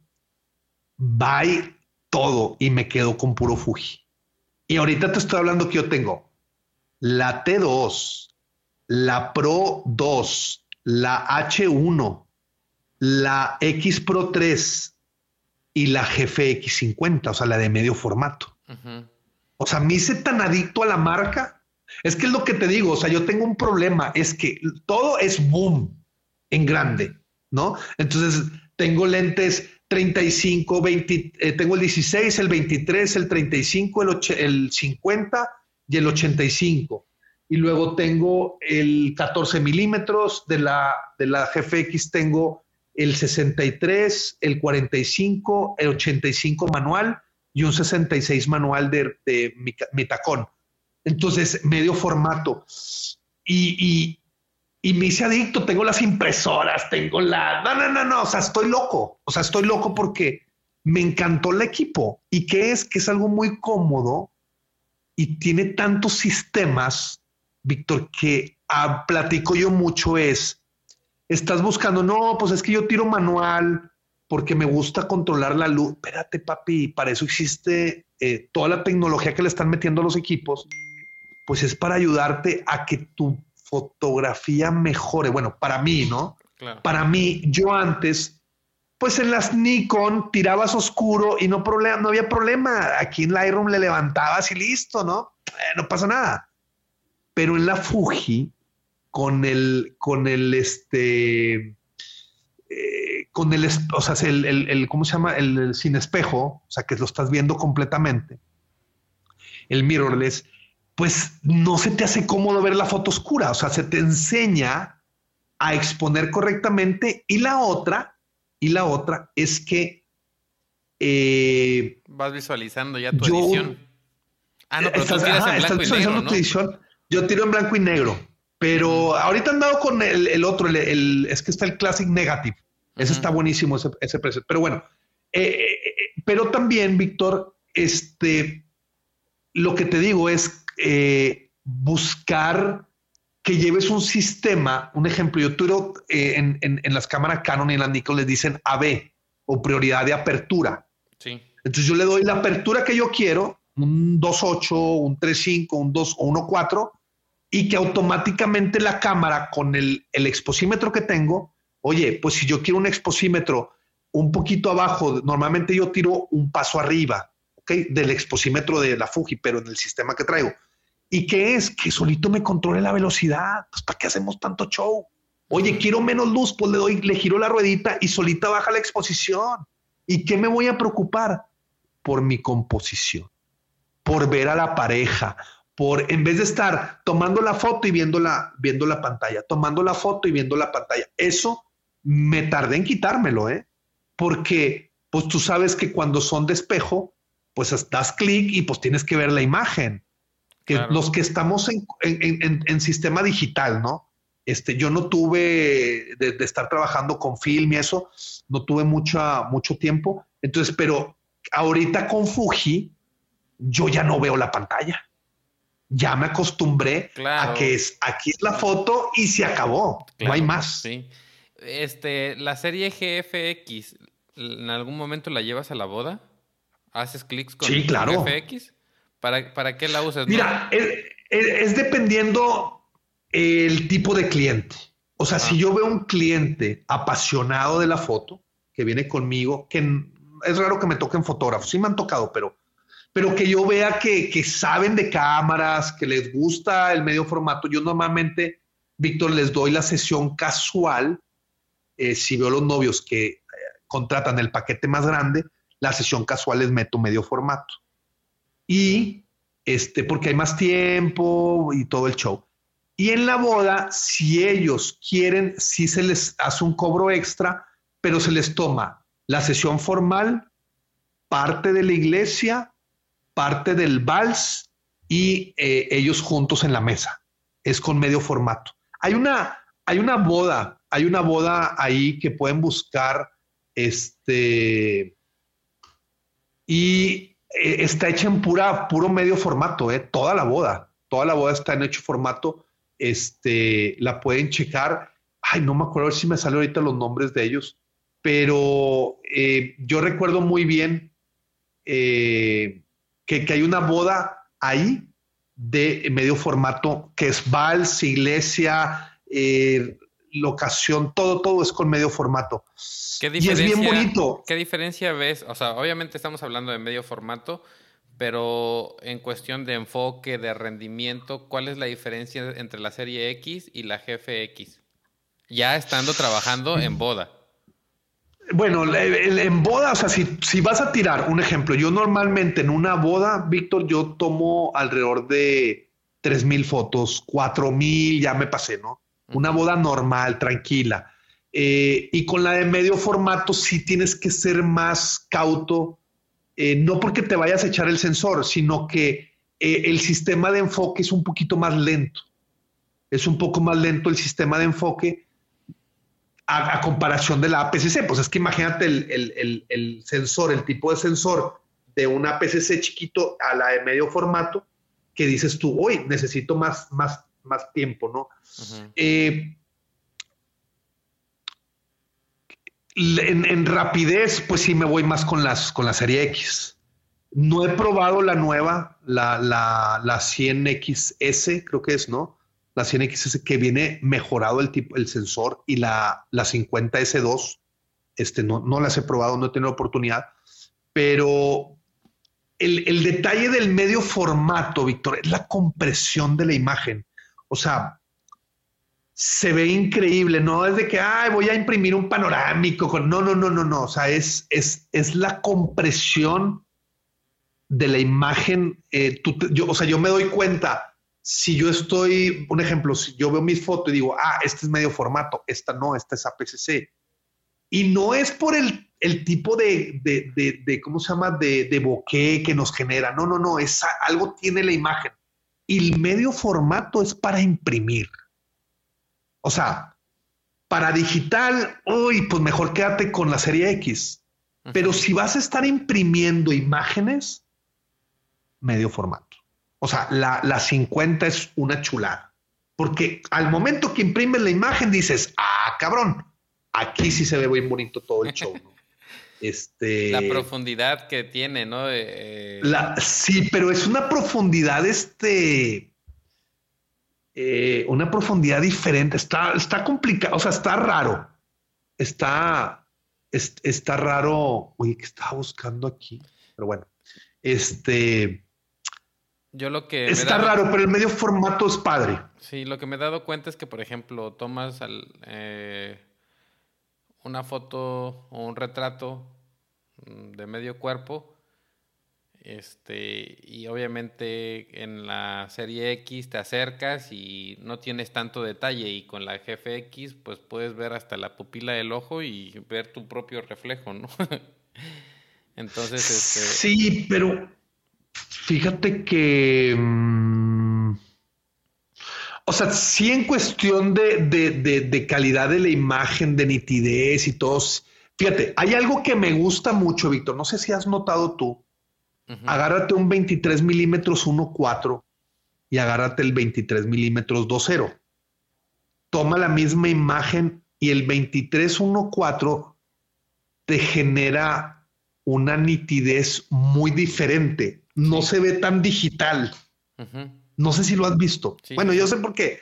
Bye todo y me quedo con puro Fuji. Y ahorita te estoy hablando que yo tengo la T2, la Pro 2, la H1, la X Pro 3 y la GFX50, o sea, la de medio formato. O sea, me hice tan adicto a la marca Es que es lo que te digo, o sea, yo tengo un problema, es que todo es boom en grande, ¿no? Entonces, tengo lentes 35, 20, eh, tengo el 16, el 23, el 35, el, el 50 y el 85. Y luego tengo el 14 milímetros de la, de la GFX, tengo el 63, el 45, el 85 manual y un 66 manual de, de mi, tacón. Entonces, medio formato. Y, y, me hice adicto, tengo las impresoras, tengo la... No, no, no, no, o sea, estoy loco. O sea, estoy loco porque me encantó el equipo. ¿Y qué es? Que es algo muy cómodo y tiene tantos sistemas, Víctor, que ah, platico yo mucho es estás buscando, no, pues es que yo tiro manual porque me gusta controlar la luz. Espérate, papi, para eso existe eh, toda la tecnología que le están metiendo a los equipos, pues es para ayudarte a que tu fotografía mejore. Bueno, para mí, ¿no? Para mí, yo antes, pues en las Nikon tirabas oscuro y no, problema, no había problema. Aquí en Lightroom le levantabas y listo, ¿no? Eh, no pasa nada. Pero en la Fuji, con el, con el, este, eh, con el, o sea, el, el, ¿cómo se llama? El, sin espejo, o sea, que lo estás viendo completamente, el mirrorless, pues no se te hace cómodo ver la foto oscura, o sea, se te enseña a exponer correctamente y la otra, y la otra es que... Eh, Vas visualizando ya tu edición. Ah, no, pero tú tiras en blanco y negro, ¿no? Yo tiro en blanco y negro. Pero ahorita han dado con el, otro, el, es que está el Classic Negative. Ese está buenísimo, ese, precio. Pero bueno, eh, eh, eh, pero también, Víctor, este, lo que te digo es buscar que lleves un sistema. Un ejemplo, yo tiro en, en, las cámaras Canon y en las Nikon les dicen AB o prioridad de apertura. Sí. Entonces yo le doy la apertura que yo quiero, un 2.8, un 3.5, un 2 o 1.4 y que automáticamente la cámara con el, el exposímetro que tengo, oye, pues si yo quiero un exposímetro un poquito abajo, normalmente yo tiro un paso arriba, ¿ok? Del exposímetro de la Fuji, pero en el sistema que traigo. ¿Y qué es? Que solito me controle la velocidad. Pues ¿para qué hacemos tanto show? Oye, quiero menos luz, pues le doy, le giro la ruedita y solita baja la exposición. ¿Y qué me voy a preocupar? Por mi composición, por ver a la pareja, por en vez de estar tomando la foto y viendo la, viendo la pantalla, tomando la foto y viendo la pantalla. Eso me tardé en quitármelo, ¿eh? Porque pues tú sabes que cuando son de espejo, pues das clic y pues tienes que ver la imagen. Que los que estamos en, en, sistema digital, ¿no? Este, yo no tuve de, estar trabajando con film y eso, no tuve mucha, mucho tiempo. Entonces, pero ahorita con Fuji, yo ya no veo la pantalla ya me acostumbré a que es aquí es la foto y se acabó. no hay más. Sí. Este, la serie GFX, ¿en algún momento la llevas a la boda? ¿Haces clics con sí, claro. GFX? ¿Para, ¿Para qué la usas? Mira, es, dependiendo el tipo de cliente. O sea, si yo veo un cliente apasionado de la foto, que viene conmigo, que es raro que me toquen fotógrafos, sí me han tocado, pero pero que yo vea que, saben de cámaras, que les gusta el medio formato. Yo normalmente, Víctor, les doy la sesión casual. Eh, si veo los novios que eh, contratan el paquete más grande, la sesión casual les meto medio formato. Y este, porque hay más tiempo y todo el show. Y en la boda, si ellos quieren, sí se les hace un cobro extra, pero se les toma la sesión formal, parte de la iglesia parte del vals y eh, ellos juntos en la mesa. Es con medio formato. Hay una, hay una boda, hay una boda ahí que pueden buscar, este, y está hecha en pura, puro medio formato, eh, toda la boda, toda la boda está en hecho formato, este, la pueden checar. Ay, no me acuerdo si me salen ahorita los nombres de ellos, pero yo recuerdo muy bien que, hay una boda ahí de medio formato, que es vals, iglesia, eh, locación, todo, todo es con medio formato. ¿Qué y es bien bonito. ¿Qué diferencia ves? O sea, obviamente estamos hablando de medio formato, Pero en cuestión de enfoque, de rendimiento, ¿cuál es la diferencia entre la serie X y la GFX? Ya estando trabajando en boda. Bueno, en boda, o sea, si, si vas a tirar un ejemplo, yo normalmente en una boda, Víctor, yo tomo alrededor de 3.000 fotos, 4.000, ya me pasé, ¿no? Una boda normal, tranquila. Eh, y con la de medio formato sí tienes que ser más cauto, eh, no porque te vayas a echar el sensor, sino que eh, el sistema de enfoque es un poquito más lento. Es un poco más lento el sistema de enfoque a, comparación de la APC-C. Pues es que imagínate el, sensor, el tipo de sensor de una APC-C chiquito a la de medio formato, que dices tú, hoy necesito más, más, más tiempo, ¿no? En, rapidez, pues sí me voy más con las con la serie X. No he probado la nueva, la, la, la 100XS, creo que es, ¿no? La 100XS que viene mejorado el tipo, el sensor y la, la 50S2. Este no, no las he probado, no he tenido oportunidad, pero el, el detalle del medio formato, Víctor, es la compresión de la imagen. O sea, se ve increíble, no es de que, ay, voy a imprimir un panorámico, con... no, no, no, no, no, o sea, es, es, es la compresión de la imagen, eh, yo, o sea, yo me doy cuenta, si yo estoy, un ejemplo, si yo veo mis fotos y digo, ah, este es medio formato, esta no, esta es APC-C, y no es por el, el tipo de, de, de, de, ¿cómo se llama?, de, de bokeh que nos genera, no, no, no, es algo tiene la imagen, y el medio formato es para imprimir. O sea, para digital, uy, pues mejor quédate con la serie X. Pero si vas a estar imprimiendo imágenes, medio formato. O sea, la, la 50 es una chulada. Porque al momento que imprimes la imagen dices, ah, cabrón, aquí sí se ve muy bonito todo el show. Este, la profundidad que tiene, ¿no? Eh, la, sí, pero es una profundidad, este, eh, una profundidad diferente. Está, está complicado, o sea, está raro. Está, está raro. Oye, ¿qué estaba buscando aquí? Pero bueno, este. Yo lo que. Está raro, pero el medio formato es padre. Sí, lo que me he dado cuenta es que, por ejemplo, tomas eh, una foto o un retrato mm, de medio cuerpo este, y obviamente en la serie X te acercas y no tienes tanto detalle y con la GFX pues puedes ver hasta la pupila del ojo y ver tu propio reflejo, ¿no? Entonces, este... Sí, pero fíjate que... O sea, sí en cuestión de, de, calidad de la imagen, de nitidez y todo. Fíjate, hay algo que me gusta mucho, Víctor. No sé si has notado tú Agárrate un 23 milímetros 1.4 y agárrate el 23 milímetros 2.0. Toma la misma imagen y el 23 1.4 te genera una nitidez muy diferente. No se ve tan digital. No sé si lo has visto. bueno, yo sé por qué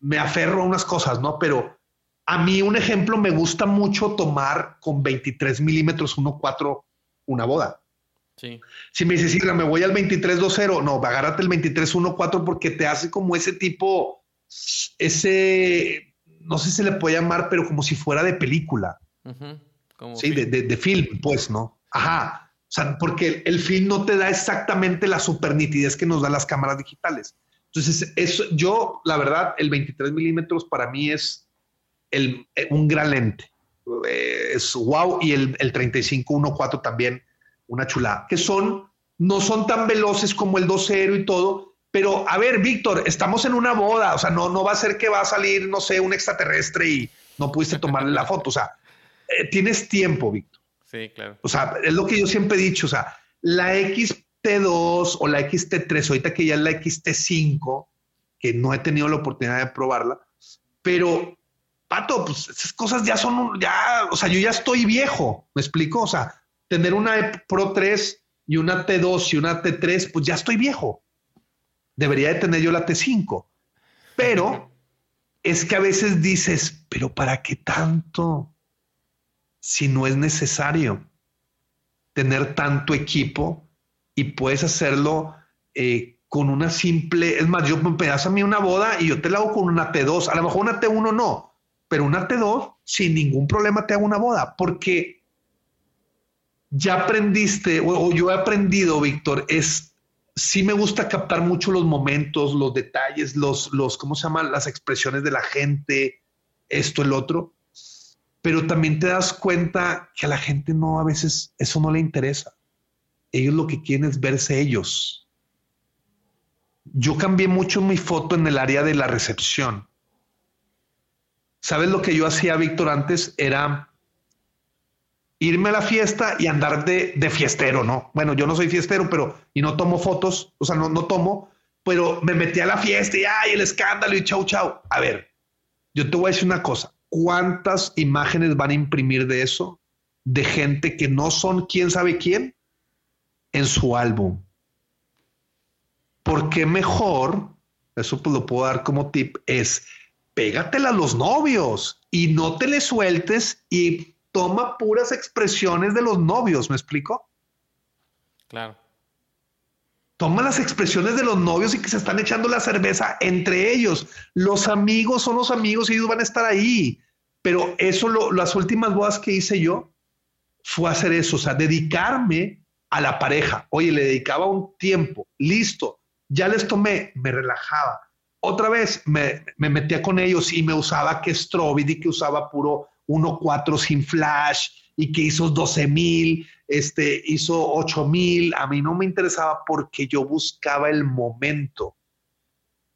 me aferro a unas cosas, ¿no? Pero a mí un ejemplo me gusta mucho tomar con 23 milímetros 1.4 una boda. Si me dices, me voy al 23-2-0, no, agárrate el 23-1-4 porque te hace como ese tipo, ese, no sé si se le puede llamar, pero como si fuera de película. sí, de, de, film, pues, ¿no? Ajá. O sea, porque el, film no te da exactamente la super nitidez que nos dan las cámaras digitales. Entonces, eso, yo, la verdad, el 23 milímetros para mí es el, un gran lente. Es wow. Y el, el 35-1-4 también una chulada, que son, no son tan veloces como el 2-0 y todo, pero a ver, Víctor, estamos en una boda, o sea, no, no va a ser que va a salir, no sé, un extraterrestre y no pudiste tomarle la foto, o sea, eh, tienes tiempo, Víctor. Sí, claro. O sea, es lo que yo siempre he dicho, o sea, la XT2 o la XT3, ahorita que ya es la XT5, que no he tenido la oportunidad de probarla, pero, Pato, pues esas cosas ya son, ya, o sea, yo ya estoy viejo, ¿me explico? O sea, tener una Pro 3 y una T2 y una T3, pues ya estoy viejo. Debería de tener yo la T5. Pero es que a veces dices, pero ¿para qué tanto? Si no es necesario tener tanto equipo y puedes hacerlo eh, con una simple, es más, yo me pedas a mí una boda y yo te la hago con una T2, a lo mejor una T1 no, pero una T2 sin ningún problema te hago una boda, porque ya aprendiste, o, yo he aprendido, Víctor, es, sí me gusta captar mucho los momentos, los detalles, los, los, ¿cómo se llaman? Las expresiones de la gente, esto, el otro, pero también te das cuenta que a la gente no, a veces eso no le interesa. Ellos lo que quieren es verse ellos. Yo cambié mucho mi foto en el área de la recepción. ¿Sabes lo que yo hacía, Víctor, antes? Era irme a la fiesta y andar de, de, fiestero, ¿no? Bueno, yo no soy fiestero, pero y no tomo fotos, o sea, no, no tomo, pero me metí a la fiesta y ay, el escándalo y chau, chau. A ver, yo te voy a decir una cosa. ¿Cuántas imágenes van a imprimir de eso? De gente que no son quién sabe quién en su álbum. Porque mejor, eso pues lo puedo dar como tip, es pégatela a los novios y no te le sueltes y toma puras expresiones de los novios, ¿me explico? Claro. Toma las expresiones de los novios y que se están echando la cerveza entre ellos. Los amigos son los amigos y ellos van a estar ahí. Pero eso, las últimas bodas que hice yo fue hacer eso, o sea, dedicarme a la pareja. Oye, le dedicaba un tiempo, listo, ya les tomé, me relajaba. Otra vez me, me metía con ellos y me usaba que Strobid y que usaba puro 1.4 sin flash y que hizo 12 mil, este, hizo 8 mil. A mí no me interesaba porque yo buscaba el momento.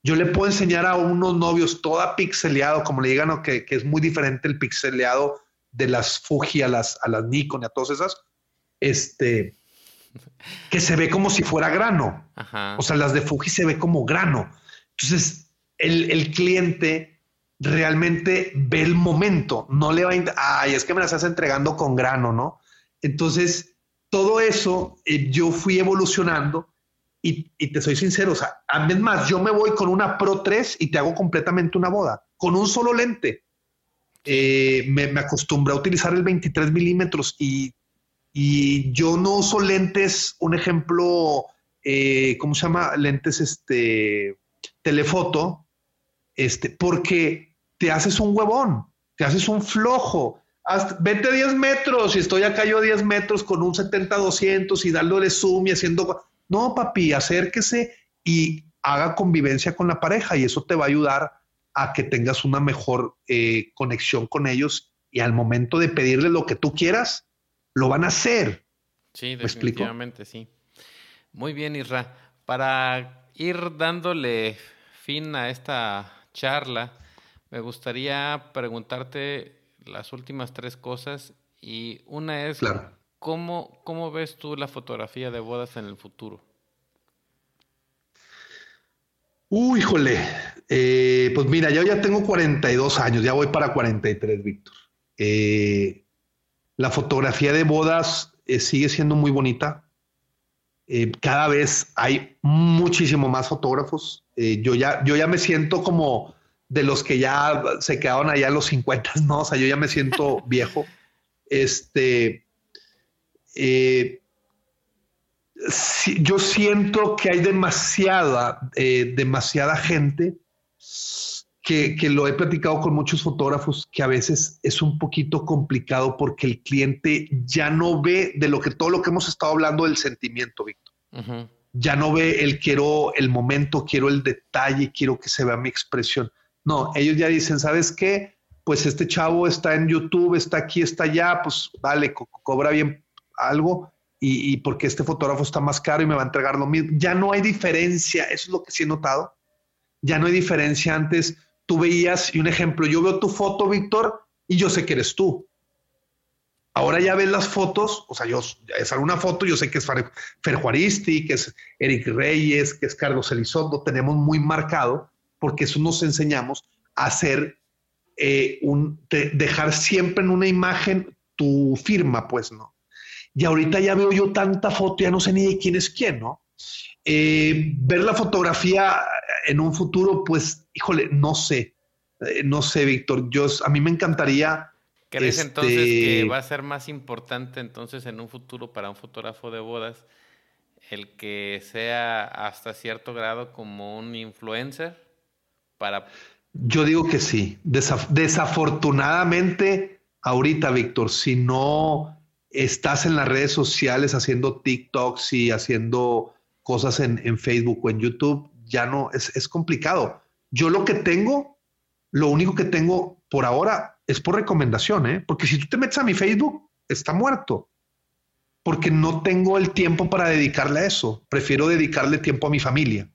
Yo le puedo enseñar a unos novios toda pixeleado, como le digan, que, que, es muy diferente el pixeleado de las Fuji a las, a las Nikon y a todas esas, este, que se ve como si fuera grano. O sea, las de Fuji se ve como grano. Entonces, el, el cliente realmente ve el momento, no le va a, ay, es que me las estás entregando con grano, ¿no? Entonces, todo eso eh, yo fui evolucionando y, te soy sincero, o sea, a más, yo me voy con una Pro 3 y te hago completamente una boda, con un solo lente. Eh, me, me a utilizar el 23 milímetros y, y, yo no uso lentes, un ejemplo, eh, ¿cómo se llama? Lentes, este, telefoto, este, porque te haces un huevón, te haces un flojo. Vete 10 metros y estoy acá yo a 10 metros con un 70-200 y dándole zoom y haciendo... No, papi, acérquese y haga convivencia con la pareja y eso te va a ayudar a que tengas una mejor eh, conexión con ellos y al momento de pedirle lo que tú quieras, lo van a hacer. Sí, definitivamente sí. Muy bien, Isra. Para ir dándole fin a esta charla, me gustaría preguntarte las últimas tres cosas y una es, ¿cómo, ¿cómo ves tú la fotografía de bodas en el futuro? Uy, híjole, eh, pues mira, yo ya tengo 42 años, ya voy para 43, Víctor. Eh, la fotografía de bodas eh, sigue siendo muy bonita. cada vez hay muchísimo más fotógrafos. yo, ya, yo ya me siento como de los que ya se quedaron allá a los 50, no, o sea, yo ya me siento viejo. Este, eh, yo siento que hay demasiada, eh, demasiada gente que, que, lo he platicado con muchos fotógrafos que a veces es un poquito complicado porque el cliente ya no ve de lo que todo lo que hemos estado hablando del sentimiento, Víctor. Ya no ve el quiero el momento, quiero el detalle, quiero que se vea mi expresión. No, ellos ya dicen, ¿sabes qué? Pues este chavo está en YouTube, está aquí, está allá, pues dale, cobra bien algo y, porque este fotógrafo está más caro y me va a entregar lo mismo. Ya no hay diferencia, eso es lo que sí he notado. Ya no hay diferencia. Antes tú veías, y un ejemplo, yo veo tu foto, Víctor, y yo sé que eres tú. Ahora ya ves las fotos, o sea, yo es alguna foto, yo sé que es Fer Juaristi, que es Eric Reyes, que es Carlos Elizondo, tenemos muy marcado, porque eso nos enseñamos a hacer eh, un, dejar siempre en una imagen tu firma, pues, ¿no? Y ahorita ya veo yo tanta foto, ya no sé ni de quién es quién, ¿no? Eh, ver la fotografía en un futuro, pues, híjole, no sé, eh, no sé, Víctor, yo, a mí me encantaría... ¿Crees este, entonces que va a ser más importante entonces en un futuro para un fotógrafo de bodas el que sea hasta cierto grado como un influencer para... Yo digo que sí. desafortunadamente, ahorita, Víctor, si no estás en las redes sociales haciendo TikToks y haciendo cosas en, Facebook o en YouTube, ya no, es, es complicado. Yo lo que tengo, lo único que tengo por ahora es por recomendación, ¿eh? porque si tú te metes a mi Facebook, está muerto, porque no tengo el tiempo para dedicarle a eso. Prefiero dedicarle tiempo a mi familia.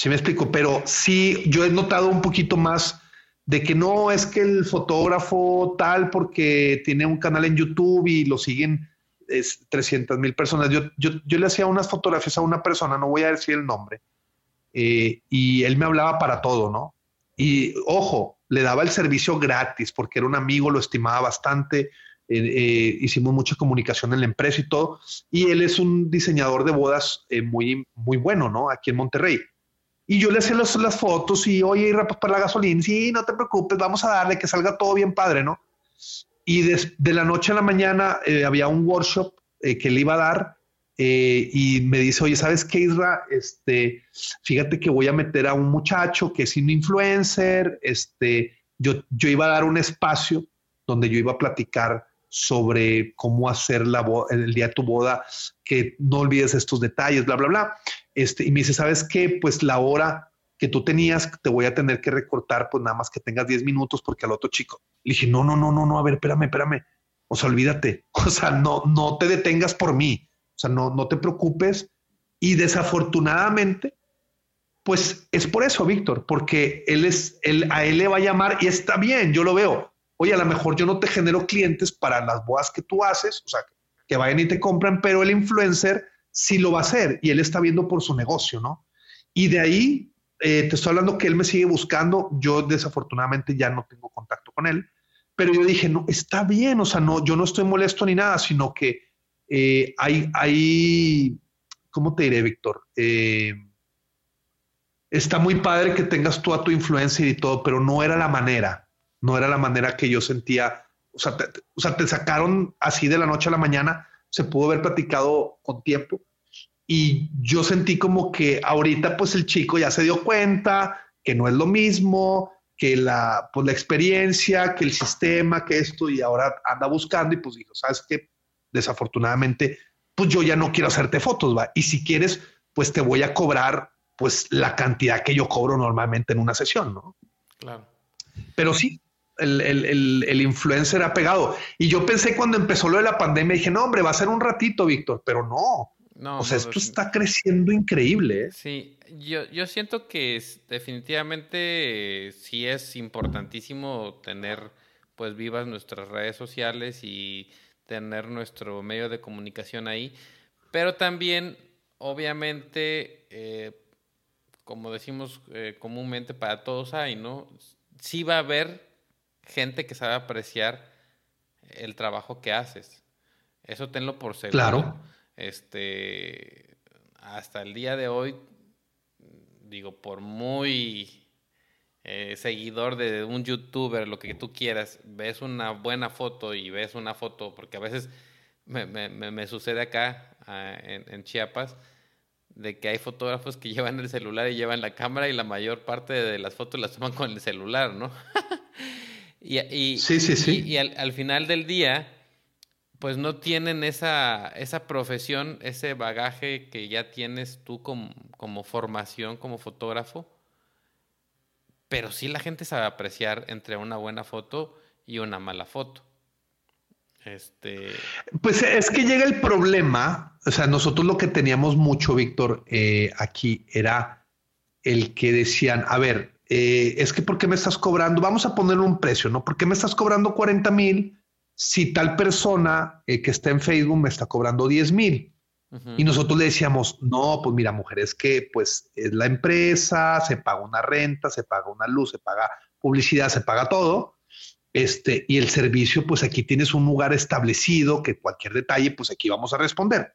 Sí me explico, pero sí, yo he notado un poquito más de que no es que el fotógrafo tal porque tiene un canal en YouTube y lo siguen es 300 mil personas. Yo, yo, yo, le hacía unas fotografías a una persona, no voy a decir el nombre, eh, y él me hablaba para todo, ¿no? Y ojo, le daba el servicio gratis porque era un amigo, lo estimaba bastante. Eh, eh, hicimos mucha comunicación en la empresa y todo. Y él es un diseñador de bodas muy, muy bueno, ¿no? Aquí en Monterrey. Y yo le hacía las fotos y, oye, y para la gasolina, sí, no te preocupes, vamos a darle que salga todo bien padre, ¿no? Y de la noche a la mañana había un workshop que le iba a dar eh, y me dice, oye, ¿sabes qué, Isra? Este, fíjate que voy a meter a un muchacho que es un influencer, este, yo, yo iba a dar un espacio donde yo iba a platicar sobre cómo hacer la el día de tu boda, que no olvides estos detalles, bla, bla, bla. Este, y me dice, ¿sabes qué? Pues la hora que tú tenías, te voy a tener que recortar, pues nada más que tengas 10 minutos porque al otro chico. Le dije, no, no, no, no, no, a ver, espérame, espérame. O sea, olvídate. O sea, no, no te detengas por mí. O sea, no, no te preocupes. Y desafortunadamente, pues es por eso, Víctor, porque él es, él, a él le va a llamar y está bien, yo lo veo. Oye, a lo mejor yo no te genero clientes para las bodas que tú haces, o sea, que vayan y te compran, pero el influencer sí lo va a hacer y él está viendo por su negocio, ¿no? Y de ahí, eh, te estoy hablando que él me sigue buscando, yo desafortunadamente ya no tengo contacto con él, pero yo dije, no, está bien, o sea, no, yo no estoy molesto ni nada, sino que eh, hay, hay, ¿cómo te diré, Víctor? Eh, está muy padre que tengas tú a tu influencia y todo, pero no era la manera, no era la manera que yo sentía, o sea, te, o sea, te sacaron así de la noche a la mañana, se pudo haber platicado con tiempo y yo sentí como que ahorita pues el chico ya se dio cuenta que no es lo mismo, que la, pues, la experiencia, que el sistema, que esto, y ahora anda buscando y pues dijo, ¿sabes qué? desafortunadamente, pues yo ya no quiero hacerte fotos, va. Y si quieres, pues te voy a cobrar pues la cantidad que yo cobro normalmente en una sesión, ¿no? Claro. Pero sí, el, el, el, influencer ha pegado. Y yo pensé cuando empezó lo de la pandemia, dije, no, hombre, va a ser un ratito, Víctor, pero no. No, o sea, esto está creciendo increíble. ¿eh? Sí, yo, yo siento que definitivamente sí es importantísimo tener pues vivas nuestras redes sociales y tener nuestro medio de comunicación ahí, pero también, obviamente, eh, como decimos eh, comúnmente, para todos hay, ¿no? Sí va a haber gente que sabe apreciar el trabajo que haces. Eso tenlo por seguro. Claro. Este, hasta el día de hoy, digo, por muy eh, seguidor de un youtuber, lo que tú quieras, ves una buena foto y ves una foto, porque a veces me, me, me sucede acá ah, en, Chiapas, de que hay fotógrafos que llevan el celular y llevan la cámara y la mayor parte de las fotos las toman con el celular, ¿no? y, y, sí, sí, sí. Y, al, al, final del día, pues no tienen esa, esa profesión, ese bagaje que ya tienes tú como, como formación como fotógrafo pero sí la gente sabe apreciar entre una buena foto y una mala foto. Este... Pues es que llega el problema, o sea, nosotros lo que teníamos mucho, Víctor, eh, aquí era el que decían, a ver, eh, es que ¿por qué me estás cobrando? Vamos a ponerle un precio, ¿no? ¿Por qué me estás cobrando 40 mil si tal persona eh, que está en Facebook me está cobrando 10 mil? Y nosotros le decíamos, no, pues mira, mujer, es que pues es la empresa, se paga una renta, se paga una luz, se paga publicidad, se paga todo. Este, y el servicio, pues aquí tienes un lugar establecido que cualquier detalle, pues aquí vamos a responder.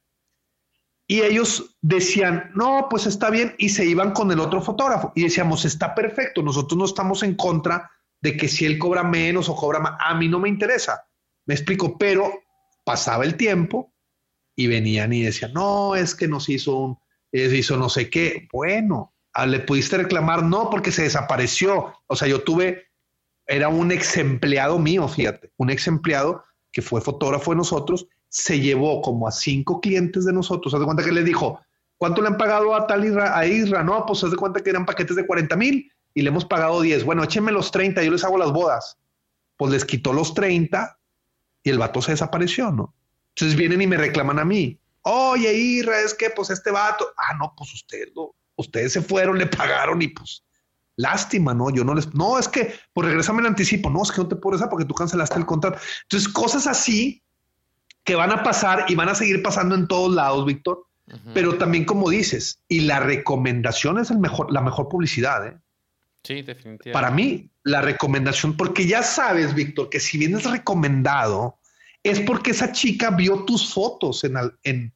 Y ellos decían, no, pues está bien, y se iban con el otro fotógrafo. Y decíamos, está perfecto, nosotros no estamos en contra de que si él cobra menos o cobra más, a mí no me interesa. Me explico, pero pasaba el tiempo y venían y decían, no, es que nos hizo un, hizo no sé qué. Bueno, ah, le pudiste reclamar, no, porque se desapareció. O sea, yo tuve, era un ex empleado mío, fíjate, un ex empleado que fue fotógrafo de nosotros, se llevó como a cinco clientes de nosotros. Haz de cuenta que le dijo, ¿cuánto le han pagado a tal Isra? A Isra, no, pues haz de cuenta que eran paquetes de 40 mil y le hemos pagado 10. Bueno, échenme los 30, yo les hago las bodas. Pues les quitó los 30 y el vato se desapareció, ¿no? Entonces vienen y me reclaman a mí. Oye, Isra, es que pues este vato, ah, no, pues ustedes, ustedes se fueron, le pagaron y pues lástima, ¿no? Yo no les, no, es que, pues regresame el anticipo, no, es que no te puedo porque tú cancelaste el contrato. Entonces, cosas así que van a pasar y van a seguir pasando en todos lados, Víctor. Pero también, como dices, y la recomendación es el mejor, la mejor publicidad. ¿eh? Sí, definitivamente. Para mí, la recomendación, porque ya sabes, Víctor, que si vienes recomendado, es porque esa chica vio tus fotos en, en,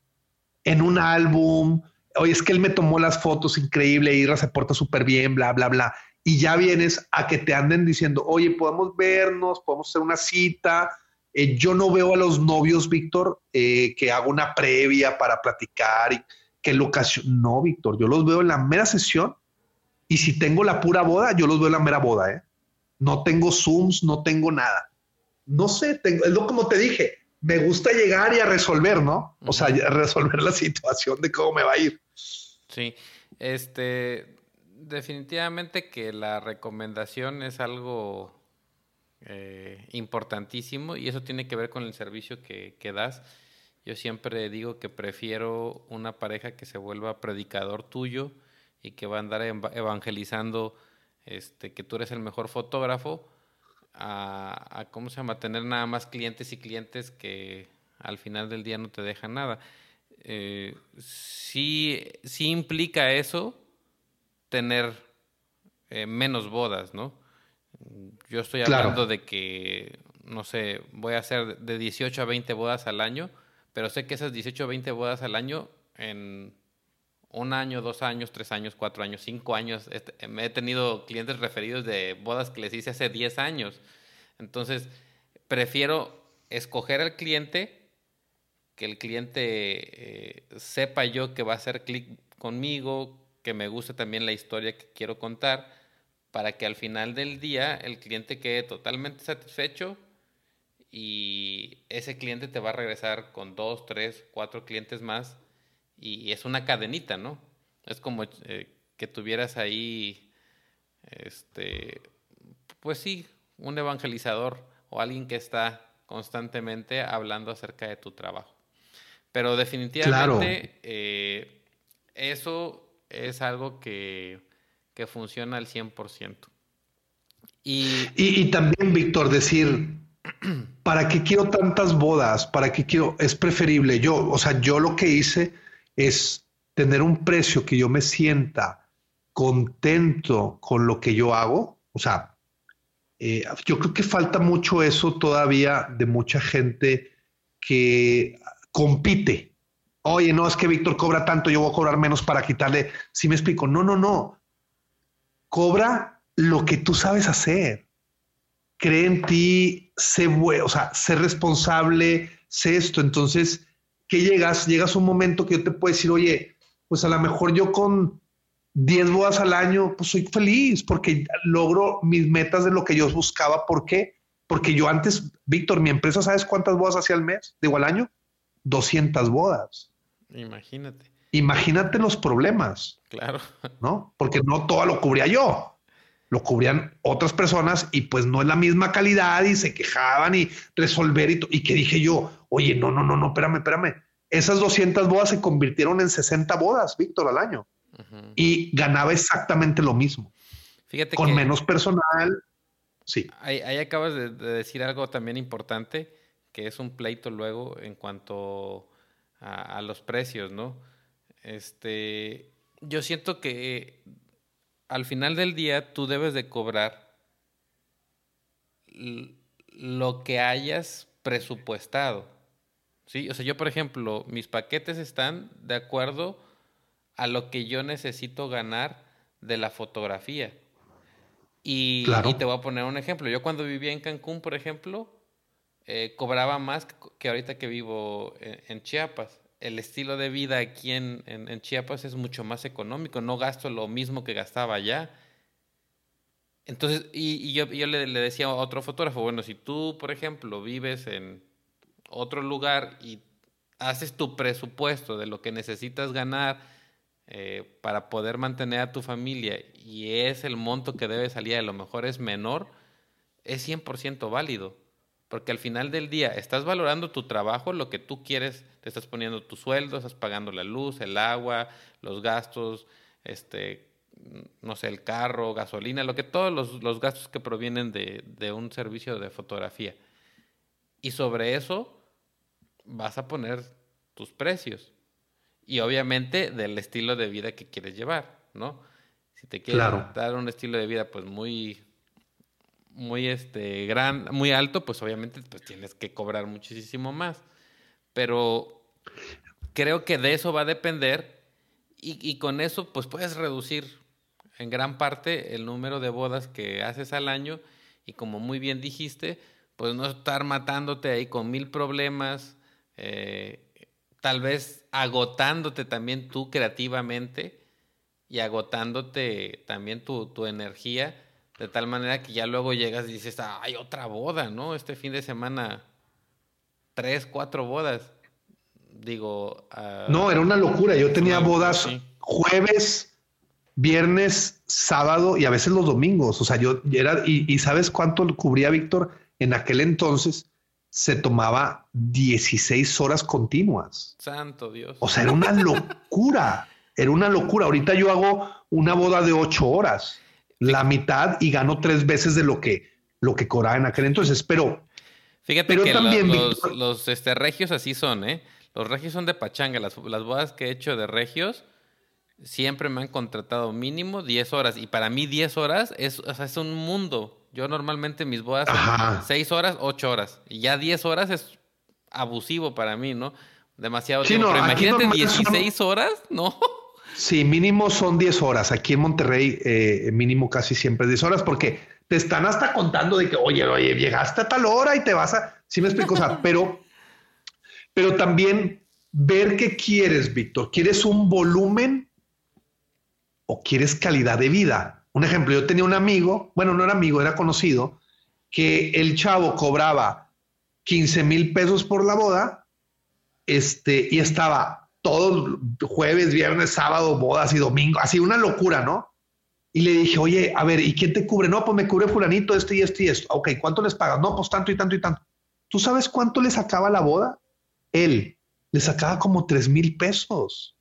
en un álbum. Oye, es que él me tomó las fotos increíble, Ira se porta súper bien, bla, bla, bla. Y ya vienes a que te anden diciendo, oye, podemos vernos, podemos hacer una cita eh, yo no veo a los novios, Víctor, eh, que haga una previa para platicar y que locación. No, Víctor, yo los veo en la mera sesión y si tengo la pura boda, yo los veo en la mera boda, ¿eh? No tengo Zooms, no tengo nada. No sé, tengo, es lo como te dije, me gusta llegar y a resolver, ¿no? O sea, resolver la situación de cómo me va a ir. Sí, este, definitivamente que la recomendación es algo eh, importantísimo y eso tiene que ver con el servicio que, das. Yo siempre digo que prefiero una pareja que se vuelva predicador tuyo y que va a andar evangelizando este, que tú eres el mejor fotógrafo a, ¿cómo se llama?, tener nada más clientes y clientes que al final del día no te dejan nada. Eh, sí, sí implica eso tener eh, menos bodas, ¿no? Yo estoy hablando de que, no sé, voy a hacer de 18 a 20 bodas al año, pero sé que esas 18 a 20 bodas al año en un año, dos años, tres años, cuatro años, cinco años, me he tenido clientes referidos de bodas que les hice hace 10 años. Entonces, prefiero escoger al cliente, que el cliente eh, sepa yo que va a hacer clic conmigo, que me guste también la historia que quiero contar para que al final del día el cliente quede totalmente satisfecho y ese cliente te va a regresar con dos, tres, cuatro clientes más y es una cadenita, ¿no? Es como eh, que tuvieras ahí, este, pues sí, un evangelizador o alguien que está constantemente hablando acerca de tu trabajo. Pero definitivamente eh, eso es algo que que funciona al 100%. Y, y, y también, Víctor, decir, ¿para qué quiero tantas bodas? ¿Para qué quiero? Es preferible. Yo, o sea, yo lo que hice es tener un precio que yo me sienta contento con lo que yo hago. O sea, eh, yo creo que falta mucho eso todavía de mucha gente que compite. Oye, no, es que Víctor cobra tanto, yo voy a cobrar menos para quitarle. Si me explico, no, no, no cobra lo que tú sabes hacer. Cree en ti, sé bueno, o sea, sé responsable, sé esto. Entonces, ¿qué llegas? Llegas a un momento que yo te puedo decir, oye, pues a lo mejor yo con 10 bodas al año, pues soy feliz porque logro mis metas de lo que yo buscaba. ¿Por qué? Porque yo antes, Víctor, mi empresa, ¿sabes cuántas bodas hacía al mes? Digo, al año, 200 bodas. Imagínate imagínate los problemas. Claro. ¿No? Porque no todo lo cubría yo. Lo cubrían otras personas y pues no es la misma calidad y se quejaban y resolver y, y que dije yo, oye, no, no, no, no, espérame, espérame. Esas 200 bodas se convirtieron en 60 bodas, Víctor, al año. Y ganaba exactamente lo mismo. Fíjate Con menos personal. Sí. Ahí, acabas de, decir algo también importante, que es un pleito luego en cuanto a los precios, ¿no? Este, yo siento que al final del día tú debes de cobrar lo que hayas presupuestado. ¿Sí? O sea, yo, por ejemplo, mis paquetes están de acuerdo a lo que yo necesito ganar de la fotografía. Y, te voy a poner un ejemplo. Yo cuando vivía en Cancún, por ejemplo, eh, cobraba más que ahorita que vivo en Chiapas. El estilo de vida aquí en, Chiapas es mucho más económico, no gasto lo mismo que gastaba allá. Entonces, y, yo, le, decía a otro fotógrafo, bueno, si tú, por ejemplo, vives en otro lugar y haces tu presupuesto de lo que necesitas ganar eh, para poder mantener a tu familia y es el monto que debe salir, a lo mejor es menor, es 100% válido. Porque al final del día estás valorando tu trabajo, lo que tú quieres, te estás poniendo tu sueldo, estás pagando la luz, el agua, los gastos, este, no sé, el carro, gasolina, lo que todos los, gastos que provienen de, de, un servicio de fotografía. Y sobre eso vas a poner tus precios. Y obviamente del estilo de vida que quieres llevar, ¿no? Si te quieres dar un estilo de vida pues muy muy este gran, muy alto, pues obviamente pues tienes que cobrar muchísimo más. Pero creo que de eso va a depender y, con eso pues puedes reducir en gran parte el número de bodas que haces al año y como muy bien dijiste, pues no estar matándote ahí con mil problemas, eh, tal vez agotándote también tú creativamente y agotándote también tu, tu energía de tal manera que ya luego llegas y dices, ah, hay otra boda, ¿no? Este fin de semana, tres, cuatro bodas. Digo... Ah, no, era una locura. Yo tenía bodas jueves, viernes, sábado y a veces los domingos. O sea, yo era... Y, y ¿sabes cuánto cubría Víctor? En aquel entonces se tomaba 16 horas continuas. Santo Dios. O sea, era una locura. Era una locura. Ahorita yo hago una boda de ocho horas la mitad y ganó tres veces de lo que, lo que cobraba en aquel entonces. Pero, fíjate que también, los, los, este, regios así son, ¿eh? Los regios son de pachanga. Las, las bodas que he hecho de regios siempre me han son mínimo 10 horas. Y para mí 10 horas es, es un mundo. Yo normalmente mis bodas son 6 horas, 8 horas. Y ya 10 horas es abusivo para mí, ¿no? Demasiado tiempo. Pero imagínate 16 horas, ¿no? Sí, mínimo son 10 horas. Aquí en Monterrey, eh, mínimo casi siempre 10 horas, porque te están hasta contando de que, oye, oye, llegaste a tal hora y te vas a. Sí, me explico, o sea, pero, pero también ver qué quieres, Víctor. ¿Quieres un volumen o quieres calidad de vida? Un ejemplo, yo tenía un amigo, bueno, no era amigo, era conocido, que el chavo cobraba 15 mil pesos por la boda este, y estaba todo jueves, viernes, sábado, bodas y domingo, así una locura, ¿no? Y le dije, oye, a ver, ¿y quién te cubre? No, pues me cubre fulanito, esto y esto y esto. Ok, ¿cuánto les pagas? No, pues tanto y tanto y tanto. ¿Tú sabes cuánto le sacaba la boda? Él le sacaba como tres mil pesos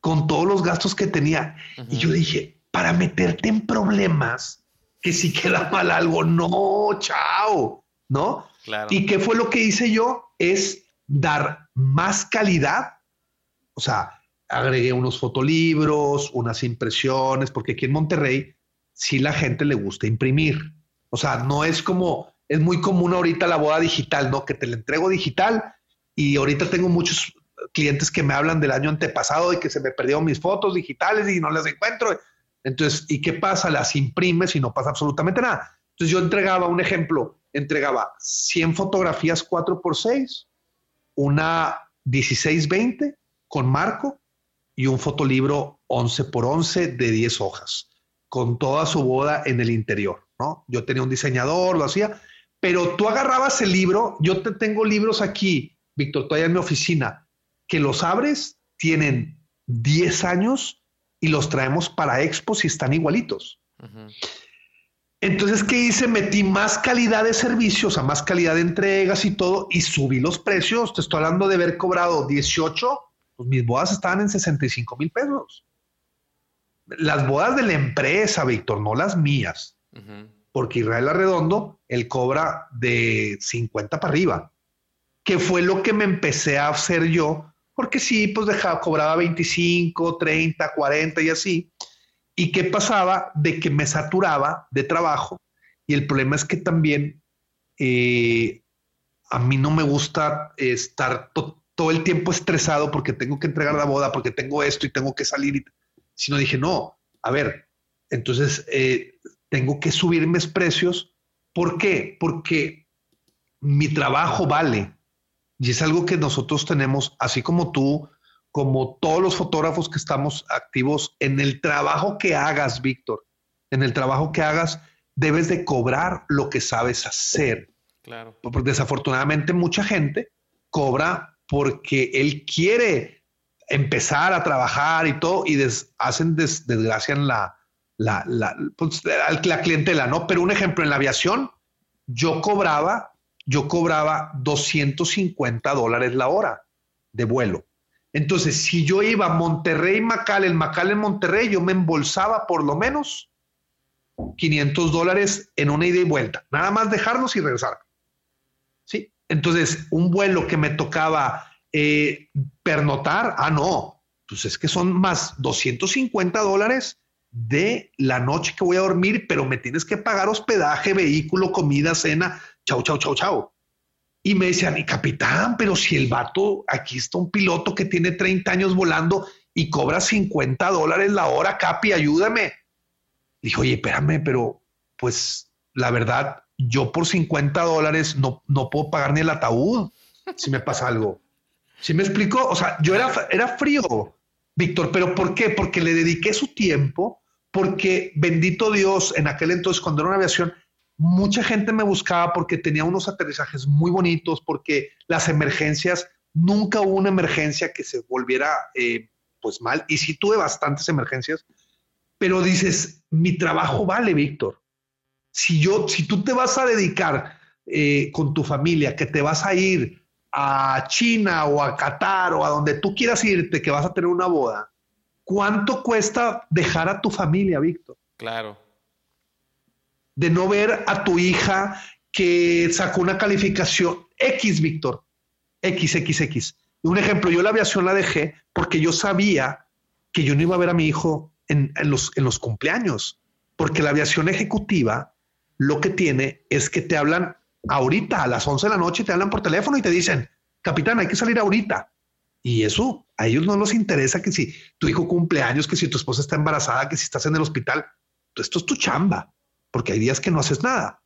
con todos los gastos que tenía. Y yo dije, para meterte en problemas, que si queda mal algo, no, chao, ¿no? Claro. ¿Y qué fue lo que hice yo? Es dar más calidad o sea, agregué unos fotolibros, unas impresiones, porque aquí en Monterrey sí la gente le gusta imprimir. O sea, no es como, es muy común ahorita la boda digital, ¿no? Que te la entrego digital y ahorita tengo muchos clientes que me hablan del año antepasado de que se me perdieron mis fotos digitales y no las encuentro. Entonces, ¿y qué pasa? Las imprimes y no pasa absolutamente nada. Entonces yo entregaba un ejemplo, entregaba 100 fotografías 4x6, una 16-20 con marco y un fotolibro 11 por 11 de 10 hojas, con toda su boda en el interior, ¿no? Yo tenía un diseñador, lo hacía, pero tú agarrabas el libro, yo te tengo libros aquí, Víctor, todavía en mi oficina, que los abres, tienen 10 años y los traemos para expos y están igualitos. Entonces, ¿qué hice? Metí más calidad de servicios, a más calidad de entregas y todo, y subí los precios. Te estoy hablando de haber cobrado 18 pues mis bodas estaban en 65 mil pesos. Las bodas de la empresa, Víctor, no las mías. Porque Israel Arredondo, él cobra de 50 para arriba. Que fue lo que me empecé a hacer yo. Porque sí, pues dejaba, cobraba 25, 30, 40 y así. ¿Y qué pasaba? De que me saturaba de trabajo. Y el problema es que también eh, a mí no me gusta estar todo el tiempo estresado porque tengo que entregar la boda, porque tengo esto y tengo que salir. Y, sino dije, no, a ver, entonces eh, tengo que subir mis precios. ¿Por qué? Porque mi trabajo vale. Y es algo que nosotros tenemos, así como tú, como todos los fotógrafos que estamos activos en el trabajo que hagas, Víctor, en el trabajo que hagas, debes de cobrar lo que sabes hacer. Claro. Porque desafortunadamente mucha gente cobra porque él quiere empezar a trabajar y todo y hacen desgracian la, la, la, pues, la clientela, ¿no? Pero un ejemplo, en la aviación, yo cobraba, yo cobraba 250 dólares la hora de vuelo. Entonces, si yo iba a Monterrey, Macal, el Macal en Monterrey, yo me embolsaba por lo menos 500 dólares en una ida y vuelta. Nada más dejarnos y regresar. ¿Sí? Entonces, un vuelo que me tocaba eh, pernotar, ah, no, pues es que son más 250 dólares de la noche que voy a dormir, pero me tienes que pagar hospedaje, vehículo, comida, cena, chau, chau, chau, chau. Y me decían, mi capitán, pero si el vato, aquí está un piloto que tiene 30 años volando y cobra 50 dólares la hora, Capi, ayúdame. Dijo, oye, espérame, pero pues la verdad, yo por 50 dólares no, no puedo pagar ni el ataúd si me pasa algo. ¿Sí me explico? O sea, yo era, era frío, Víctor, pero ¿por qué? Porque le dediqué su tiempo, porque bendito Dios, en aquel entonces, cuando era una aviación, mucha gente me buscaba porque tenía unos aterrizajes muy bonitos, porque las emergencias, nunca hubo una emergencia que se volviera eh, pues mal, y sí tuve bastantes emergencias, pero dices, mi trabajo vale, Víctor. Si yo, si tú te vas a dedicar eh, con tu familia, que te vas a ir a China o a Qatar o a donde tú quieras irte, que vas a tener una boda, ¿cuánto cuesta dejar a tu familia, Víctor? Claro. De no ver a tu hija que sacó una calificación X, Víctor. X, X, X. Un ejemplo, yo la aviación la dejé porque yo sabía que yo no iba a ver a mi hijo en, los, en los cumpleaños, porque la aviación ejecutiva lo que tiene es que te hablan ahorita, a las 11 de la noche, te hablan por teléfono y te dicen, capitán, hay que salir ahorita. Y eso a ellos no les interesa que si tu hijo cumple años, que si tu esposa está embarazada, que si estás en el hospital, esto es tu chamba, porque hay días que no haces nada.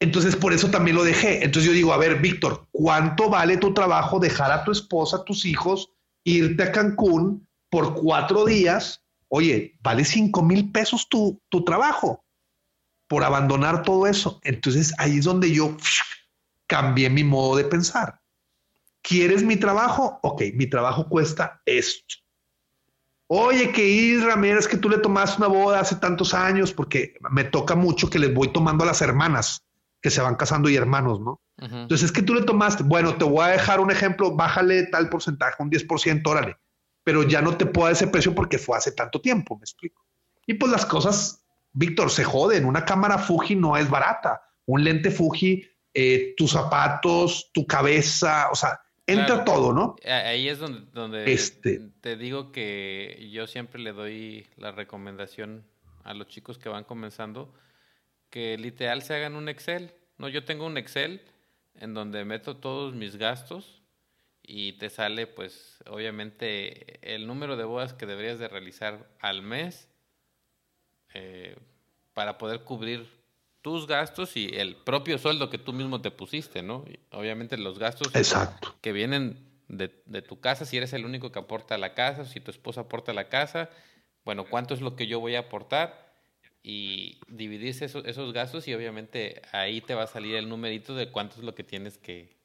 Entonces, por eso también lo dejé. Entonces yo digo, a ver, Víctor, ¿cuánto vale tu trabajo dejar a tu esposa, a tus hijos, irte a Cancún por cuatro días Oye, vale cinco mil pesos tu, tu trabajo por abandonar todo eso. Entonces ahí es donde yo cambié mi modo de pensar. ¿Quieres mi trabajo? Ok, mi trabajo cuesta esto. Oye, que Isra, mira, es que tú le tomaste una boda hace tantos años, porque me toca mucho que les voy tomando a las hermanas que se van casando y hermanos, ¿no? Entonces es que tú le tomaste, bueno, te voy a dejar un ejemplo, bájale tal porcentaje, un 10%, órale pero ya no te puedo dar ese precio porque fue hace tanto tiempo, me explico. Y pues las cosas, Víctor, se joden. Una cámara Fuji no es barata. Un lente Fuji, eh, tus zapatos, tu cabeza, o sea, entra todo, ¿no? Ahí es donde, donde este. te digo que yo siempre le doy la recomendación a los chicos que van comenzando que literal se hagan un Excel. No, yo tengo un Excel en donde meto todos mis gastos y te sale pues obviamente el número de bodas que deberías de realizar al mes eh, para poder cubrir tus gastos y el propio sueldo que tú mismo te pusiste, ¿no? obviamente los gastos que vienen de, tu casa, si eres el único que aporta a la casa, si tu esposa aporta a la casa, bueno, ¿cuánto es lo que yo voy a aportar? Y dividirse esos, esos gastos y obviamente ahí te va a salir el numerito de cuánto es lo que tienes que,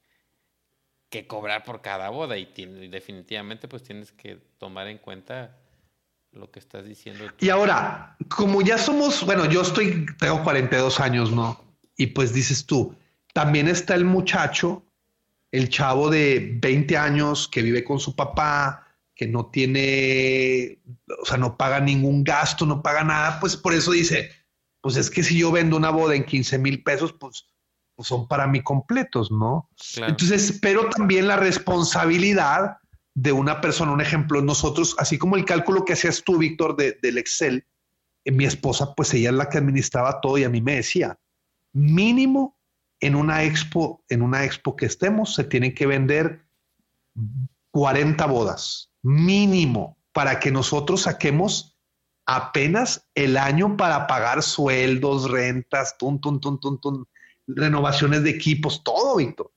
que cobrar por cada boda y, definitivamente pues tienes que tomar en cuenta lo que estás diciendo. Y ahora, como ya somos, bueno, yo estoy, tengo 42 años, ¿no? Y pues dices tú, también está el muchacho, el chavo de 20 años que vive con su papá, que no tiene, o sea, no paga ningún gasto, no paga nada, pues por eso dice, pues es que si yo vendo una boda en 15 mil pesos, pues pues, son para mí completos, ¿no? Entonces, pero también la responsabilidad de una persona, un ejemplo, nosotros, así como el cálculo que hacías tú, Víctor, del Excel, eh, mi esposa, pues ella es la que administraba todo y a mí me decía, mínimo en una expo, en una expo que estemos, se tienen que vender 40 bodas, mínimo, para que nosotros saquemos apenas el año para pagar sueldos, rentas, tun, tun, tun, tun, tun, renovaciones de equipos, todo, Víctor.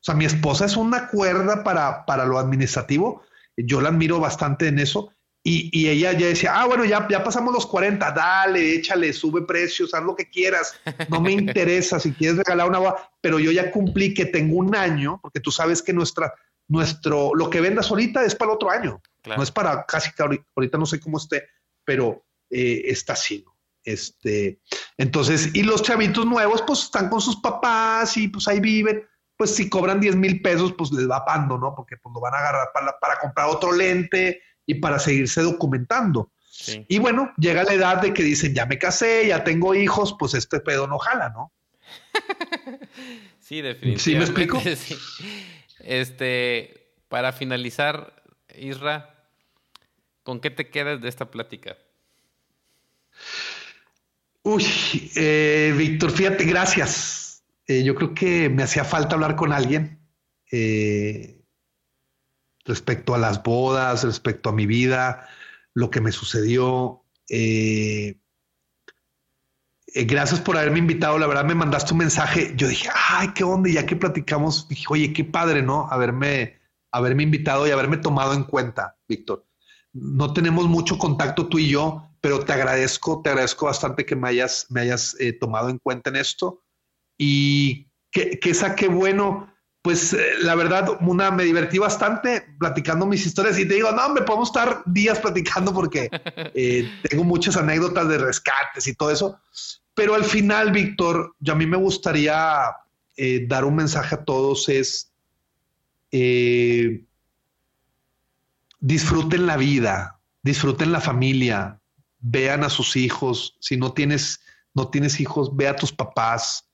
O sea, mi esposa es una cuerda para, para lo administrativo. Yo la admiro bastante en eso. Y, y, ella ya decía, ah, bueno, ya, ya pasamos los 40, dale, échale, sube precios, haz lo que quieras, no me interesa si quieres regalar una boda, pero yo ya cumplí que tengo un año, porque tú sabes que nuestra, nuestro, lo que vendas ahorita es para el otro año, no es para casi que ahorita, no sé cómo esté, pero eh, está así, Este, entonces, y los chavitos nuevos, pues están con sus papás y pues ahí viven. Pues si cobran 10 mil pesos, pues les va pando, ¿no? Porque pues lo van a agarrar para, para comprar otro lente y para seguirse documentando. Y bueno, llega la edad de que dicen, ya me casé, ya tengo hijos, pues este pedo no jala, ¿no? sí, definitivamente. ¿Sí me explico? Este, para finalizar, Isra, ¿con qué te quedas de esta plática? Uy, eh, Víctor, fíjate, gracias. Eh, yo creo que me hacía falta hablar con alguien eh, respecto a las bodas, respecto a mi vida, lo que me sucedió. gracias por haberme invitado. La verdad, me mandaste un mensaje. Yo dije, ay, qué onda. ya que platicamos, dije, oye, qué padre, ¿no? Haberme, haberme invitado y haberme tomado en cuenta, Víctor. No tenemos mucho contacto tú y yo, pero te agradezco, te agradezco bastante que me hayas, me hayas eh, tomado en cuenta en esto y que, que saqué bueno. Pues eh, la verdad, una, me divertí bastante platicando mis historias y te digo, no, me podemos estar días platicando porque eh, tengo muchas anécdotas de rescates y todo eso. Pero al final, Víctor, yo a mí me gustaría dar un mensaje a todos es disfruten la vida, disfruten la familia, vean a sus hijos, si no tienes, no tienes hijos, ve a tus papás,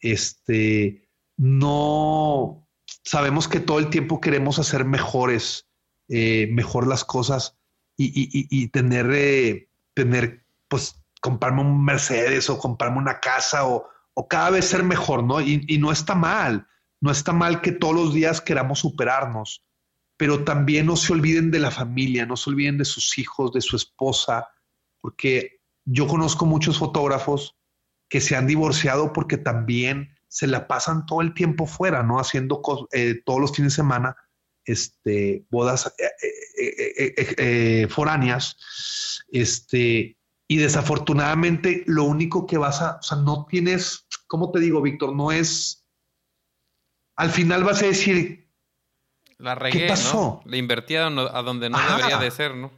este, no, sabemos que todo el tiempo queremos hacer mejores, eh, mejor las cosas y, tener, eh, tener, pues, comprarme un Mercedes o comprarme una casa o, o cada vez ser mejor, ¿no? Y, y, no está mal, no está mal que todos los días queramos superarnos, pero también no se olviden de la familia, no se olviden de sus hijos, de su esposa, porque yo conozco muchos fotógrafos que se han divorciado porque también se la pasan todo el tiempo fuera, ¿no? Haciendo eh, todos los fines de semana este, bodas eh, eh, foráneas. Este, y desafortunadamente lo único que vas a, o sea, no tienes, ¿cómo te digo, Víctor? No es, al final vas a decir, la regué, ¿qué pasó? ¿no? Le invertí a donde no debería de ser, ¿no?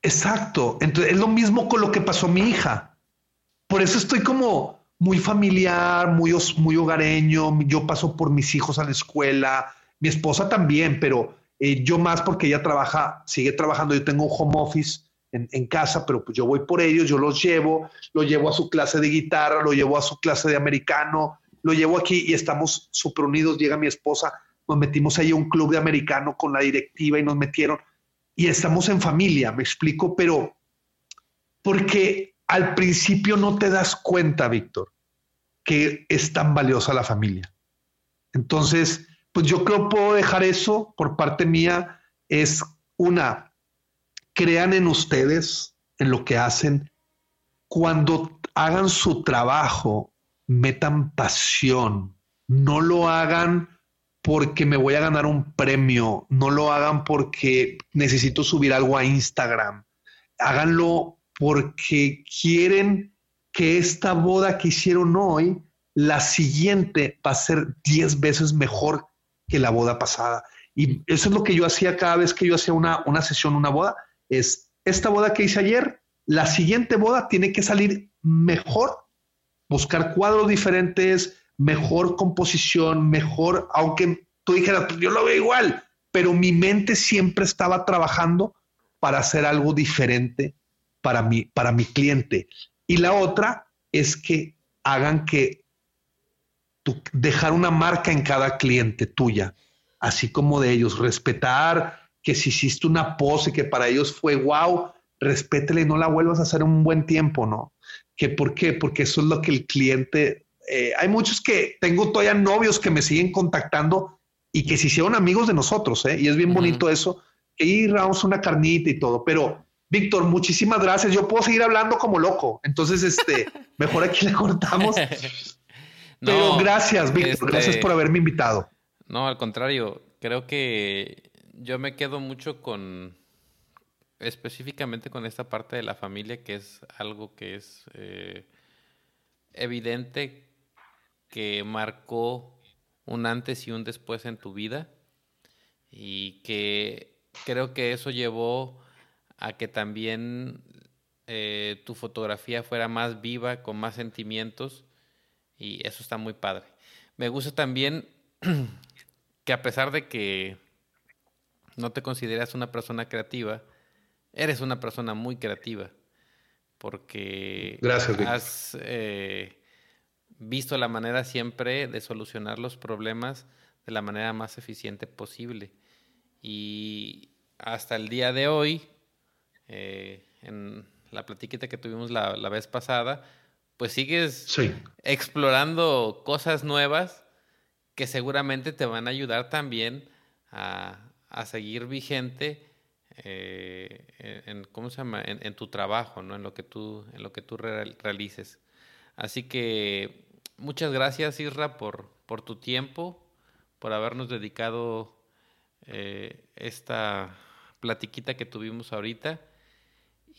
Exacto. Entonces es lo mismo con lo que pasó a mi hija. Por eso estoy como muy familiar, muy, muy hogareño. Yo paso por mis hijos a la escuela, mi esposa también, pero eh, yo más porque ella trabaja, sigue trabajando. Yo tengo un home office en, casa, pero pues yo voy por ellos, yo los llevo, lo llevo a su clase de guitarra, lo llevo a su clase de americano, lo llevo aquí y estamos súper unidos. Llega mi esposa, nos metimos ahí a un club de americano con la directiva y nos metieron y estamos en familia, me explico, pero porque al principio no te das cuenta, Víctor, que es tan valiosa la familia. Entonces, pues yo creo puedo dejar eso por parte mía, es una, crean en ustedes, en lo que hacen, cuando hagan su trabajo, metan pasión, no lo hagan porque me voy a ganar un premio, no lo hagan porque necesito subir algo a Instagram, háganlo porque quieren que esta boda que hicieron hoy, la siguiente va a ser 10 veces mejor que la boda pasada. Y eso es lo que yo hacía cada vez que yo hacía una, una sesión, una boda, es esta boda que hice ayer, la siguiente boda tiene que salir mejor, buscar cuadros diferentes, mejor composición, mejor, aunque tú dijeras, pues yo lo veo igual, pero mi mente siempre estaba trabajando para hacer algo diferente para mi, para mi cliente. Y la otra es que hagan que dejar una marca en cada cliente tuya, así como de ellos, respetar que si hiciste una pose que para ellos fue wow, respétele y no la vuelvas a hacer un buen tiempo, ¿no? ¿Que ¿Por qué? Porque eso es lo que el cliente eh, hay muchos que tengo todavía novios que me siguen contactando y que se hicieron amigos de nosotros, ¿eh? y es bien bonito eso. Y vamos una carnita y todo, pero Víctor, muchísimas gracias. Yo puedo seguir hablando como loco, entonces, este, mejor aquí le cortamos. pero gracias, Víctor, gracias este, por haberme invitado. No, al contrario, creo que yo me quedo mucho con, específicamente con esta parte de la familia, que es algo que es eh, evidente que marcó un antes y un después en tu vida y que creo que eso llevó a que también eh, tu fotografía fuera más viva, con más sentimientos y eso está muy padre. Me gusta también que a pesar de que no te consideras una persona creativa, eres una persona muy creativa porque has eh, visto la manera siempre de solucionar los problemas de la manera más eficiente posible. Y hasta el día de hoy, eh, en la platiquita que tuvimos la, vez pasada, pues sigues explorando cosas nuevas que seguramente te van a ayudar también a, a seguir vigente eh, en, ¿cómo se llama? En, tu trabajo, ¿no? En lo que tú, en lo que tú realices. Así que muchas gracias, Isra, por, por tu tiempo, por habernos dedicado eh, esta platiquita que tuvimos ahorita.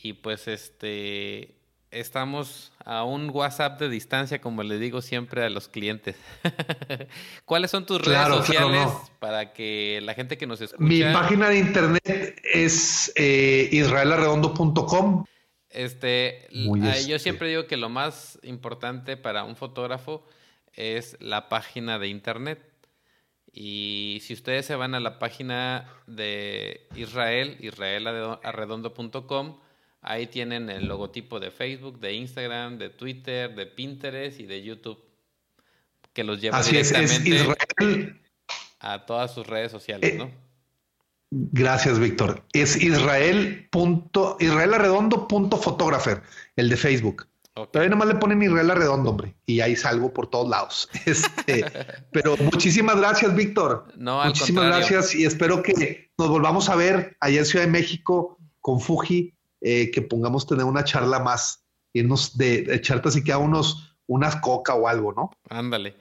Y pues este estamos a un WhatsApp de distancia, como le digo siempre a los clientes. ¿Cuáles son tus redes sociales para que la gente que nos escucha... Mi página de internet es eh, israelarredondo.com. Este, yo este. siempre digo que lo más importante para un fotógrafo es la página de internet. Y si ustedes se van a la página de Israel, israelarredondo.com, Ahí tienen el logotipo de Facebook, de Instagram, de Twitter, de Pinterest y de YouTube, que los lleva directamente a todas sus redes sociales, eh, ¿no? Gracias, Víctor. Es Israel. Punto, Israel Arredondo punto el de Facebook. Pero ahí nomás le ponen Israel Arredondo, hombre, y ahí salgo por todos lados. Este, pero muchísimas gracias, Víctor. No, muchísimas gracias y espero que nos volvamos a ver allá en Ciudad de México con Fuji eh, que pongamos tener una charla más, irnos de, echarte así que a unos, unas coca o algo, ¿no? Ándale.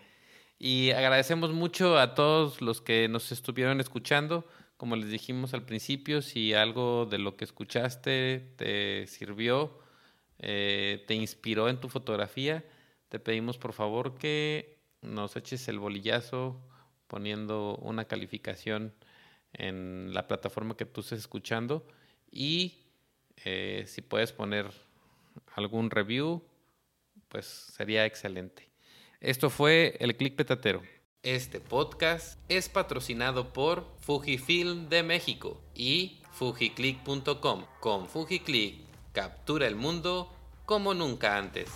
Y agradecemos mucho a todos los que nos estuvieron escuchando. Como les dijimos al principio, si algo de lo que escuchaste te sirvió, eh, te inspiró en tu fotografía, te pedimos por favor que nos eches el bolillazo poniendo una calificación en la plataforma que tú estés escuchando y eh, si puedes poner algún review, pues sería excelente. Esto fue el Click Petatero. Este podcast es patrocinado por Fujifilm de México y fujiclick.com. Con Fujiclick, captura el mundo como nunca antes.